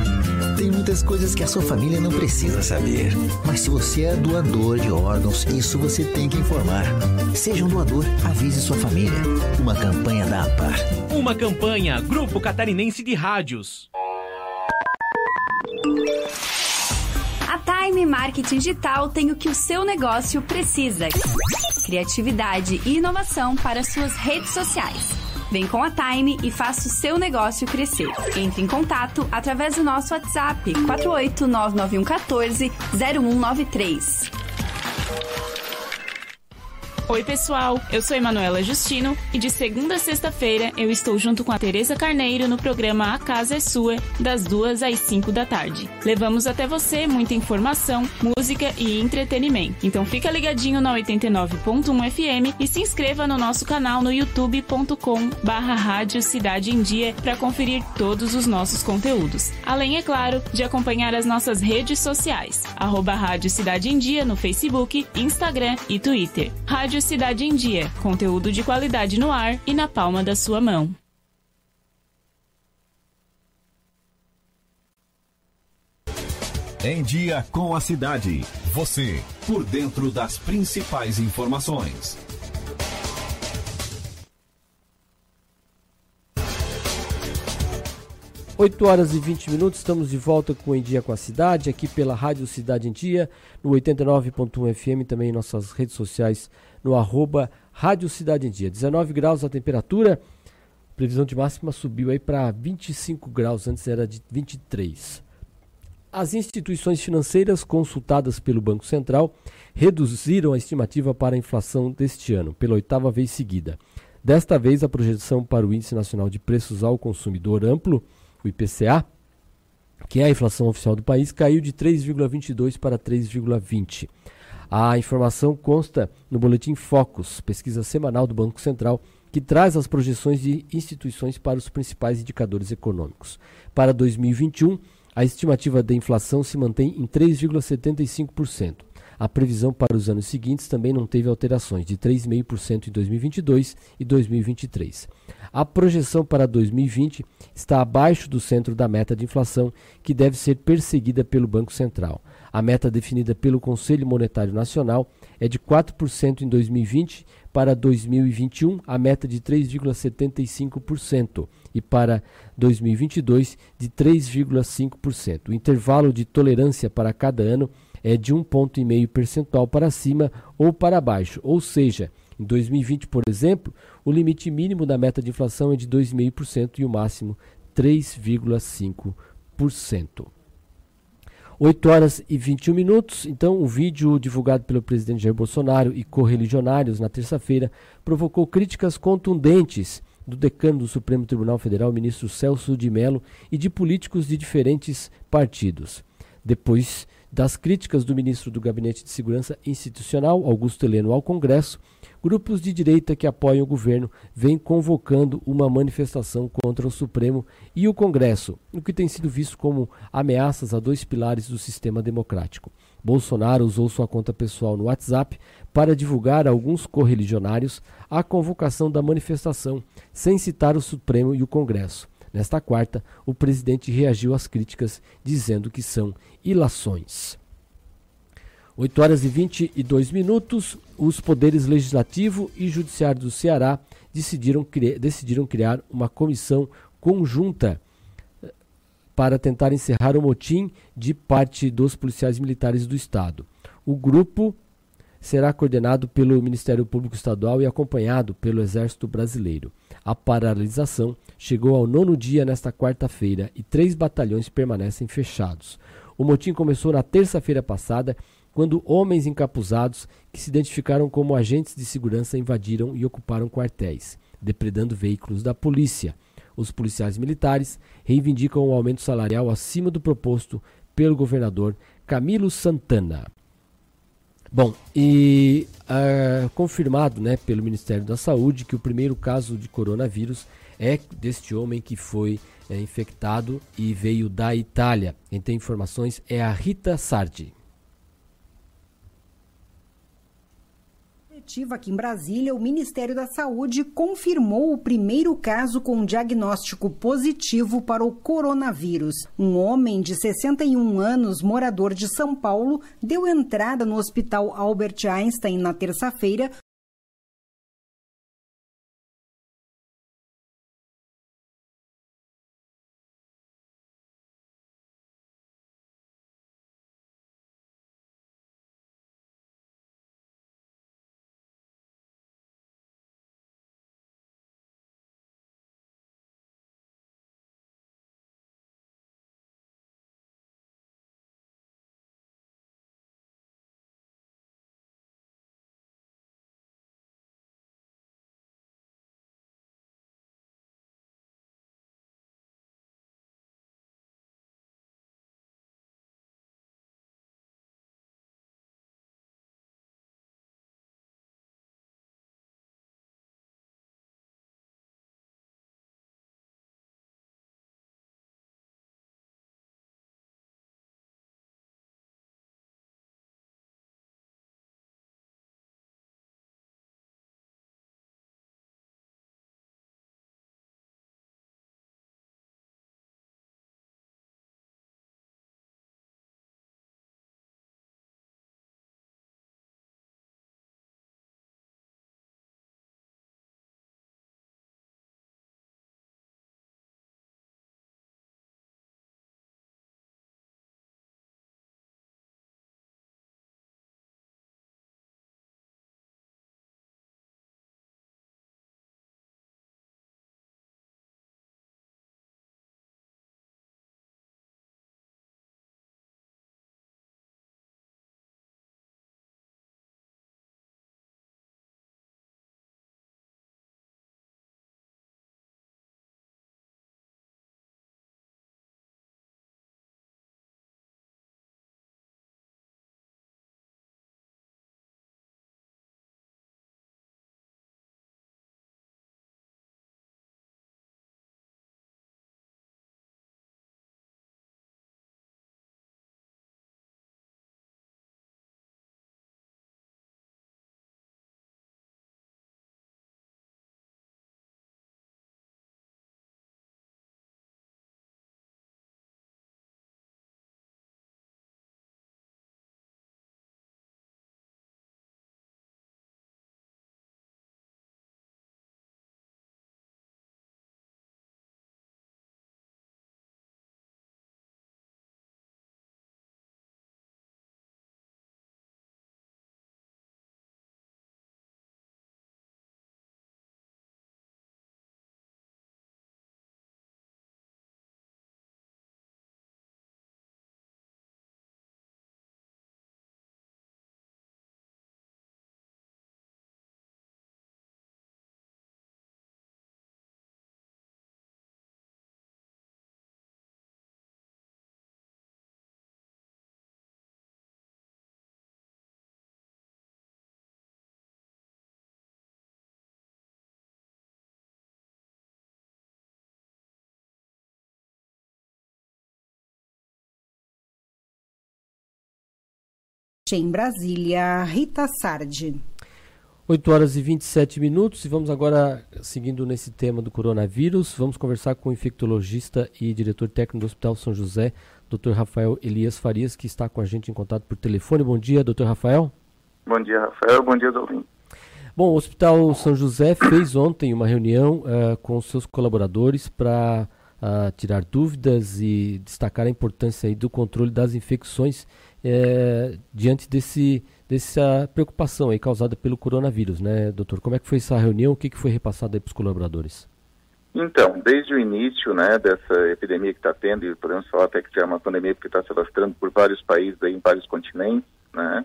Tem muitas coisas que a sua família não precisa saber. Mas se você é doador de órgãos, isso você tem que informar. Seja um doador, avise sua família. Uma campanha da APAR. Uma campanha Grupo Catarinense de Rádios. A Time Marketing Digital tem o que o seu negócio precisa: criatividade e inovação para suas redes sociais. Vem com a Time e faça o seu negócio crescer. Entre em contato através do nosso WhatsApp 4899114 0193. Oi, pessoal. Eu sou Emanuela Justino e de segunda a sexta-feira eu estou junto com a Tereza Carneiro no programa A Casa é Sua, das duas às cinco da tarde. Levamos até você muita informação, música e entretenimento. Então fica ligadinho na 89.1 FM e se inscreva no nosso canal no youtube.com Rádio Cidade em Dia para conferir todos os nossos conteúdos. Além, é claro, de acompanhar as nossas redes sociais, arroba Rádio Cidade em Dia no Facebook, Instagram e Twitter. Rádio Cidade em Dia, conteúdo de qualidade no ar e na palma da sua mão. Em Dia com a Cidade. Você, por dentro das principais informações. Oito horas e 20 minutos, estamos de volta com o Em Dia com a Cidade, aqui pela Rádio Cidade em Dia, no 89.1 FM, também em nossas redes sociais, no arroba Rádio Cidade em Dia. 19 graus a temperatura, previsão de máxima subiu aí para 25 graus, antes era de 23. As instituições financeiras consultadas pelo Banco Central reduziram a estimativa para a inflação deste ano, pela oitava vez seguida. Desta vez, a projeção para o Índice Nacional de Preços ao Consumidor Amplo, o IPCA, que é a inflação oficial do país, caiu de 3,22 para 3,20. A informação consta no Boletim Focus, pesquisa semanal do Banco Central, que traz as projeções de instituições para os principais indicadores econômicos. Para 2021, a estimativa da inflação se mantém em 3,75%. A previsão para os anos seguintes também não teve alterações, de 3,5% em 2022 e 2023. A projeção para 2020 está abaixo do centro da meta de inflação, que deve ser perseguida pelo Banco Central. A meta definida pelo Conselho Monetário Nacional é de 4% em 2020, para 2021 a meta de 3,75% e para 2022 de 3,5%. O intervalo de tolerância para cada ano é de um ponto meio percentual para cima ou para baixo, ou seja, em 2020, por exemplo, o limite mínimo da meta de inflação é de 2,5% e o máximo 3,5%. 8 horas e 21 minutos. Então, o vídeo divulgado pelo presidente Jair Bolsonaro e correligionários na terça-feira provocou críticas contundentes do decano do Supremo Tribunal Federal, ministro Celso de Mello, e de políticos de diferentes partidos. Depois das críticas do ministro do Gabinete de Segurança Institucional, Augusto Heleno, ao Congresso, Grupos de direita que apoiam o governo vêm convocando uma manifestação contra o Supremo e o Congresso, o que tem sido visto como ameaças a dois pilares do sistema democrático. Bolsonaro usou sua conta pessoal no WhatsApp para divulgar a alguns correligionários a convocação da manifestação, sem citar o Supremo e o Congresso. Nesta quarta, o presidente reagiu às críticas, dizendo que são ilações. 8 horas e 22 minutos, os poderes legislativo e judiciário do Ceará decidiram, cri decidiram criar uma comissão conjunta eh, para tentar encerrar o motim de parte dos policiais militares do Estado. O grupo será coordenado pelo Ministério Público Estadual e acompanhado pelo Exército Brasileiro. A paralisação chegou ao nono dia nesta quarta-feira e três batalhões permanecem fechados. O motim começou na terça-feira passada quando homens encapuzados, que se identificaram como agentes de segurança, invadiram e ocuparam quartéis, depredando veículos da polícia. Os policiais militares reivindicam um aumento salarial acima do proposto pelo governador Camilo Santana. Bom, e uh, confirmado né, pelo Ministério da Saúde que o primeiro caso de coronavírus é deste homem que foi é, infectado e veio da Itália. Quem tem informações é a Rita Sardi. Coletiva aqui em Brasília, o Ministério da Saúde confirmou o primeiro caso com diagnóstico positivo para o coronavírus. Um homem de 61 anos, morador de São Paulo, deu entrada no Hospital Albert Einstein na terça-feira Em Brasília, Rita Sardi. 8 horas e 27 minutos e vamos agora, seguindo nesse tema do coronavírus, vamos conversar com o infectologista e diretor técnico do Hospital São José, Dr. Rafael Elias Farias, que está com a gente em contato por telefone. Bom dia, doutor Rafael. Bom dia, Rafael. Bom dia, Dolinho. Bom, o Hospital São José fez ontem uma reunião uh, com seus colaboradores para uh, tirar dúvidas e destacar a importância aí do controle das infecções uh, diante desse, dessa preocupação aí causada pelo coronavírus, né, doutor? Como é que foi essa reunião? O que, que foi repassado para os colaboradores? Então, desde o início né, dessa epidemia que está tendo, e podemos falar até que é uma pandemia porque está se alastrando por vários países, aí, em vários continentes, né,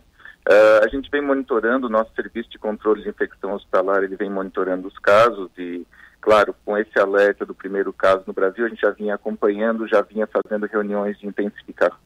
uh, a gente vem monitorando o nosso serviço de controle de infecção hospitalar, ele vem monitorando os casos e, claro, com esse alerta do primeiro caso no Brasil, a gente já vinha acompanhando, já vinha fazendo reuniões de intensificação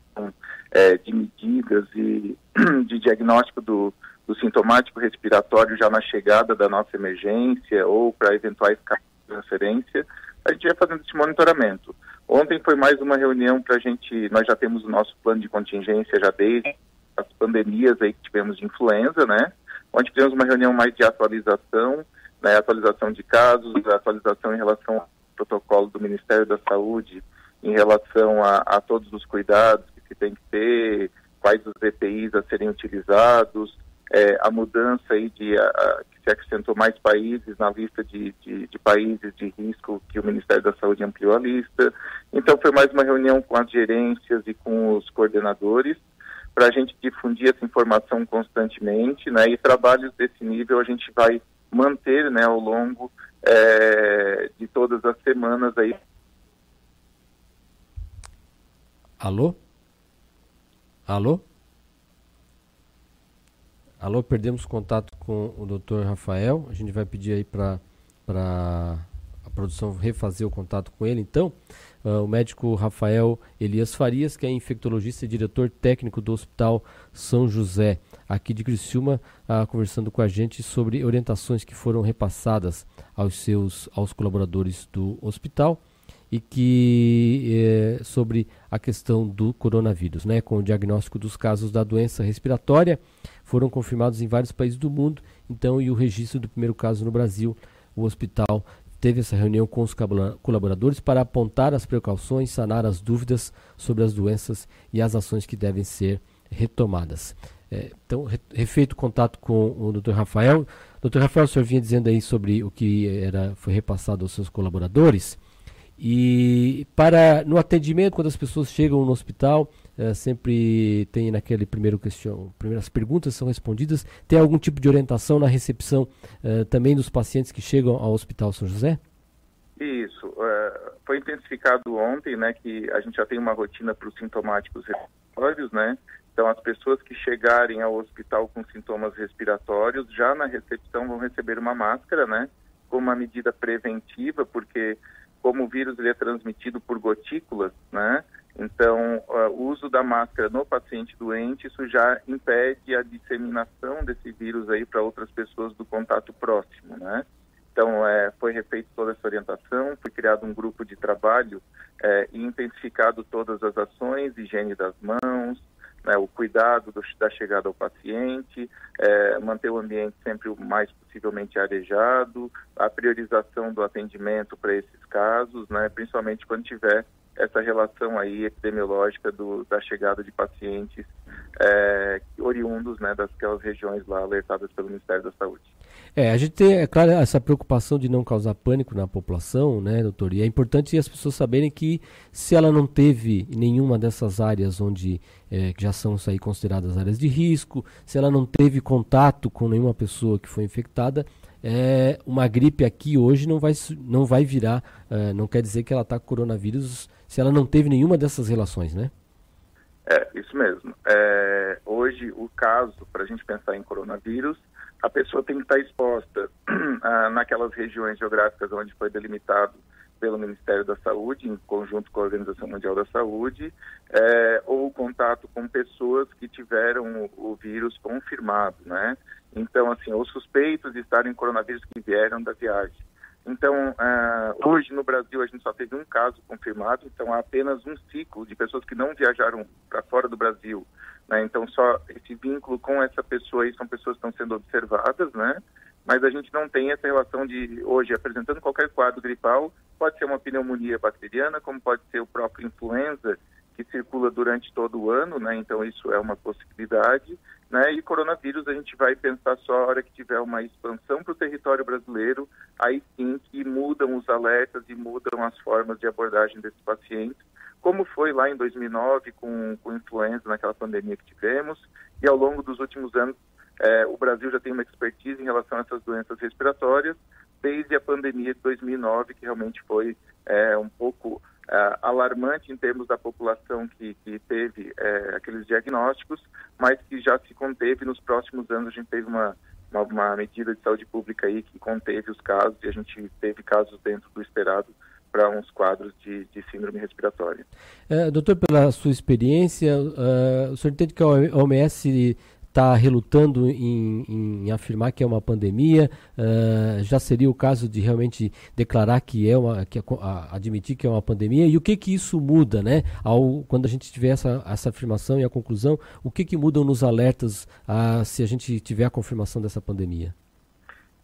é, de medidas e <clears throat> de diagnóstico do, do sintomático respiratório já na chegada da nossa emergência ou para eventuais casos transferência, a gente vai fazendo esse monitoramento. Ontem foi mais uma reunião para a gente, nós já temos o nosso plano de contingência já desde as pandemias aí que tivemos de influenza, né? Onde tivemos uma reunião mais de atualização, né? Atualização de casos, atualização em relação ao protocolo do Ministério da Saúde, em relação a, a todos os cuidados que tem que ter, quais os EPIs a serem utilizados, é, a mudança aí de a, que se acrescentou mais países na lista de, de, de, países de risco que o Ministério da Saúde ampliou a lista. Então foi mais uma reunião com as gerências e com os coordenadores para a gente difundir essa informação constantemente, né? E trabalhos desse nível a gente vai manter, né, ao longo é, de todas as semanas aí. Alô? Alô? Alô, perdemos contato com o Dr. Rafael. A gente vai pedir aí para a produção refazer o contato com ele. Então, uh, o médico Rafael Elias Farias, que é infectologista e diretor técnico do Hospital São José, aqui de Criciúma, uh, conversando com a gente sobre orientações que foram repassadas aos seus aos colaboradores do hospital e que é, sobre a questão do coronavírus, né, com o diagnóstico dos casos da doença respiratória, foram confirmados em vários países do mundo. Então, e o registro do primeiro caso no Brasil, o hospital teve essa reunião com os colaboradores para apontar as precauções, sanar as dúvidas sobre as doenças e as ações que devem ser retomadas. É, então, refeito contato com o Dr. Rafael. Dr. Rafael, o senhor vinha dizendo aí sobre o que era, foi repassado aos seus colaboradores. E para no atendimento, quando as pessoas chegam no hospital, é, sempre tem naquele primeiro questão, primeiras perguntas são respondidas. Tem algum tipo de orientação na recepção é, também dos pacientes que chegam ao Hospital São José? Isso. É, foi intensificado ontem, né, que a gente já tem uma rotina para os sintomáticos respiratórios, né? Então, as pessoas que chegarem ao hospital com sintomas respiratórios, já na recepção vão receber uma máscara, né? Como uma medida preventiva, porque como o vírus ele é transmitido por gotículas, né? Então, uh, o uso da máscara no paciente doente, isso já impede a disseminação desse vírus aí para outras pessoas do contato próximo, né? Então, é, foi refeita toda essa orientação, foi criado um grupo de trabalho é, e intensificado todas as ações, higiene das mãos, né, o cuidado do, da chegada ao paciente, é, manter o ambiente sempre o mais possivelmente arejado, a priorização do atendimento para esses casos, né, principalmente quando tiver essa relação aí epidemiológica do, da chegada de pacientes é, oriundos né, daquelas regiões lá alertadas pelo Ministério da Saúde. É, a gente tem, é claro, essa preocupação de não causar pânico na população, né, doutor? E é importante as pessoas saberem que se ela não teve nenhuma dessas áreas onde é, que já são aí consideradas áreas de risco, se ela não teve contato com nenhuma pessoa que foi infectada, é, uma gripe aqui hoje não vai, não vai virar, é, não quer dizer que ela está com coronavírus se ela não teve nenhuma dessas relações, né? É, isso mesmo. É, hoje, o caso, para a gente pensar em coronavírus, a pessoa tem que estar exposta <clears throat> ah, naquelas regiões geográficas onde foi delimitado pelo Ministério da Saúde, em conjunto com a Organização Mundial da Saúde, é, ou contato com pessoas que tiveram o, o, vírus confirmado, né? Então, assim, os suspeitos de estarem coronavírus que vieram da viagem. Então, uh, hoje no Brasil a gente só teve um caso confirmado, então há apenas um ciclo de pessoas que não viajaram para fora do Brasil. Né? Então, só esse vínculo com essa pessoa aí são pessoas que estão sendo observadas, né? Mas a gente não tem essa relação de hoje apresentando qualquer quadro gripal, pode ser uma pneumonia bacteriana, como pode ser o próprio influenza que circula durante todo o ano, né? Então isso é uma possibilidade, né? E coronavírus a gente vai pensar só a hora que tiver uma expansão para o território brasileiro, aí sim que mudam os alertas e mudam as formas de abordagem desses pacientes, como foi lá em 2009 com, com influenza naquela pandemia que tivemos e ao longo dos últimos anos é, o Brasil já tem uma expertise em relação a essas doenças respiratórias desde a pandemia de 2009 que realmente foi é, um pouco uh, alarmante em termos da população que, que teve uh, aqueles diagnósticos, mas que já se conteve nos próximos anos. A gente teve uma, uma, uma, medida de saúde pública aí que conteve os casos e a gente teve casos dentro do esperado para uns quadros de, de síndrome respiratória. É, doutor, pela sua experiência, uh, o senhor entende que a OMS está relutando em, em, afirmar que é uma pandemia. Uh, já seria o caso de realmente declarar que é uma, que, a, admitir que é uma pandemia. E o que que isso muda, né? Ao, quando a gente tiver essa, essa afirmação e a conclusão, o que que mudam nos alertas a, se a gente tiver a confirmação dessa pandemia?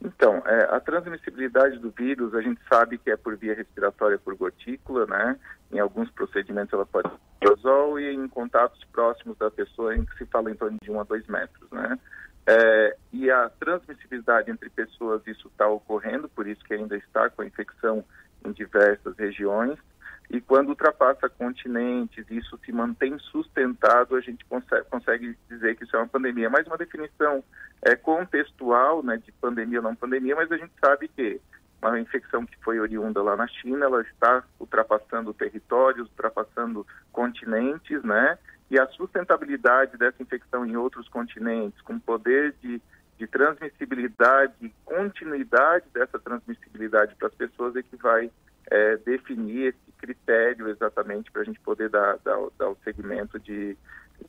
Então, é, a transmissibilidade do vírus, a gente sabe que é por via respiratória por gotícula, né? Em alguns procedimentos ela pode ser aerosol e em contatos próximos da pessoa em que se fala em torno de 1 a 2 metros, né? É, e a transmissibilidade entre pessoas, isso está ocorrendo, por isso que ainda está com a infecção em diversas regiões. E quando ultrapassa continentes, isso se mantém sustentado, a gente consegue, consegue dizer que isso é uma pandemia. Mais uma definição é, contextual né, de pandemia ou não pandemia, mas a gente sabe que uma infecção que foi oriunda lá na China, ela está ultrapassando territórios, ultrapassando continentes, né? E a sustentabilidade dessa infecção em outros continentes, com poder de, de transmissibilidade, continuidade dessa transmissibilidade para as pessoas é que vai é, definir esse critério exatamente para a gente poder dar, dar, dar o segmento de,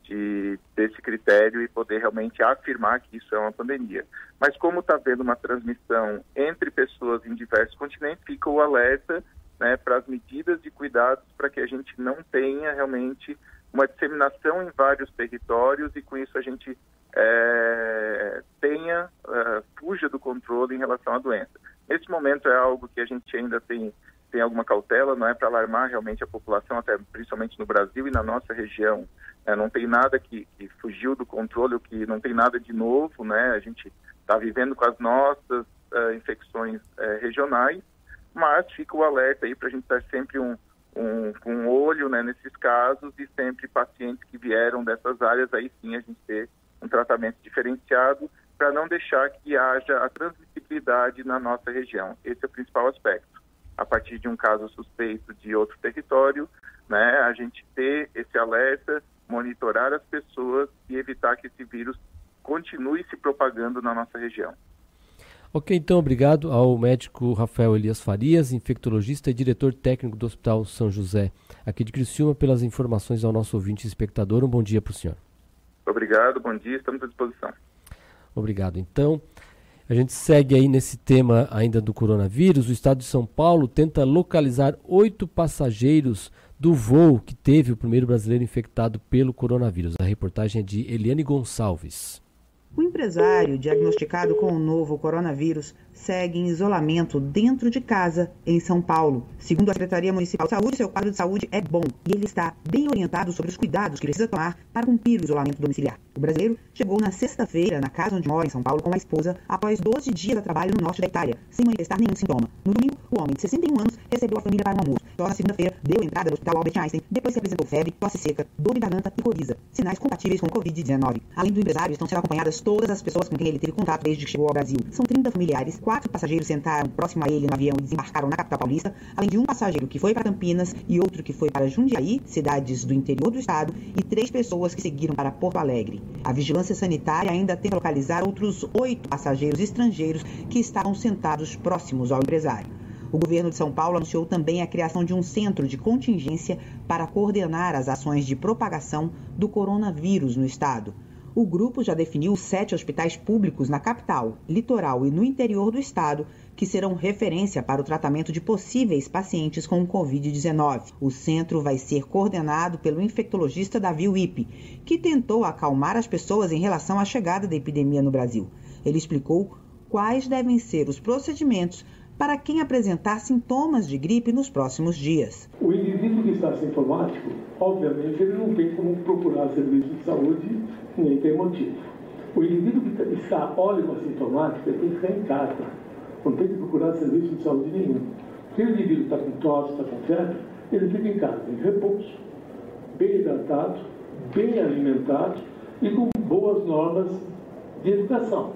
de, desse critério e poder realmente afirmar que isso é uma pandemia. Mas como está havendo uma transmissão entre pessoas em diversos continentes, fica o alerta né, para as medidas de cuidados para que a gente não tenha realmente uma disseminação em vários territórios e com isso a gente é, tenha, uh, fuja do controle em relação à doença. Nesse momento é algo que a gente ainda tem tem alguma cautela, não é para alarmar realmente a população, até principalmente no Brasil e na nossa região. É, não tem nada que, que, fugiu do controle, o que não tem nada de novo, né? A gente está vivendo com as nossas uh, infecções uh, regionais, mas fica o alerta aí para a gente estar sempre um, um, um olho né, nesses casos e sempre pacientes que vieram dessas áreas, aí sim a gente ter um tratamento diferenciado para não deixar que haja a transmissibilidade na nossa região. Esse é o principal aspecto a partir de um caso suspeito de outro território, né, a gente ter esse alerta, monitorar as pessoas e evitar que esse vírus continue se propagando na nossa região. Ok, então obrigado ao médico Rafael Elias Farias, infectologista e diretor técnico do Hospital São José, aqui de Criciúma, pelas informações ao nosso ouvinte e espectador. Um bom dia para o senhor. Obrigado, bom dia, estamos à disposição. Obrigado. Então, a gente segue aí nesse tema ainda do coronavírus. O estado de São Paulo tenta localizar oito passageiros do voo que teve o primeiro brasileiro infectado pelo coronavírus. A reportagem é de Eliane Gonçalves. O empresário diagnosticado com o novo coronavírus segue em isolamento dentro de casa em São Paulo. Segundo a Secretaria Municipal de Saúde, seu quadro de saúde é bom e ele está bem orientado sobre os cuidados que precisa tomar para cumprir o isolamento domiciliar. O brasileiro chegou na sexta-feira na casa onde mora em São Paulo com a esposa após 12 dias de trabalho no norte da Itália, sem manifestar nenhum sintoma. No domingo, o homem de 61 anos recebeu a família para um almoço. Só na segunda-feira deu entrada no hospital Albert Einstein, depois se apresentou febre, tosse seca, dor de garganta e coriza, sinais compatíveis com Covid-19. Além do empresário, estão sendo acompanhadas todas as pessoas com quem ele teve contato desde que chegou ao Brasil. São 30 familiares, quatro passageiros sentaram próximo a ele no avião e desembarcaram na capital paulista, além de um passageiro que foi para Campinas e outro que foi para Jundiaí, cidades do interior do estado, e três pessoas que seguiram para Porto Alegre. A vigilância sanitária ainda tenta localizar outros oito passageiros estrangeiros que estavam sentados próximos ao empresário. O governo de São Paulo anunciou também a criação de um centro de contingência para coordenar as ações de propagação do coronavírus no estado. O grupo já definiu sete hospitais públicos na capital, litoral e no interior do estado que serão referência para o tratamento de possíveis pacientes com Covid-19. O centro vai ser coordenado pelo infectologista Davi Wippe, que tentou acalmar as pessoas em relação à chegada da epidemia no Brasil. Ele explicou quais devem ser os procedimentos para quem apresentar sintomas de gripe nos próximos dias. O indivíduo que está sintomático, obviamente, ele não tem como procurar serviço de saúde, nem tem motivo. O indivíduo que está assintomático, ele tem que ficar em casa, não tem que procurar serviço de saúde nenhum. Se o indivíduo está com tosse, está com febre, ele fica em casa, em repouso, bem hidratado, bem alimentado e com boas normas de educação.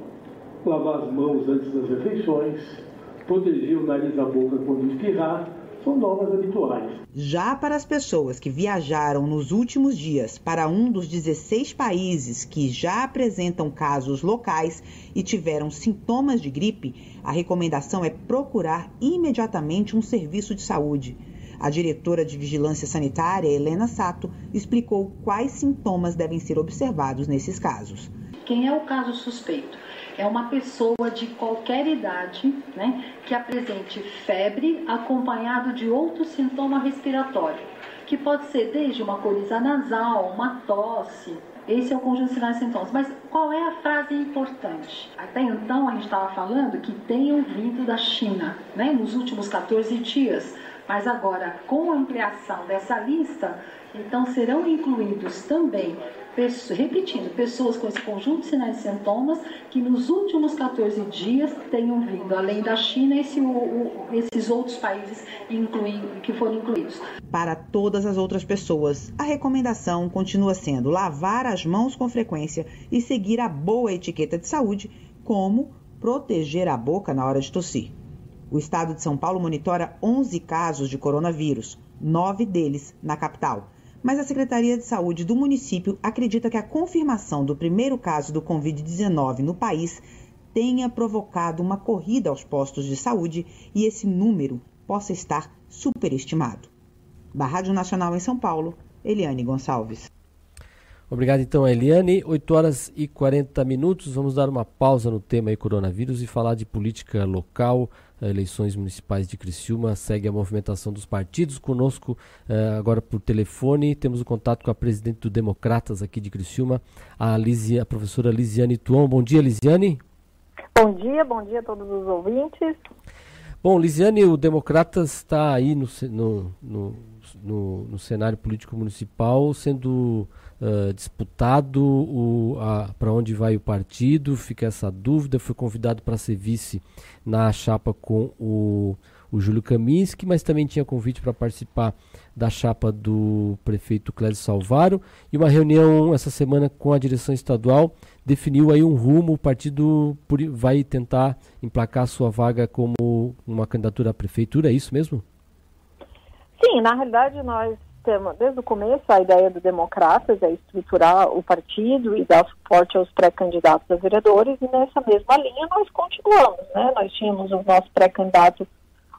Lavar as mãos antes das refeições, proteger o nariz e a boca quando espirrar, são normas habituais. Já para as pessoas que viajaram nos últimos dias para um dos 16 países que já apresentam casos locais e tiveram sintomas de gripe, a recomendação é procurar imediatamente um serviço de saúde. A diretora de Vigilância Sanitária, Helena Sato, explicou quais sintomas devem ser observados nesses casos. Quem é o caso suspeito? É uma pessoa de qualquer idade né, que apresente febre acompanhado de outro sintoma respiratório, que pode ser desde uma coriza nasal, uma tosse. Esse é o conjunto de sinais e sintomas. Mas qual é a frase importante? Até então a gente estava falando que tenham vindo da China, né, nos últimos 14 dias. Mas agora, com a ampliação dessa lista, então serão incluídos também repetindo, pessoas com esse conjunto de sinais e sintomas que nos últimos 14 dias tenham vindo, além da China, esse, o, esses outros países inclui, que foram incluídos. Para todas as outras pessoas, a recomendação continua sendo lavar as mãos com frequência e seguir a boa etiqueta de saúde, como proteger a boca na hora de tossir. O estado de São Paulo monitora 11 casos de coronavírus, nove deles na capital mas a Secretaria de Saúde do município acredita que a confirmação do primeiro caso do Covid-19 no país tenha provocado uma corrida aos postos de saúde e esse número possa estar superestimado. Da Nacional em São Paulo, Eliane Gonçalves. Obrigado então, Eliane. 8 horas e 40 minutos. Vamos dar uma pausa no tema aí, coronavírus e falar de política local eleições municipais de Criciúma, segue a movimentação dos partidos. Conosco, uh, agora por telefone, temos o contato com a presidente do Democratas aqui de Criciúma, a, Lisi, a professora Lisiane Tuon. Bom dia, Lisiane. Bom dia, bom dia a todos os ouvintes. Bom, Lisiane, o Democratas está aí no, no, no, no, no cenário político municipal sendo uh, disputado para onde vai o partido, fica essa dúvida. Foi convidado para ser vice na chapa com o, o Júlio Kaminski, mas também tinha convite para participar da chapa do prefeito Clésio Salvaro. E uma reunião essa semana com a direção estadual definiu aí um rumo. O partido vai tentar emplacar sua vaga como uma candidatura à prefeitura, é isso mesmo? Sim, na realidade nós temos, desde o começo, a ideia do Democratas é estruturar o partido e dar suporte aos pré-candidatos a vereadores, e nessa mesma linha nós continuamos, né? Nós tínhamos o nosso pré-candidato,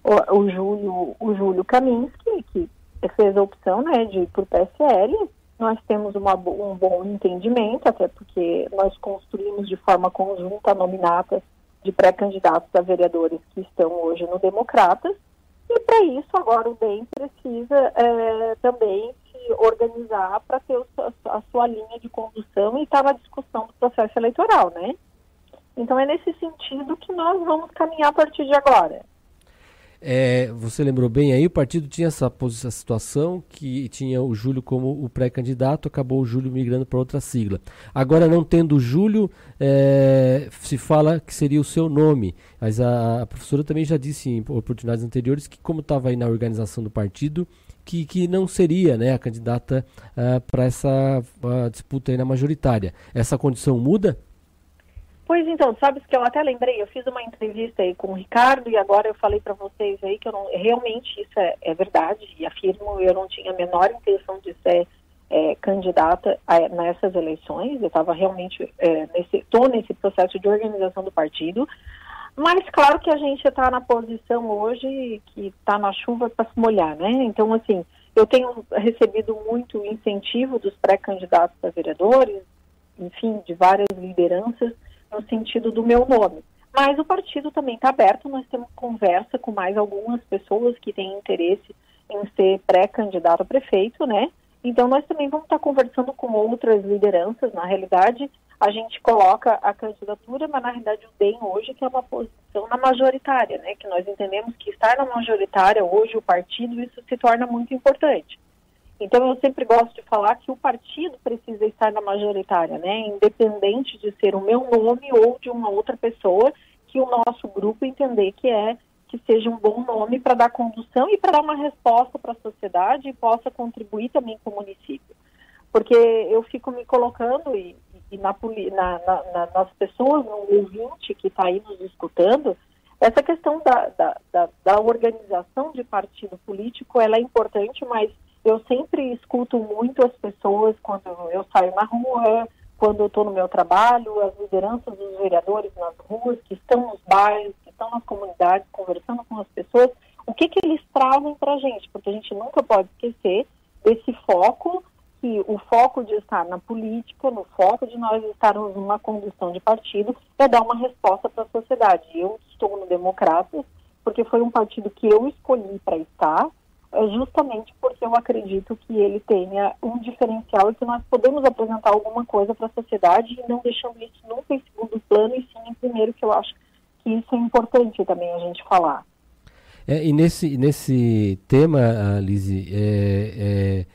o, o, Júlio, o Júlio Kaminski, que fez a opção, né, de ir por PSL, nós temos uma, um bom entendimento, até porque nós construímos de forma conjunta nominatas de pré-candidatos a vereadores que estão hoje no Democratas, e para isso, agora o DEM precisa é, também se organizar para ter a sua linha de condução e estar tá na discussão do processo eleitoral, né? Então é nesse sentido que nós vamos caminhar a partir de agora. É, você lembrou bem aí, o partido tinha essa, essa situação que tinha o Júlio como o pré-candidato, acabou o Júlio migrando para outra sigla. Agora, não tendo o Júlio, é, se fala que seria o seu nome. Mas a, a, professora também já disse em oportunidades anteriores que, como estava aí na organização do partido, que, que não seria né, a candidata uh, para essa uh, disputa aí na majoritária. Essa condição muda? Pois então, sabes que eu até lembrei, eu fiz uma entrevista aí com o Ricardo e agora eu falei para vocês aí que eu não, realmente isso é, é, verdade e afirmo, eu não tinha a menor intenção de ser é, candidata a, nessas eleições, eu estava realmente é, nesse, estou nesse processo de organização do partido, mas claro que a gente está na posição hoje que está na chuva para se molhar, né? Então, assim, eu tenho recebido muito incentivo dos pré-candidatos a vereadores, enfim, de várias lideranças no sentido do meu nome. Mas o partido também está aberto, nós temos conversa com mais algumas pessoas que têm interesse em ser pré-candidato a prefeito, né? Então nós também vamos estar tá conversando com outras lideranças. Na realidade, a gente coloca a candidatura, mas na realidade o DEM hoje que é uma posição na majoritária, né? Que nós entendemos que estar na majoritária hoje o partido isso se torna muito importante. Então eu sempre gosto de falar que o partido precisa estar na majoritária, né? Independente de ser o meu nome ou de uma outra pessoa, que o nosso grupo entender que é que seja um bom nome para dar condução e para dar uma resposta para a sociedade e possa contribuir também com o município. Porque eu fico me colocando e, e na, na, na, nas pessoas, no ouvinte que está aí nos escutando, essa questão da, da, da, da organização de partido político ela é importante, mas eu sempre escuto muito as pessoas quando eu saio na rua, quando eu estou no meu trabalho, as lideranças dos vereadores nas ruas, que estão nos bairros, que estão nas comunidades, conversando com as pessoas, o que, que eles trazem para a gente, porque a gente nunca pode esquecer desse foco, que o foco de estar na política, no foco de nós estarmos numa condução de partido, é dar uma resposta para a sociedade. Eu estou no Democratas, porque foi um partido que eu escolhi para estar, justamente porque eu acredito que ele tenha um diferencial e que nós podemos apresentar alguma coisa para a sociedade e não deixando isso nunca em segundo plano e sim em primeiro, que eu acho que isso é importante também a gente falar. É, e nesse, nesse tema, Lise, é, é,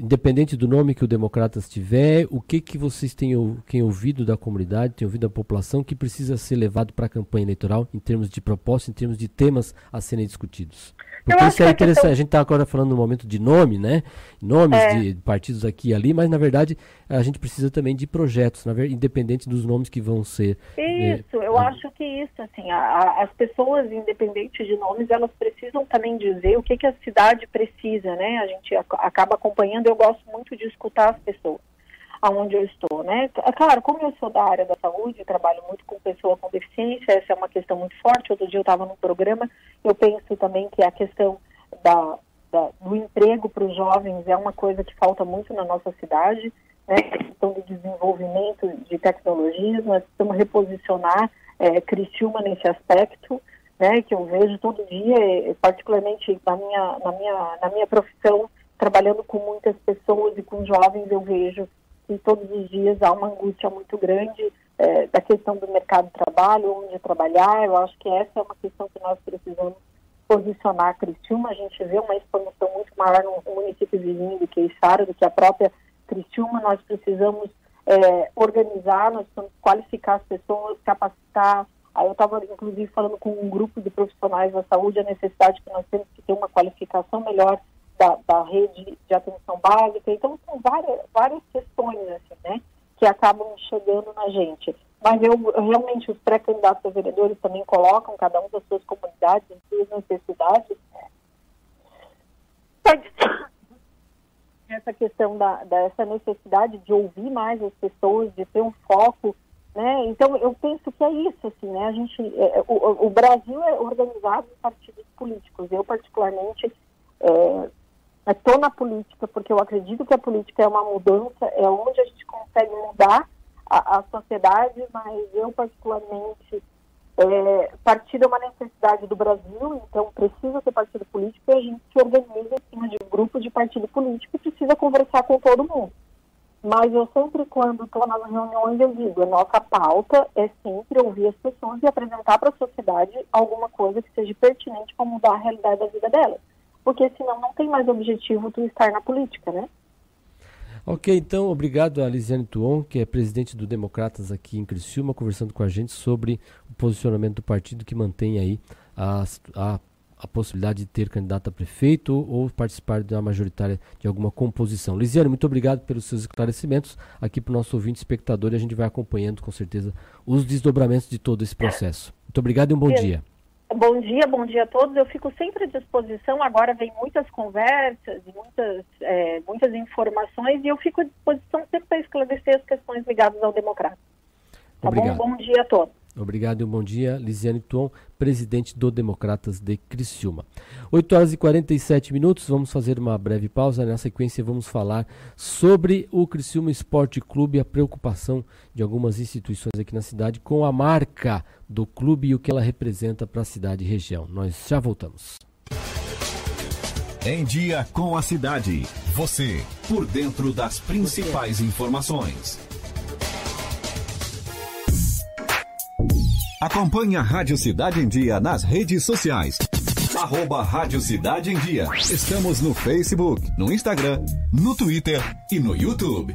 independente do nome que o Democratas tiver, o que, que vocês têm, têm ouvido da comunidade, têm ouvido da população que precisa ser levado para a campanha eleitoral em termos de proposta, em termos de temas a serem discutidos? Porque isso é interessante. Questão... A gente está agora falando no momento de nome, né? Nomes é. de partidos aqui e ali, mas na verdade a gente precisa também de projetos, na verdade, independente dos nomes que vão ser. Isso, é, eu é... acho que isso, assim, a, a, as pessoas, independente de nomes, elas precisam também dizer o que, que a cidade precisa, né? A gente acaba acompanhando, eu gosto muito de escutar as pessoas aonde eu estou, né? É claro, como eu sou da área da saúde, trabalho muito com pessoa com deficiência, essa é uma questão muito forte. Outro dia eu estava num programa, eu penso também que a questão da, da do emprego para os jovens é uma coisa que falta muito na nossa cidade, né? A questão do desenvolvimento de tecnologias, nós precisamos reposicionar é, nesse aspecto, né? Que eu vejo todo dia, particularmente na minha, na minha, na minha profissão, trabalhando com muitas pessoas e com jovens, eu vejo que todos os dias há uma angústia muito grande é, da questão do mercado de trabalho, onde trabalhar. Eu acho que essa é uma questão que nós precisamos posicionar a Criciúma. A gente vê uma expansão muito maior no município vizinho do que Içara, do que a própria Criciúma. Nós precisamos é, organizar, nós precisamos qualificar as pessoas, capacitar. Aí eu estava, inclusive, falando com um grupo de profissionais da saúde a necessidade que nós temos que ter uma qualificação melhor da, da rede de atenção básica. Então, são várias, várias questões, assim, né, que acabam chegando na gente. Mas eu, realmente, os pré-candidatos a vereadores também colocam cada um das suas comunidades, as suas necessidades. Essa questão da, dessa necessidade de ouvir mais as pessoas, de ter um foco né? Então, eu penso que é isso, assim, né? A gente, é, o, o, Brasil é organizado em partidos políticos. Eu, particularmente, é, estou na política porque eu acredito que a política é uma mudança, é onde a gente consegue mudar a, a sociedade, mas eu particularmente é, partido é uma necessidade do Brasil, então precisa ter partido político e a gente se organiza em cima de um grupo de partido político e precisa conversar com todo mundo. Mas eu sempre, quando estou nas reuniões, eu digo, a nossa pauta é sempre ouvir as pessoas e apresentar para a sociedade alguma coisa que seja pertinente para mudar a realidade da vida delas porque senão não tem mais objetivo tu estar na política, né? Ok, então obrigado a Lisiane Tuon, que é presidente do Democratas aqui em Criciúma, conversando com a gente sobre o posicionamento do partido que mantém aí a, a, a possibilidade de ter candidato a prefeito ou participar de uma majoritária de alguma composição. Lisiane, muito obrigado pelos seus esclarecimentos aqui para o nosso ouvinte espectador e a gente vai acompanhando com certeza os desdobramentos de todo esse processo. Muito obrigado e um bom Sim. dia. Bom dia, bom dia a todos. Eu fico sempre à disposição. Agora vem muitas conversas, muitas, é, muitas informações e eu fico à disposição sempre para esclarecer as questões ligadas ao democrata. Tá Obrigado. bom? Bom dia a todos. Obrigado e um bom dia, Lisiane Tuon, presidente do Democratas de Criciúma. 8 horas e 47 minutos, vamos fazer uma breve pausa. Na sequência, vamos falar sobre o Criciúma Esporte Clube, a preocupação de algumas instituições aqui na cidade com a marca do clube e o que ela representa para a cidade e região. Nós já voltamos. Em Dia com a Cidade. Você, por dentro das principais informações. Acompanhe a Rádio Cidade em Dia nas redes sociais. Arroba Rádio Cidade em Dia. Estamos no Facebook, no Instagram, no Twitter e no YouTube.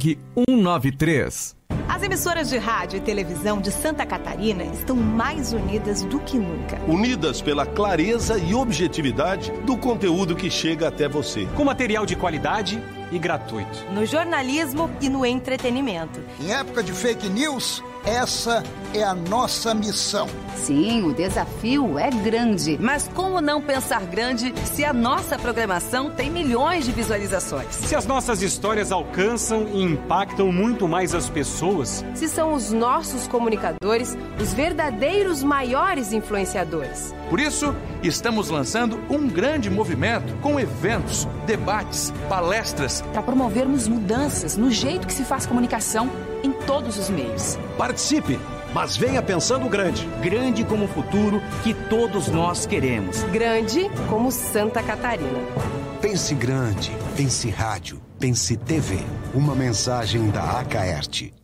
193. As emissoras de rádio e televisão de Santa Catarina estão mais unidas do que nunca. Unidas pela clareza e objetividade do conteúdo que chega até você. Com material de qualidade e gratuito. No jornalismo e no entretenimento. Em época de fake news, essa é a nossa missão. Sim, o desafio é grande. Mas como não pensar grande se a nossa programação tem milhões de visualizações? Se as nossas histórias alcançam e impactam muito mais as pessoas? Se são os nossos comunicadores os verdadeiros maiores influenciadores? Por isso, estamos lançando um grande movimento com eventos, debates, palestras. Para promovermos mudanças no jeito que se faz comunicação todos os meios. Participe, mas venha pensando grande. Grande como o futuro que todos nós queremos. Grande como Santa Catarina. Pense grande, pense rádio, pense TV. Uma mensagem da Acaerte.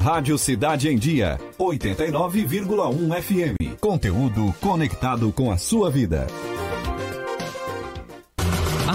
Rádio Cidade em Dia, 89,1 FM. Conteúdo conectado com a sua vida.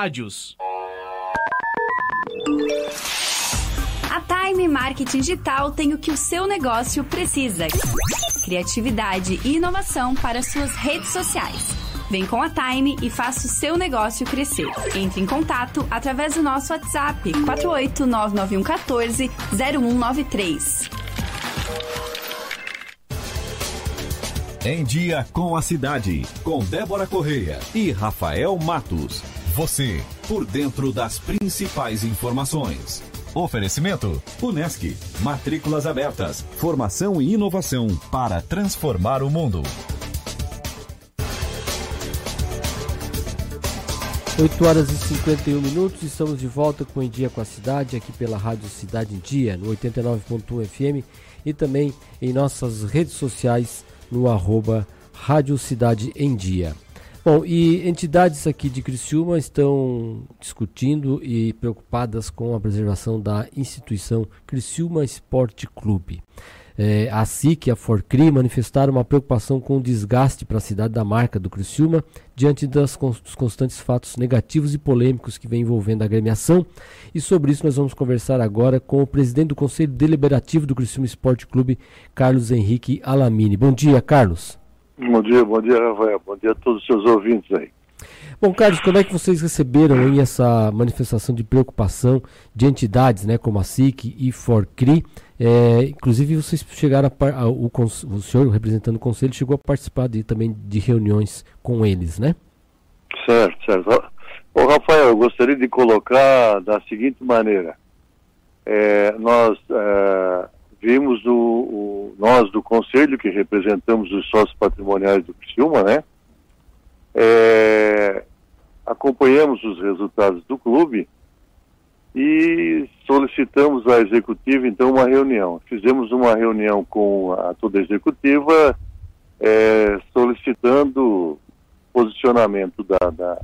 rádios. A Time Marketing Digital tem o que o seu negócio precisa: criatividade e inovação para suas redes sociais. Vem com a Time e faça o seu negócio crescer. Entre em contato através do nosso WhatsApp 4899114 0193. Em Dia com a Cidade, com Débora Correia e Rafael Matos. Você, por dentro das principais informações. Oferecimento: Unesc. Matrículas abertas. Formação e inovação para transformar o mundo. 8 horas e 51 minutos, estamos de volta com Em Dia com a Cidade, aqui pela Rádio Cidade em Dia, no 89.1 FM e também em nossas redes sociais no arroba Rádio Cidade em Dia. Bom, e entidades aqui de Criciúma estão discutindo e preocupadas com a preservação da instituição Criciúma Esporte Clube. É, a SIC e a Forcri manifestaram uma preocupação com o desgaste para a cidade da marca do Criciúma diante das, dos constantes fatos negativos e polêmicos que vem envolvendo a agremiação. E sobre isso nós vamos conversar agora com o presidente do Conselho Deliberativo do Criciúma Esporte Clube, Carlos Henrique Alamini. Bom dia, Carlos. Bom dia, bom dia, Rafael. Bom dia a todos os seus ouvintes aí. Bom, Carlos, como é que vocês receberam aí essa manifestação de preocupação de entidades, né, como a SIC e Forcri? É, inclusive, vocês chegaram a, a o, o senhor, representando o conselho, chegou a participar de, também de reuniões com eles, né? Certo, certo. Ô, Rafael, eu gostaria de colocar da seguinte maneira. É, nós é, vimos o, o, nós do conselho, que representamos os sócios patrimoniais do Criciúma, né? É, acompanhamos os resultados do clube e solicitamos à executiva então uma reunião. Fizemos uma reunião com a toda a executiva é, solicitando posicionamento da, da,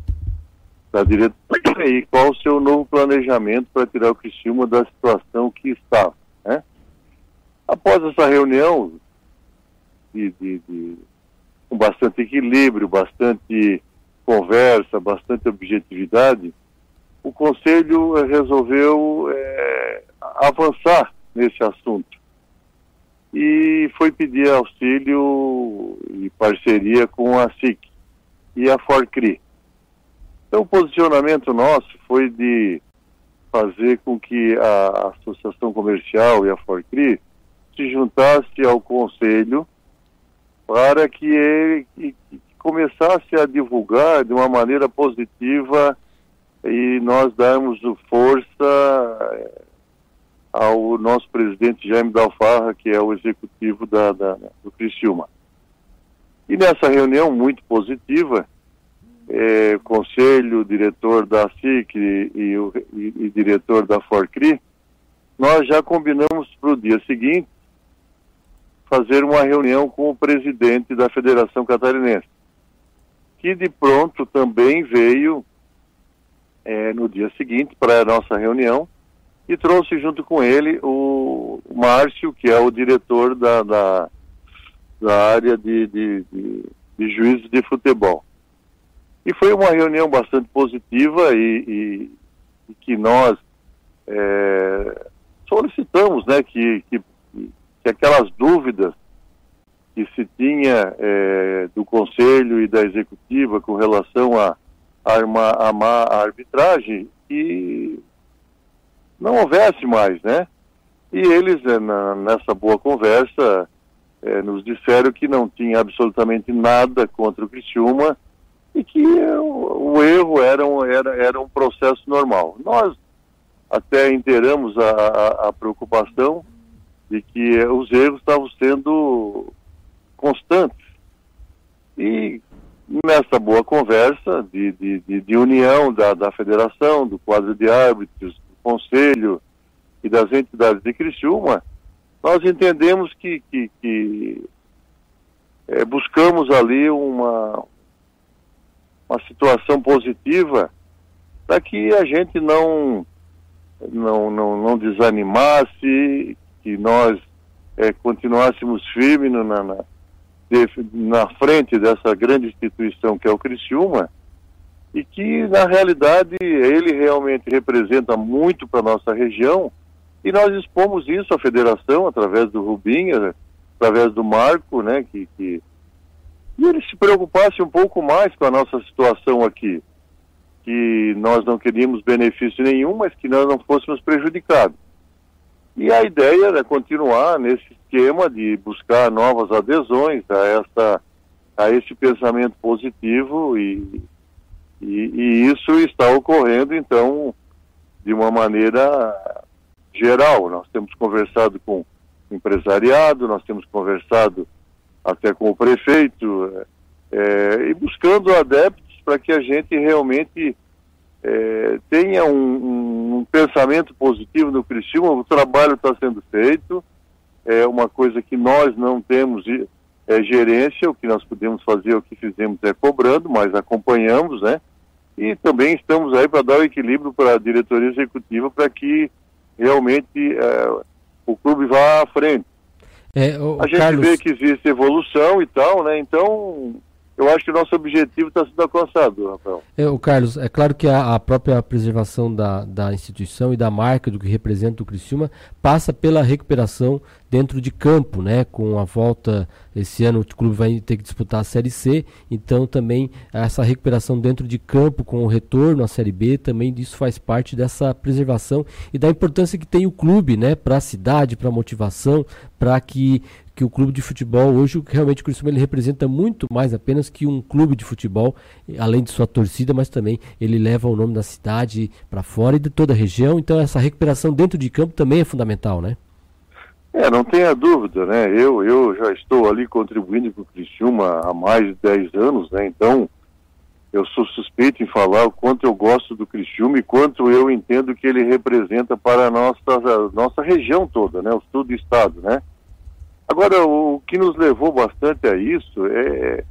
da diretoria e qual o seu novo planejamento para tirar o Criciúma da situação que estava. Né? Após essa reunião, de, de, de, com bastante equilíbrio, bastante conversa, bastante objetividade, o Conselho resolveu é, avançar nesse assunto e foi pedir auxílio e parceria com a SIC e a Forcri. Então, o posicionamento nosso foi de fazer com que a Associação Comercial e a Forcri se juntasse ao Conselho para que ele começasse a divulgar de uma maneira positiva e nós darmos força eh, ao nosso presidente Jaime Dalfarra, que é o executivo da, da, do Criciúma. E nessa reunião muito positiva, é, conselho, diretor da SIC e, e, e diretor da Forcri, nós já combinamos para o dia seguinte fazer uma reunião com o presidente da Federação Catarinense, que de pronto também veio é, no dia seguinte para a nossa reunião e trouxe junto com ele o Márcio, que é o diretor da, da, da área de, de, de, de juízes de futebol. E foi uma reunião bastante positiva e, e, e que nós é, solicitamos né, que, que, que, aquelas dúvidas que se tinha é, do Conselho e da Executiva com relação a, a, uma, a, a arbitragem, que não houvesse mais, né? E eles, é, na, nessa boa conversa, é, nos disseram que não tinha absolutamente nada contra o Criciúma e que o, o erro era um, era, era um processo normal. Nós até inteiramos a, a, a preocupação de que os erros estavam sendo constantes. E nessa boa conversa de, de, de, de união da, da federação, do quadro de árbitros, do conselho e das entidades de Criciúma, nós entendemos que, que, que é, buscamos ali uma, uma situação positiva para que a gente não, não, não, não desanimasse, que nós é, continuássemos firmes na, na, na frente dessa grande instituição que é o Criciúma e que, na realidade, ele realmente representa muito para nossa região e nós expomos isso à federação através do Rubinha, através do Marco, né, que, que e ele se preocupasse um pouco mais com a nossa situação aqui, que nós não queríamos benefício nenhum, mas que nós não fôssemos prejudicados. E a ideia era continuar nesse esquema de buscar novas adesões a essa a esse pensamento positivo e, e, e isso está ocorrendo então de uma maneira geral. Nós temos conversado com empresariado, nós temos conversado até com o prefeito, é, e buscando adeptos para que a gente realmente é, tenha um, um, pensamento positivo no Criciúma. O trabalho está sendo feito, é uma coisa que nós não temos é, gerência, o que nós podemos fazer, o que fizemos é cobrando, mas acompanhamos, né? E também estamos aí para dar o equilíbrio para a diretoria executiva para que realmente é, o clube vá à frente. É, o, a gente Carlos... vê que existe evolução e tal, né? Então, eu acho que o nosso objetivo está sendo alcançado, Rafael. É, o Carlos, é claro que a, a, própria preservação da, da instituição e da marca do que representa o Criciúma passa pela recuperação dentro de campo, né? Com a volta esse ano o clube vai ter que disputar a Série C, então também essa recuperação dentro de campo com o retorno à Série B, também isso faz parte dessa preservação e da importância que tem o clube, né? Para a cidade, para a motivação, para que que o clube de futebol hoje realmente o Criciúma ele representa muito mais apenas que um clube de futebol, além de sua torcida, mas também ele leva o nome da cidade para fora e de toda a região. Então essa recuperação dentro de campo também é fundamental, né? É, não tenha dúvida, né? Eu, eu já estou ali contribuindo com o Criciúma há mais de 10 anos, né? Então, eu sou suspeito em falar o quanto eu gosto do Criciúma e quanto eu entendo que ele representa para a nossa, a nossa região toda, né? O sul do estado, né? Agora, o que nos levou bastante a isso é,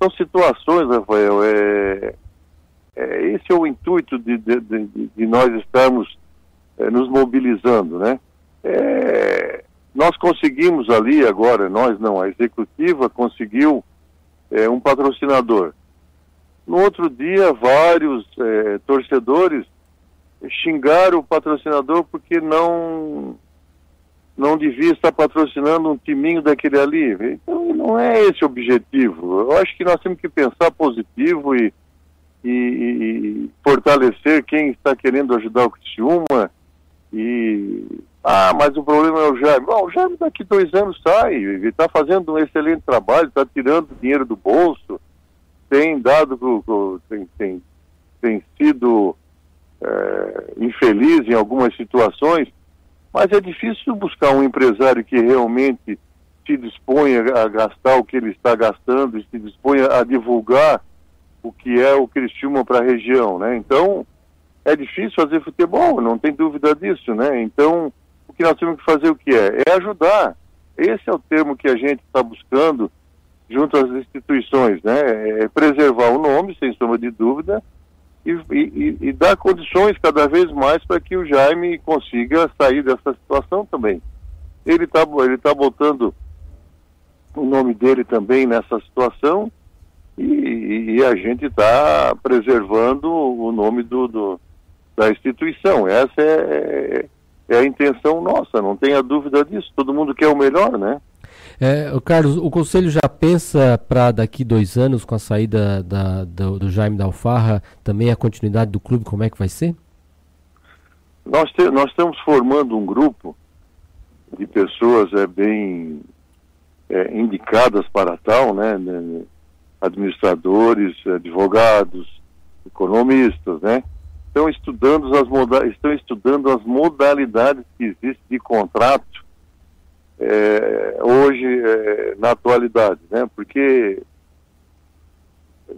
são situações, Rafael, é, é, esse é o intuito de, de, de, de nós estarmos é, nos mobilizando, né? É, nós conseguimos ali agora, nós não, a executiva conseguiu é, um patrocinador. No outro dia, vários é, torcedores xingaram o patrocinador porque não não devia estar patrocinando um timinho daquele ali. Então, não é esse o objetivo. Eu acho que nós temos que pensar positivo e, e, e fortalecer quem está querendo ajudar o Criciúma. E, ah, mas o problema é o Jaime. Bom, o Jaime daqui dois anos sai, está fazendo um excelente trabalho, está tirando dinheiro do bolso, tem dado, tem, tem, tem sido é, infeliz em algumas situações, mas é difícil buscar um empresário que realmente se disponha a gastar o que ele está gastando, se disponha a divulgar o que é o Criciúma para a região, né? Então, é difícil fazer futebol, não tem dúvida disso, né? Então, o que nós temos que fazer o que é? É ajudar. Esse é o termo que a gente está buscando junto às instituições, né? É preservar o nome, sem sombra de dúvida, e, e, e dar condições cada vez mais para que o Jaime consiga sair dessa situação também. Ele está ele tá botando o nome dele também nessa situação e, e a gente está preservando o nome do, do, da instituição. Essa é, é a intenção nossa, não tenha dúvida disso. Todo mundo quer o melhor, né? É, Carlos, o Conselho já pensa para daqui dois anos, com a saída da, do, do, Jaime da Alfarra, também a continuidade do clube, como é que vai ser? Nós, te, nós estamos formando um grupo de pessoas é, bem é, indicadas para tal, né, né administradores, advogados, economistas, né? Estão estudando as, moda estão estudando as modalidades que existem de contrato é, hoje, é, na atualidade, né? Porque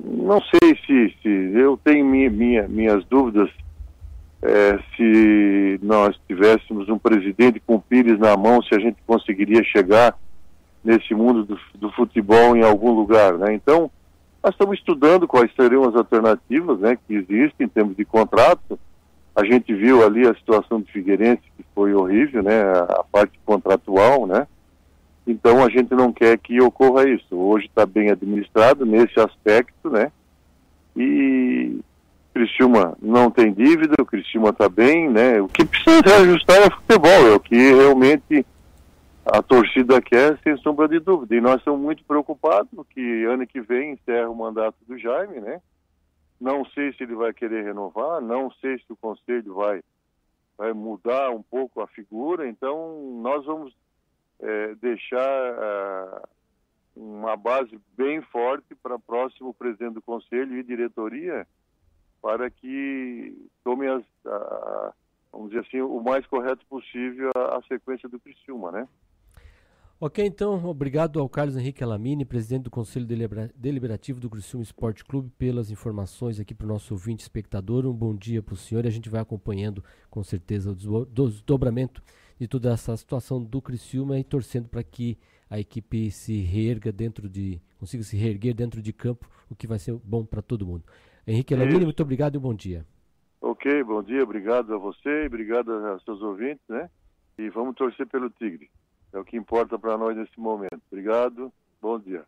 não sei se, se eu tenho minha, minha, minhas dúvidas é, se nós tivéssemos um presidente com pires na mão, se a gente conseguiria chegar nesse mundo do, do futebol em algum lugar, né? Então, nós estamos estudando quais seriam as alternativas, né, que existem em termos de contrato. A gente viu ali a situação do Figueirense, que foi horrível, né, a parte contratual, né? Então a gente não quer que ocorra isso. Hoje está bem administrado nesse aspecto, né? E Criciúma não tem dívida, o Criciúma está bem, né? O que precisa ajustar é futebol, é o que realmente a torcida quer, sem sombra de dúvida. E nós estamos muito preocupados que ano que vem encerra o mandato do Jaime, né? Não sei se ele vai querer renovar, não sei se o conselho vai, vai mudar um pouco a figura, então nós vamos é, deixar uh, uma base bem forte para o próximo presidente do conselho e diretoria para que tome as, uh, vamos dizer assim, o mais correto possível a, a sequência do Criciúma, né? Ok, então, obrigado ao Carlos Henrique Alamini, presidente do Conselho Deliberativo do Criciúma Esporte Clube, pelas informações aqui para o nosso ouvinte espectador. Um bom dia para o senhor e a gente vai acompanhando com certeza o desdobramento de toda essa situação do Criciúma e torcendo para que a equipe se reerga dentro de, consiga se reerguer dentro de campo, o que vai ser bom para todo mundo. Henrique Alamini, muito obrigado e bom dia. Ok, bom dia, obrigado a você, obrigado aos seus ouvintes, né? E vamos torcer pelo Tigre. É o que importa para nós nesse momento. Obrigado, bom dia.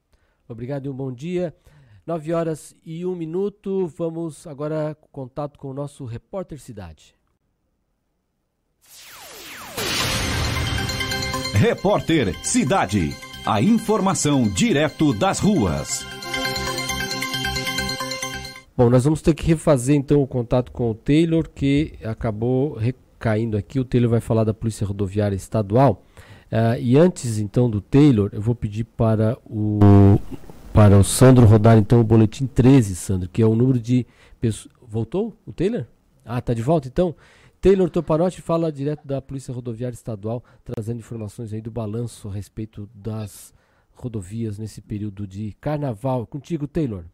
Obrigado e um bom dia. 9 horas e um minuto. Vamos agora contato com o nosso repórter Cidade. Repórter Cidade. A informação direto das ruas. Bom, nós vamos ter que refazer então o contato com o Taylor, que acabou recaindo aqui. O Taylor vai falar da Polícia Rodoviária Estadual. Uh, e antes então do Taylor, eu vou pedir para o para o Sandro rodar então o boletim 13, Sandro, que é o número de pessoas. Voltou o Taylor? Ah, tá de volta então. Taylor Toparotti fala direto da Polícia Rodoviária Estadual, trazendo informações aí do balanço a respeito das rodovias nesse período de carnaval. Contigo, Taylor.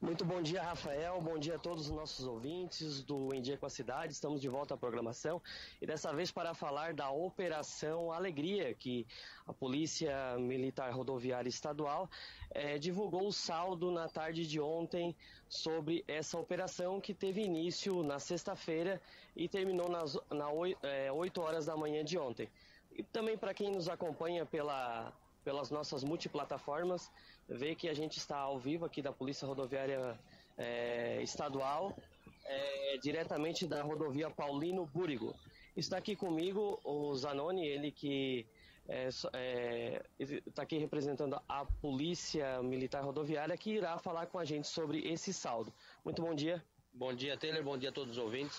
Muito bom dia, Rafael. Bom dia a todos os nossos ouvintes do Em Dia com a Cidade. Estamos de volta à programação e dessa vez para falar da Operação Alegria, que a Polícia Militar Rodoviária Estadual eh, divulgou o saldo na tarde de ontem sobre essa operação que teve início na sexta-feira e terminou nas na 8, eh, 8 horas da manhã de ontem. E também para quem nos acompanha pela pelas nossas multiplataformas, vê que a gente está ao vivo aqui da Polícia Rodoviária é, Estadual, é, diretamente da rodovia Paulino Búrigo. Está aqui comigo o Zanoni, ele que está é, é, aqui representando a Polícia Militar Rodoviária, que irá falar com a gente sobre esse saldo. Muito bom dia. Bom dia, Taylor. Bom dia a todos os ouvintes.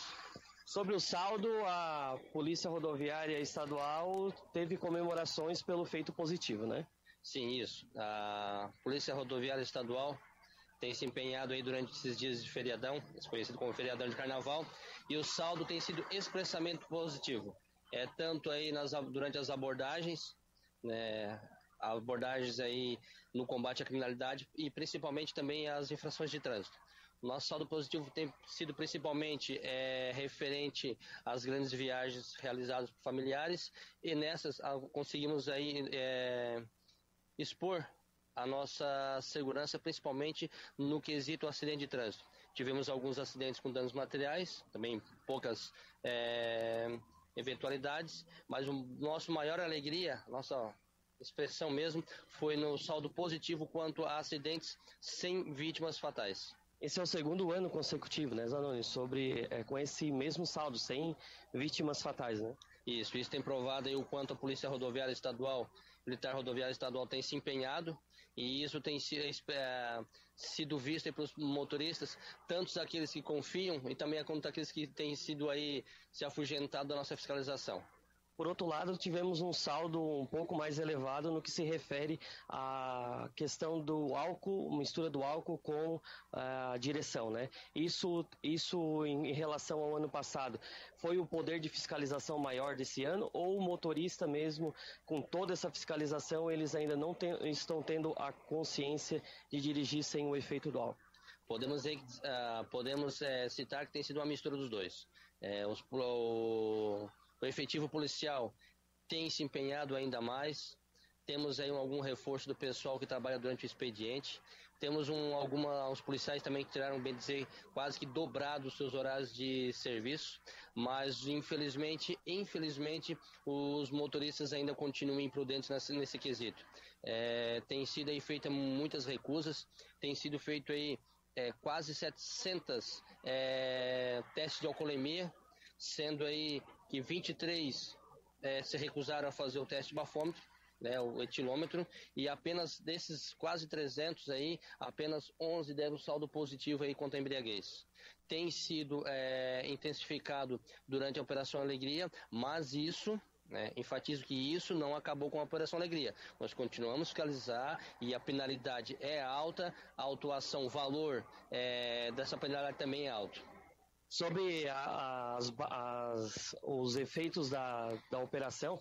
Sobre o saldo, a Polícia Rodoviária Estadual teve comemorações pelo feito positivo, né? Sim, isso. A Polícia Rodoviária Estadual tem se empenhado aí durante esses dias de feriadão, conhecido como feriadão de carnaval, e o saldo tem sido expressamente positivo. É tanto aí nas, durante as abordagens, né, abordagens aí no combate à criminalidade e principalmente também as infrações de trânsito. Nosso saldo positivo tem sido principalmente é, referente às grandes viagens realizadas por familiares e nessas ah, conseguimos aí é, expor a nossa segurança, principalmente no quesito acidente de trânsito. Tivemos alguns acidentes com danos materiais, também poucas é, eventualidades, mas o nosso maior alegria, nossa expressão mesmo, foi no saldo positivo quanto a acidentes sem vítimas fatais. Esse é o segundo ano consecutivo, né, Zanoni, sobre é, com esse mesmo saldo, sem vítimas fatais, né? Isso, isso tem provado aí o quanto a Polícia Rodoviária Estadual, Militar Rodoviária Estadual tem se empenhado e isso tem é, sido visto pelos motoristas, tanto aqueles que confiam e também quanto aqueles que têm sido aí se afugentado da nossa fiscalização. Por outro lado, tivemos um saldo um pouco mais elevado no que se refere à questão do álcool, mistura do álcool com ah, a direção, né? Isso, isso em relação ao ano passado, foi o poder de fiscalização maior desse ano ou o motorista mesmo, com toda essa fiscalização, eles ainda não tem, estão tendo a consciência de dirigir sem o efeito do álcool? Podemos, uh, podemos uh, citar que tem sido uma mistura dos dois. É, os, o efetivo policial tem se empenhado ainda mais. Temos aí algum reforço do pessoal que trabalha durante o expediente. Temos um, alguma, uns policiais também que tiraram, bem dizer, quase que dobrado os seus horários de serviço. Mas, infelizmente, infelizmente, os motoristas ainda continuam imprudentes nesse, nesse quesito. É, tem sido aí feita muitas recusas, tem sido feito aí é, quase 700 é, testes de alcoolemia sendo aí que 23 é, se recusaram a fazer o teste de bafômetro, né, o etilômetro, e apenas desses quase 300 aí, apenas 11 deram saldo positivo aí contra a embriaguez. Tem sido é, intensificado durante a Operação Alegria, mas isso né? Enfatizo que isso não acabou com a Operação Alegria. Nós continuamos a fiscalizar e a penalidade é alta, a autuação, o valor é, dessa penalidade também é alto. Sobre as, as, os efeitos da, da operação,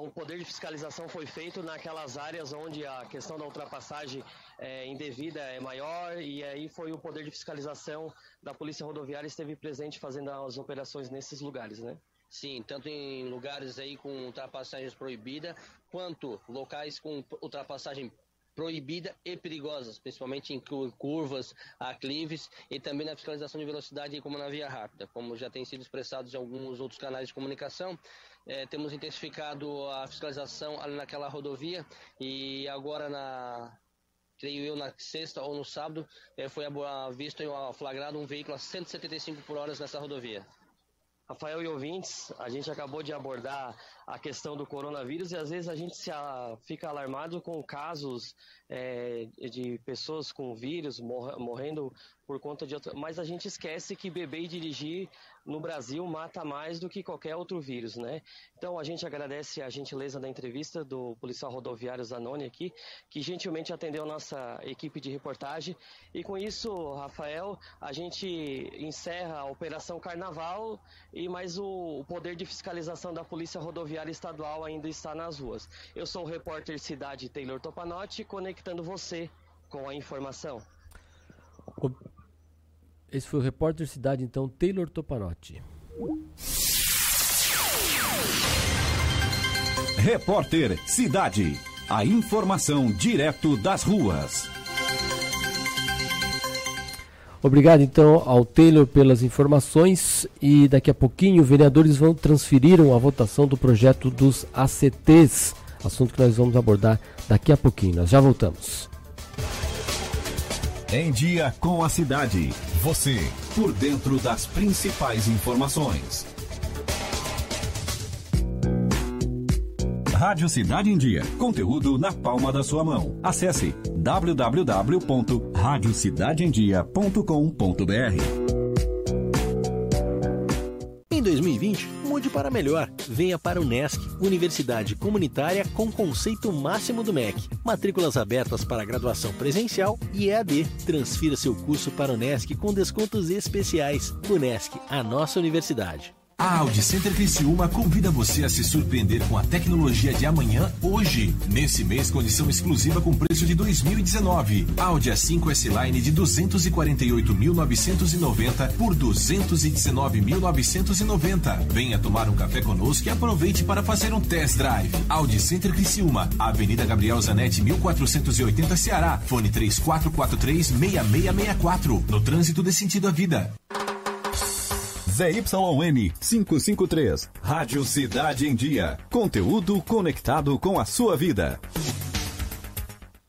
o poder de fiscalização foi feito naquelas áreas onde a questão da ultrapassagem é, indevida é maior e aí foi o poder de fiscalização da Polícia Rodoviária esteve presente fazendo as operações nesses lugares, né? Sim, tanto em lugares aí com ultrapassagens proibidas, quanto locais com ultrapassagem proibida e perigosas, principalmente em curvas, aclives e também na fiscalização de velocidade como na via rápida, como já tem sido expressado em alguns outros canais de comunicação. É, temos intensificado a fiscalização ali naquela rodovia e agora na creio eu, na sexta ou no sábado, é, foi visto e flagrado um veículo a 175 por hora nessa rodovia. Rafael e ouvintes, a gente acabou de abordar a questão do coronavírus e às vezes a gente se a, fica alarmado com casos é, de pessoas com vírus mor morrendo por conta de outra. Mas a gente esquece que beber e dirigir no Brasil mata mais do que qualquer outro vírus, né? Então a gente agradece a gentileza da entrevista do policial rodoviário Zanoni aqui, que gentilmente atendeu nossa equipe de reportagem. E com isso, Rafael, a gente encerra a Operação Carnaval e mais o, o poder de fiscalização da Polícia Rodoviária Estadual ainda está nas ruas. Eu sou o repórter Cidade Taylor Topanotti, conectando você com a informação. Esse foi o repórter Cidade, então, Taylor Topanotti. Repórter Cidade. A informação direto das ruas. Obrigado então ao Taylor pelas informações e daqui a pouquinho vereadores vão transferir a votação do projeto dos ACTs, assunto que nós vamos abordar daqui a pouquinho. Nós já voltamos. Em dia com a cidade. Você por dentro das principais informações. Rádio Cidade em Dia. Conteúdo na palma da sua mão. Acesse www.radiocidadeemdia.com.br. Em 2020, mude para melhor. Venha para o NESC, Universidade Comunitária com conceito máximo do MEC. Matrículas abertas para graduação presencial e EAD. Transfira seu curso para o NESC com descontos especiais. O NESC, a nossa universidade. A Audi Center Criciúma convida você a se surpreender com a tecnologia de amanhã hoje. Nesse mês, condição exclusiva com preço de 2019. Audi A5 S-Line de 248.990 por 219.990. Venha tomar um café conosco e aproveite para fazer um test drive. Audi Center Criciúma, Avenida Gabriel Zanetti, 1480 Ceará. Fone 3443-6664. No trânsito de sentido à vida. ZYN 553. Rádio Cidade em Dia. Conteúdo conectado com a sua vida.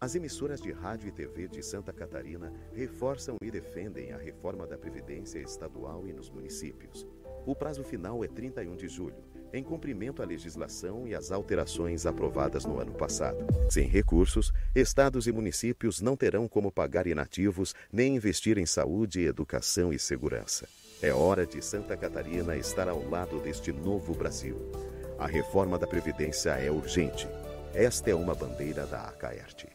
As emissoras de rádio e TV de Santa Catarina reforçam e defendem a reforma da Previdência Estadual e nos municípios. O prazo final é 31 de julho, em cumprimento à legislação e às alterações aprovadas no ano passado. Sem recursos, estados e municípios não terão como pagar inativos nem investir em saúde, educação e segurança. É hora de Santa Catarina estar ao lado deste novo Brasil. A reforma da Previdência é urgente. Esta é uma bandeira da Acaerte.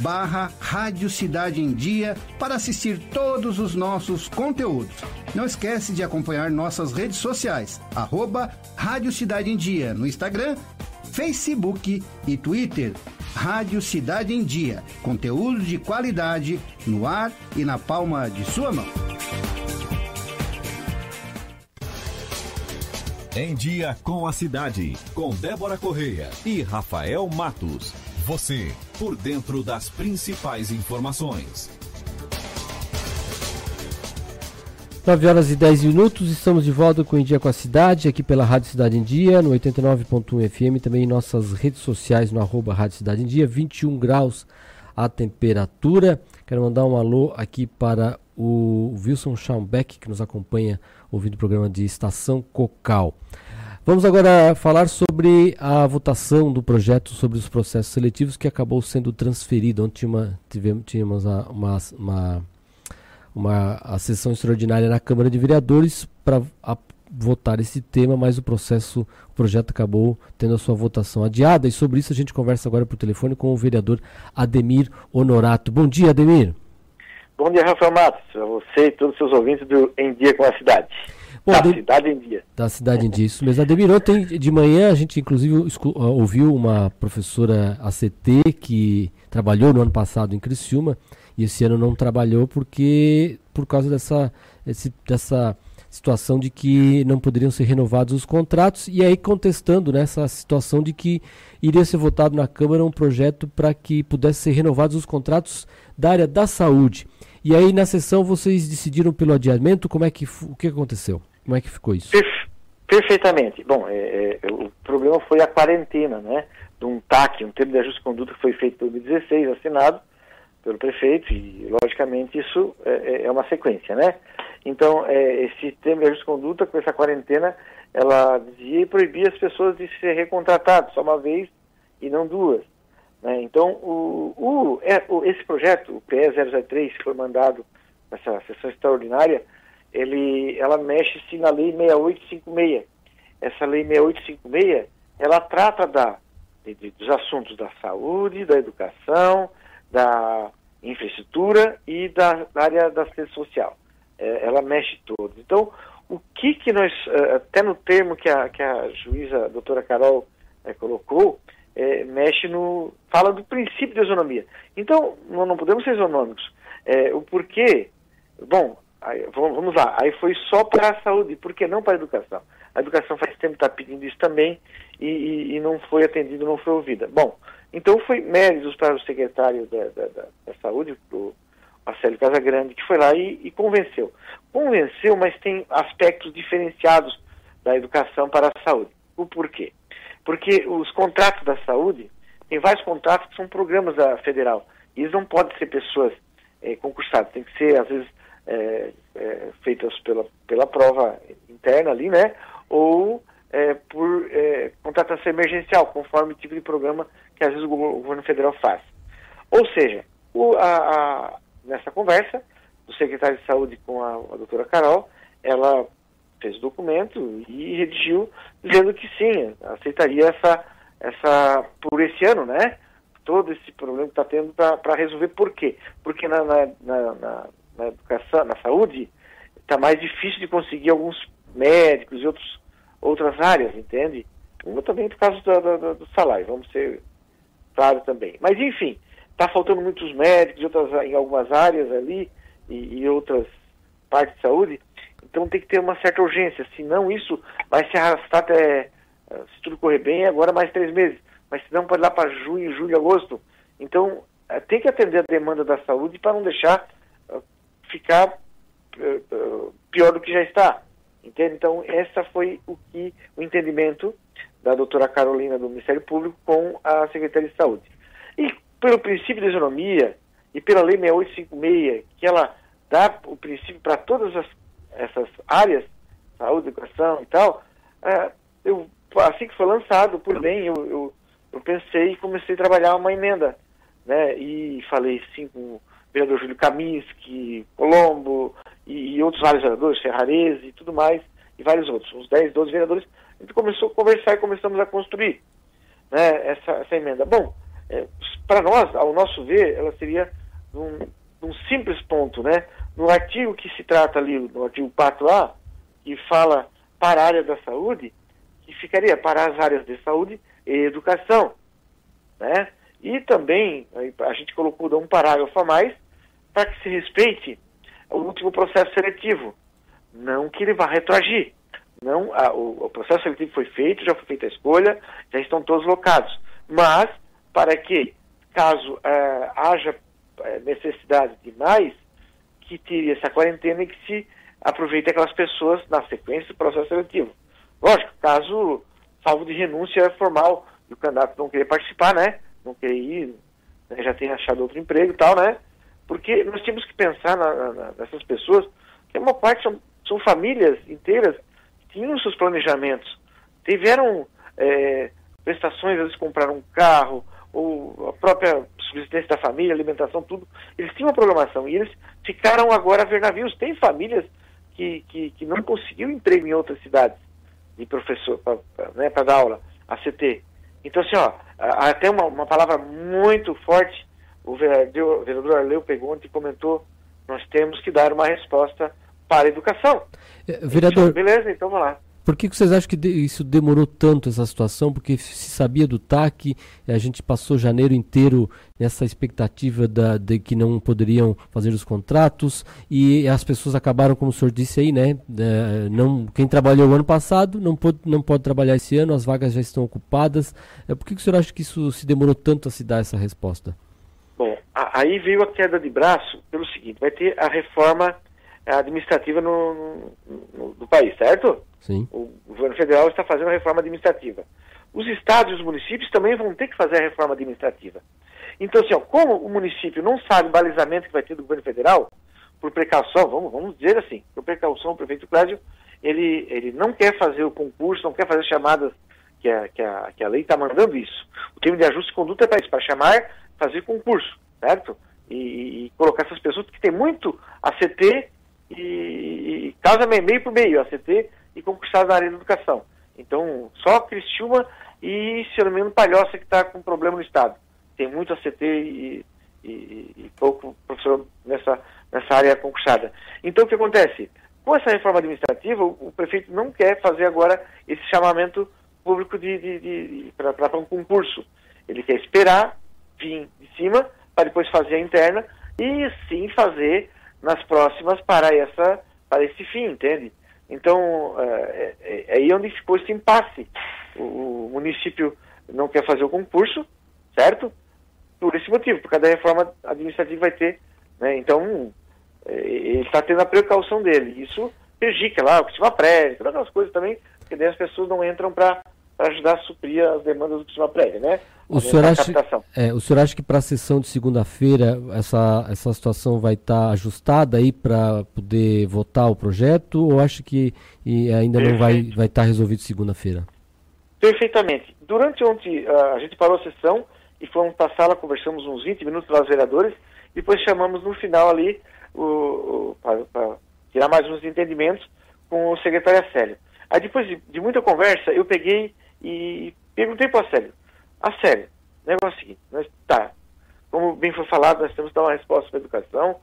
barra Rádio Cidade em Dia para assistir todos os nossos conteúdos. Não esquece de acompanhar nossas redes sociais, arroba Rádio Cidade em Dia no Instagram, Facebook e Twitter. Rádio Cidade em Dia, conteúdo de qualidade no ar e na palma de sua mão. Em Dia com a Cidade, com Débora Correia e Rafael Matos. Você, por dentro das principais informações. 9 horas e 10 minutos, estamos de volta com o Em Dia com a Cidade, aqui pela Rádio Cidade em Dia, no 89.1 FM, também em nossas redes sociais, no arroba Rádio Cidade em Dia, 21 graus a temperatura. Quero mandar um alô aqui para o Wilson Schaumbeck, que nos acompanha ouvindo o programa de Estação Cocal. Vamos agora falar sobre a votação do projeto sobre os processos seletivos que acabou sendo transferido. Ontem uma, tivemos, tínhamos uma, uma, uma, uma sessão extraordinária na Câmara de Vereadores para votar esse tema, mas o processo, o projeto acabou tendo a sua votação adiada. E sobre isso a gente conversa agora por telefone com o vereador Ademir Honorato. Bom dia, Ademir. Bom dia, Rafael Matos, a você e todos os seus ouvintes do Em Dia com a Cidade. Bom, da de... Cidade em Dia. Da Cidade em Dia, isso mesmo. Ademir, ontem de manhã a gente inclusive ouviu uma professora ACT que trabalhou no ano passado em Criciúma e esse ano não trabalhou porque por causa dessa, esse, dessa situação de que não poderiam ser renovados os contratos e aí contestando nessa né, situação de que iria ser votado na Câmara um projeto para que pudesse ser renovados os contratos da área da saúde. E aí na sessão vocês decidiram pelo adiamento, como é que o que aconteceu? Como é que ficou isso? Perfe perfeitamente. Bom, é, é, o problema foi a quarentena, né? De um TAC, um termo de ajuste de conduta que foi feito em 2016, assinado pelo prefeito, e logicamente isso é, é, é uma sequência, né? Então, é, esse termo de ajuste de conduta, com essa quarentena, ela dizia e proibia as pessoas de ser recontratadas só uma vez e não duas. Né? Então, o, o, é, esse projeto, o PE003, que foi mandado nessa sessão extraordinária, ele, ela mexe-se na Lei 6856. Essa Lei 6856, ela trata da, de, dos assuntos da saúde, da educação, da infraestrutura e da, da área da assistência social. É, ela mexe todos. Então, o que que nós, é, até no termo que a, que a juíza, a doutora Carol, é, colocou, é, mexe no. fala do princípio de isonomia. Então, nós não podemos ser isonômicos. É, o porquê. Bom, aí, vamos lá, aí foi só para a saúde, por que não para a educação? A educação faz tempo está pedindo isso também e, e, e, não foi atendido, não foi ouvida. Bom, então foi méritos para o secretário da, da, da, da Saúde, o Marcelo Casagrande, que foi lá e, e convenceu. Convenceu, mas tem aspectos diferenciados da educação para a saúde. O porquê? Porque os contratos da saúde, tem vários contratos que são programas da federal. E eles não podem ser pessoas é, concursadas, tem que ser, às vezes, é, é, feitas pela, pela prova interna ali, né? Ou por contratação emergencial, conforme o tipo de programa que às vezes o governo federal faz. Ou seja, o, a, a, nessa conversa do secretário de saúde com a, a doutora Carol, ela fez o documento e redigiu dizendo que sim, aceitaria essa, essa por esse ano, né? Todo esse problema que está tendo para resolver. Por quê? Porque na, na, na, na educação, na saúde, está mais difícil de conseguir alguns médicos e outros, outras áreas, entende? Uma também por causa do, do, do salário, vamos ser claros também. Mas enfim, está faltando muitos médicos em, outras, em algumas áreas ali e, e outras partes de saúde. Então tem que ter uma certa urgência, senão isso vai se arrastar até, eh, se tudo correr bem, agora mais três meses. Mas senão pode ir lá para junho, julho, agosto. Então eh, tem que atender a demanda da saúde para não deixar ficar uh, pior do que já está. Entende? Então essa foi o que o entendimento da doutora Carolina do Ministério Público com a Secretaria de Saúde. E pelo princípio de isonomia e pela Lei 6856, que ela dá o princípio para todas as essas áreas, saúde, educação e tal, é, eu, assim que foi lançado, por bem, eu, eu, eu, pensei e comecei a trabalhar uma emenda, né, e falei sim com vereador Júlio Kaminski, Colombo e, e outros vários vereadores, Ferrarese e tudo mais, e vários outros, uns 10, 12 vereadores, a gente começou a conversar e começamos a construir né, essa, essa emenda. Bom, é, para nós, ao nosso ver, ela seria um, um simples ponto, né? No artigo que se trata ali, no artigo 4A, que fala para a área da saúde, que ficaria para as áreas de saúde e educação, né? E também a gente colocou um parágrafo a mais para que se respeite o último processo seletivo, não que ele vá retroagir. Não, a, o, o, processo seletivo foi feito, já foi feita a escolha, já estão todos locados. Mas para que, caso é, haja é, necessidade de mais, que tire essa quarentena e que se aproveite aquelas pessoas na sequência do processo seletivo. Lógico, caso salvo de renúncia formal e o candidato não querer participar, né? Não querer ir, né? já tenha achado outro emprego e tal, né? Porque nós temos que pensar na, na, nessas pessoas, que uma parte são, são famílias inteiras que tinham seus planejamentos, tiveram é, prestações, às vezes compraram um carro, ou a própria subsistência da família, alimentação, tudo, eles tinham uma programação e eles ficaram agora a ver navios. Tem famílias que, que, que não conseguiu emprego em outras cidades de professor para né, dar aula, a CT. Então, assim, ó, até uma, uma palavra muito forte, o vereador, Arleu e comentou, nós temos que dar uma resposta para a educação. É, vereador... Beleza, então vamos lá. Por que, que vocês acham que isso demorou tanto, essa situação? Porque se sabia do TAC, a gente passou janeiro inteiro nessa expectativa da, de que não poderiam fazer os contratos e as pessoas acabaram, como o senhor disse aí, né? É, não, quem trabalhou o ano passado não pode, não pode trabalhar esse ano, as vagas já estão ocupadas. É, por que, que o senhor acha que isso se demorou tanto a se dar essa resposta? Bom, a, aí veio a queda de braço pelo seguinte, vai ter a reforma administrativa no, no, no, do país, certo? Sim. O governo federal está fazendo a reforma administrativa. Os estados e os municípios também vão ter que fazer a reforma administrativa. Então, assim, ó, como o município não sabe o balizamento que vai ter do governo federal, por precaução, vamos, vamos dizer assim, por precaução, o prefeito Cláudio, ele, ele não quer fazer o concurso, não quer fazer chamadas que a, que a, que a lei está mandando isso. O termo de ajuste de conduta é para isso, para chamar, fazer concurso, certo? E, e, colocar essas pessoas, que tem muito ACT e, e causa meio por meio, ACT e concursado na área da educação. Então, só Cristiúma e, se eu não me engano, Palhoça que está com problema no Estado. Tem muito ACT e, e, e, pouco professor nessa, nessa área concursada. Então, o que acontece? Com essa reforma administrativa, o, o prefeito não quer fazer agora esse chamamento público de, de, de, de para um concurso. Ele quer esperar vir de cima para depois fazer a interna e sim fazer nas próximas para essa para esse fim, entende? Então é, é, é aí onde ficou esse impasse. O, o, município não quer fazer o concurso, certo? Por esse motivo, por cada reforma administrativa vai ter, né? Então é, ele está tendo a precaução dele. Isso prejudica lá o que se chama todas aquelas coisas também, porque daí as pessoas não entram para para ajudar a suprir as demandas do sistema prévio, né? O senhor, acha, é, o senhor acha que para a sessão de segunda-feira essa, essa situação vai estar tá ajustada aí para poder votar o projeto ou acha que e ainda Perfeito. não vai estar vai tá resolvido segunda-feira? Perfeitamente. Durante ontem uh, a gente parou a sessão e fomos para a sala, conversamos uns 20 minutos com os vereadores e depois chamamos no final ali para tirar mais uns entendimentos com o secretário Célio. Aí depois de, de muita conversa eu peguei e perguntei para o Célio, a sério, o negócio é o seguinte, nós, tá, como bem foi falado, nós temos que dar uma resposta para a educação,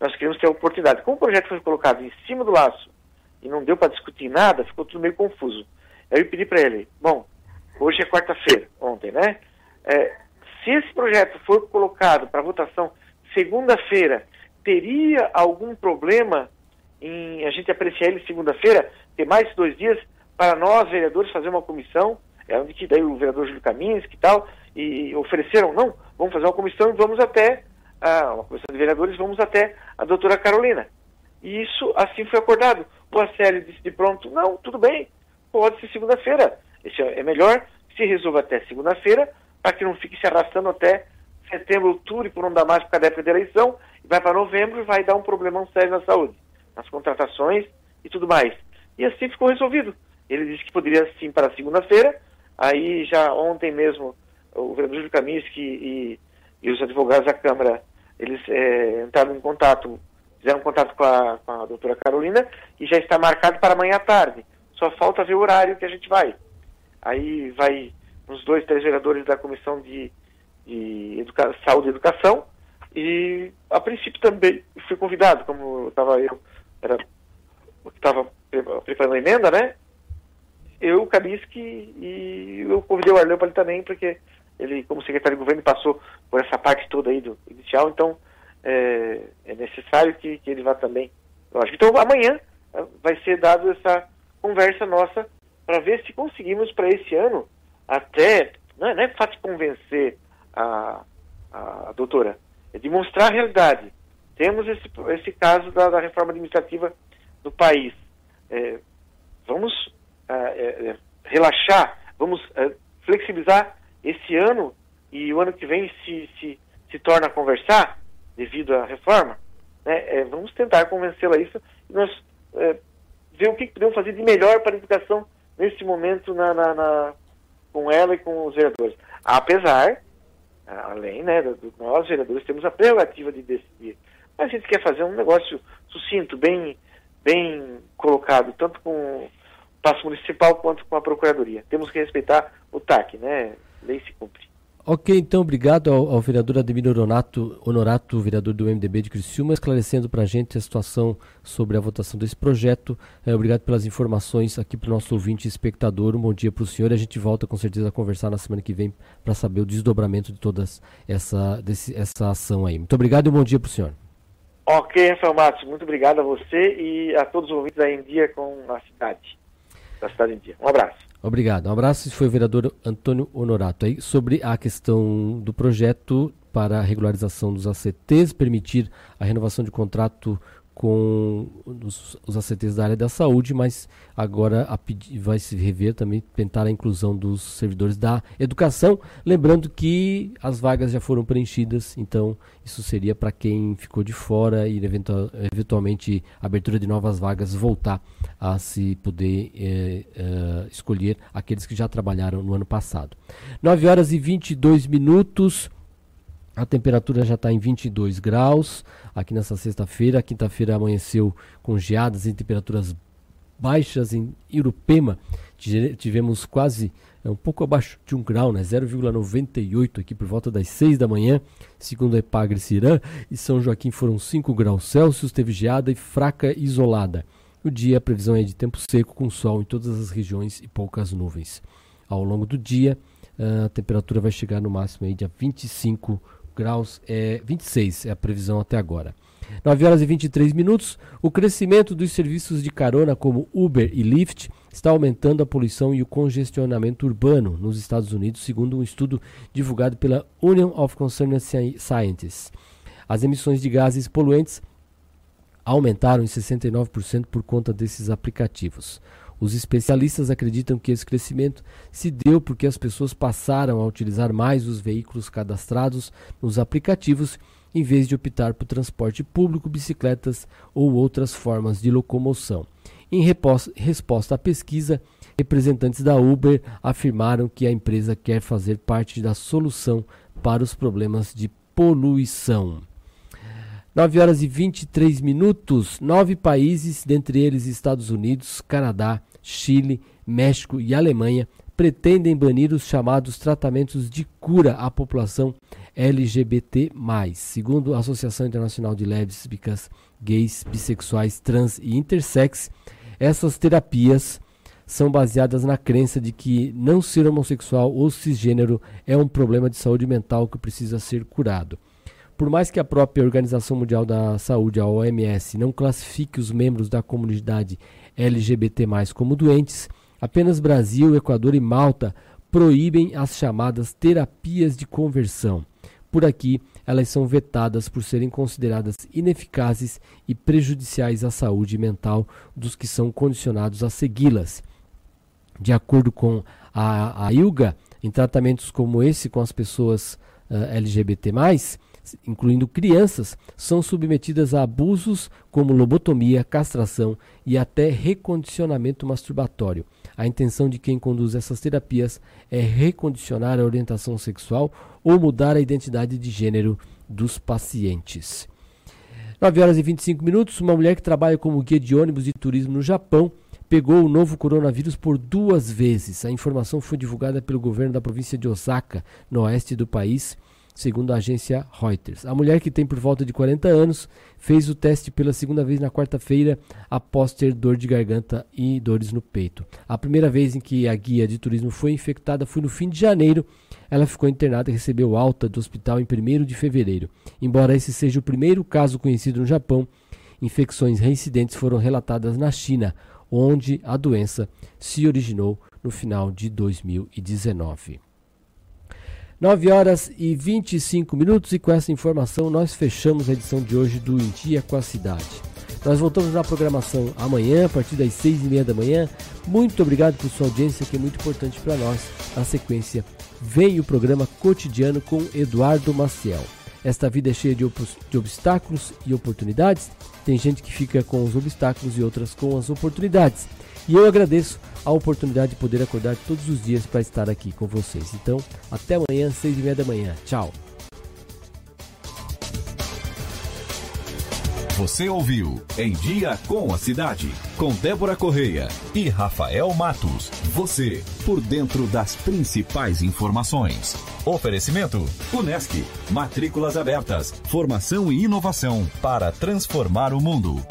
nós queremos ter a oportunidade. Como o projeto foi colocado em cima do laço e não deu para discutir nada, ficou tudo meio confuso. Aí eu pedi para ele, bom, hoje é quarta-feira, ontem, né? É, se esse projeto for colocado para votação segunda-feira, teria algum problema em a gente apreciar ele segunda-feira, ter mais dois dias para nós, vereadores, fazer uma comissão é onde que daí o vereador Júlio Caminhos que tal, e ofereceram, não, vamos fazer uma comissão e vamos até, uma comissão de vereadores, vamos até a doutora Carolina. E isso assim foi acordado. O Acélio disse de pronto, não, tudo bem, pode ser segunda-feira. É, melhor se resolva até segunda-feira, para que não fique se arrastando até setembro, outubro, e por não dar mais por causa da época da eleição, e vai para novembro e vai dar um problemão sério na saúde, nas contratações e tudo mais. E assim ficou resolvido. Ele disse que poderia sim para segunda-feira, Aí já ontem mesmo o vereador Júlio Kaminski e, e os advogados da Câmara, eles é, entraram em contato, fizeram contato com a, com a doutora Carolina e já está marcado para amanhã à tarde. Só falta ver o horário que a gente vai. Aí vai uns dois, três vereadores da Comissão de, de Educa Saúde e Educação e a princípio também fui convidado, como estava eu, estava preparando a emenda, né? Eu, o Kaminski e eu convidei o Arleu para ele também, porque ele, como secretário de governo, passou por essa parte toda aí do inicial, então é, é necessário que, que, ele vá também. Lógico. Então amanhã é, vai ser dado essa conversa nossa para ver se conseguimos para esse ano até, não é, não é fácil convencer a, a, doutora, é demonstrar a realidade. Temos esse, esse caso da, da reforma administrativa do país. É, vamos uh, relaxar, vamos uh, flexibilizar esse ano e o ano que vem se, se, se torna a conversar devido à reforma, né, vamos tentar convencê-la a isso e nós ver o que podemos fazer de melhor para a educação nesse momento na, na, na, com ela e com os vereadores. Apesar, além né, do, nós, vereadores, temos a prerrogativa de decidir. Mas a gente quer fazer um negócio sucinto, bem, bem colocado, tanto com espaço municipal quanto com a Procuradoria. Temos que respeitar o TAC, né? Lei se cumpre. Ok, então obrigado ao, ao vereador Ademir Honorato, Honorato, vereador do MDB de Criciúma, esclarecendo para a gente a situação sobre a votação desse projeto. É, obrigado pelas informações aqui para o nosso ouvinte e espectador. Um bom dia para o senhor. A gente volta com certeza a conversar na semana que vem para saber o desdobramento de toda essa, desse, essa ação aí. Muito obrigado e um bom dia para o senhor. Ok, Rafael Matos, muito obrigado a você e a todos os ouvintes aí em dia com a cidade da cidade em dia. Um abraço. Obrigado. Um abraço. Esse foi o vereador Antônio Honorato. Aí, sobre a questão do projeto para a regularização dos ACTs, permitir a renovação de contrato com os, os ACTs da área da saúde, mas agora a, vai se rever também, tentar a inclusão dos servidores da educação. Lembrando que as vagas já foram preenchidas, então isso seria para quem ficou de fora e eventual, eventualmente abertura de novas vagas voltar a se poder é, é, escolher aqueles que já trabalharam no ano passado. 9 horas e 22 minutos. A temperatura já está em 22 graus aqui nessa sexta-feira. Quinta-feira amanheceu com geadas e temperaturas baixas em Irupema. Tivemos quase é, um pouco abaixo de um grau, né? 0,98 aqui por volta das 6 da manhã, segundo a Epagre Cirã. E São Joaquim foram 5 graus Celsius, teve geada e fraca isolada. O dia a previsão é de tempo seco com sol em todas as regiões e poucas nuvens. Ao longo do dia, a temperatura vai chegar no máximo aí de 25 graus graus, é 26 é a previsão até agora. 9 horas e 23 minutos. O crescimento dos serviços de carona como Uber e Lyft está aumentando a poluição e o congestionamento urbano nos Estados Unidos, segundo um estudo divulgado pela Union of Concerned Scientists. As emissões de gases poluentes aumentaram em 69% por conta desses aplicativos. Os especialistas acreditam que esse crescimento se deu porque as pessoas passaram a utilizar mais os veículos cadastrados nos aplicativos em vez de optar por transporte público, bicicletas ou outras formas de locomoção. Em resposta à pesquisa, representantes da Uber afirmaram que a empresa quer fazer parte da solução para os problemas de poluição. 9 horas e 23 minutos. Nove países, dentre eles Estados Unidos, Canadá, Chile, México e Alemanha, pretendem banir os chamados tratamentos de cura à população LGBT+, segundo a Associação Internacional de Lésbicas, Gays, Bissexuais, Trans e Intersex. Essas terapias são baseadas na crença de que não ser homossexual ou cisgênero é um problema de saúde mental que precisa ser curado. Por mais que a própria Organização Mundial da Saúde, a OMS, não classifique os membros da comunidade LGBT como doentes, apenas Brasil, Equador e Malta proíbem as chamadas terapias de conversão. Por aqui, elas são vetadas por serem consideradas ineficazes e prejudiciais à saúde mental dos que são condicionados a segui-las. De acordo com a, a ILGA, em tratamentos como esse com as pessoas uh, LGBT, incluindo crianças, são submetidas a abusos como lobotomia, castração e até recondicionamento masturbatório. A intenção de quem conduz essas terapias é recondicionar a orientação sexual ou mudar a identidade de gênero dos pacientes. 9 horas e 25 minutos, uma mulher que trabalha como guia de ônibus de turismo no Japão pegou o novo coronavírus por duas vezes. A informação foi divulgada pelo governo da província de Osaka, no oeste do país, segundo a agência Reuters. A mulher, que tem por volta de 40 anos, fez o teste pela segunda vez na quarta-feira após ter dor de garganta e dores no peito. A primeira vez em que a guia de turismo foi infectada foi no fim de janeiro. Ela ficou internada e recebeu alta do hospital em 1 de fevereiro. Embora esse seja o primeiro caso conhecido no Japão, infecções reincidentes foram relatadas na China, onde a doença se originou no final de 2019. 9 horas e 25 minutos e com essa informação nós fechamos a edição de hoje do Em Dia com a Cidade. Nós voltamos na programação amanhã, a partir das 6 e meia da manhã. Muito obrigado por sua audiência, que é muito importante para nós. Na sequência, vem o programa cotidiano com Eduardo Maciel. Esta vida é cheia de, de obstáculos e oportunidades. Tem gente que fica com os obstáculos e outras com as oportunidades. E eu agradeço a oportunidade de poder acordar todos os dias para estar aqui com vocês. Então, até amanhã, seis e meia da manhã. Tchau. Você ouviu Em Dia com a Cidade, com Débora Correia e Rafael Matos. Você, por dentro das principais informações. Oferecimento: Unesc. Matrículas abertas. Formação e inovação para transformar o mundo.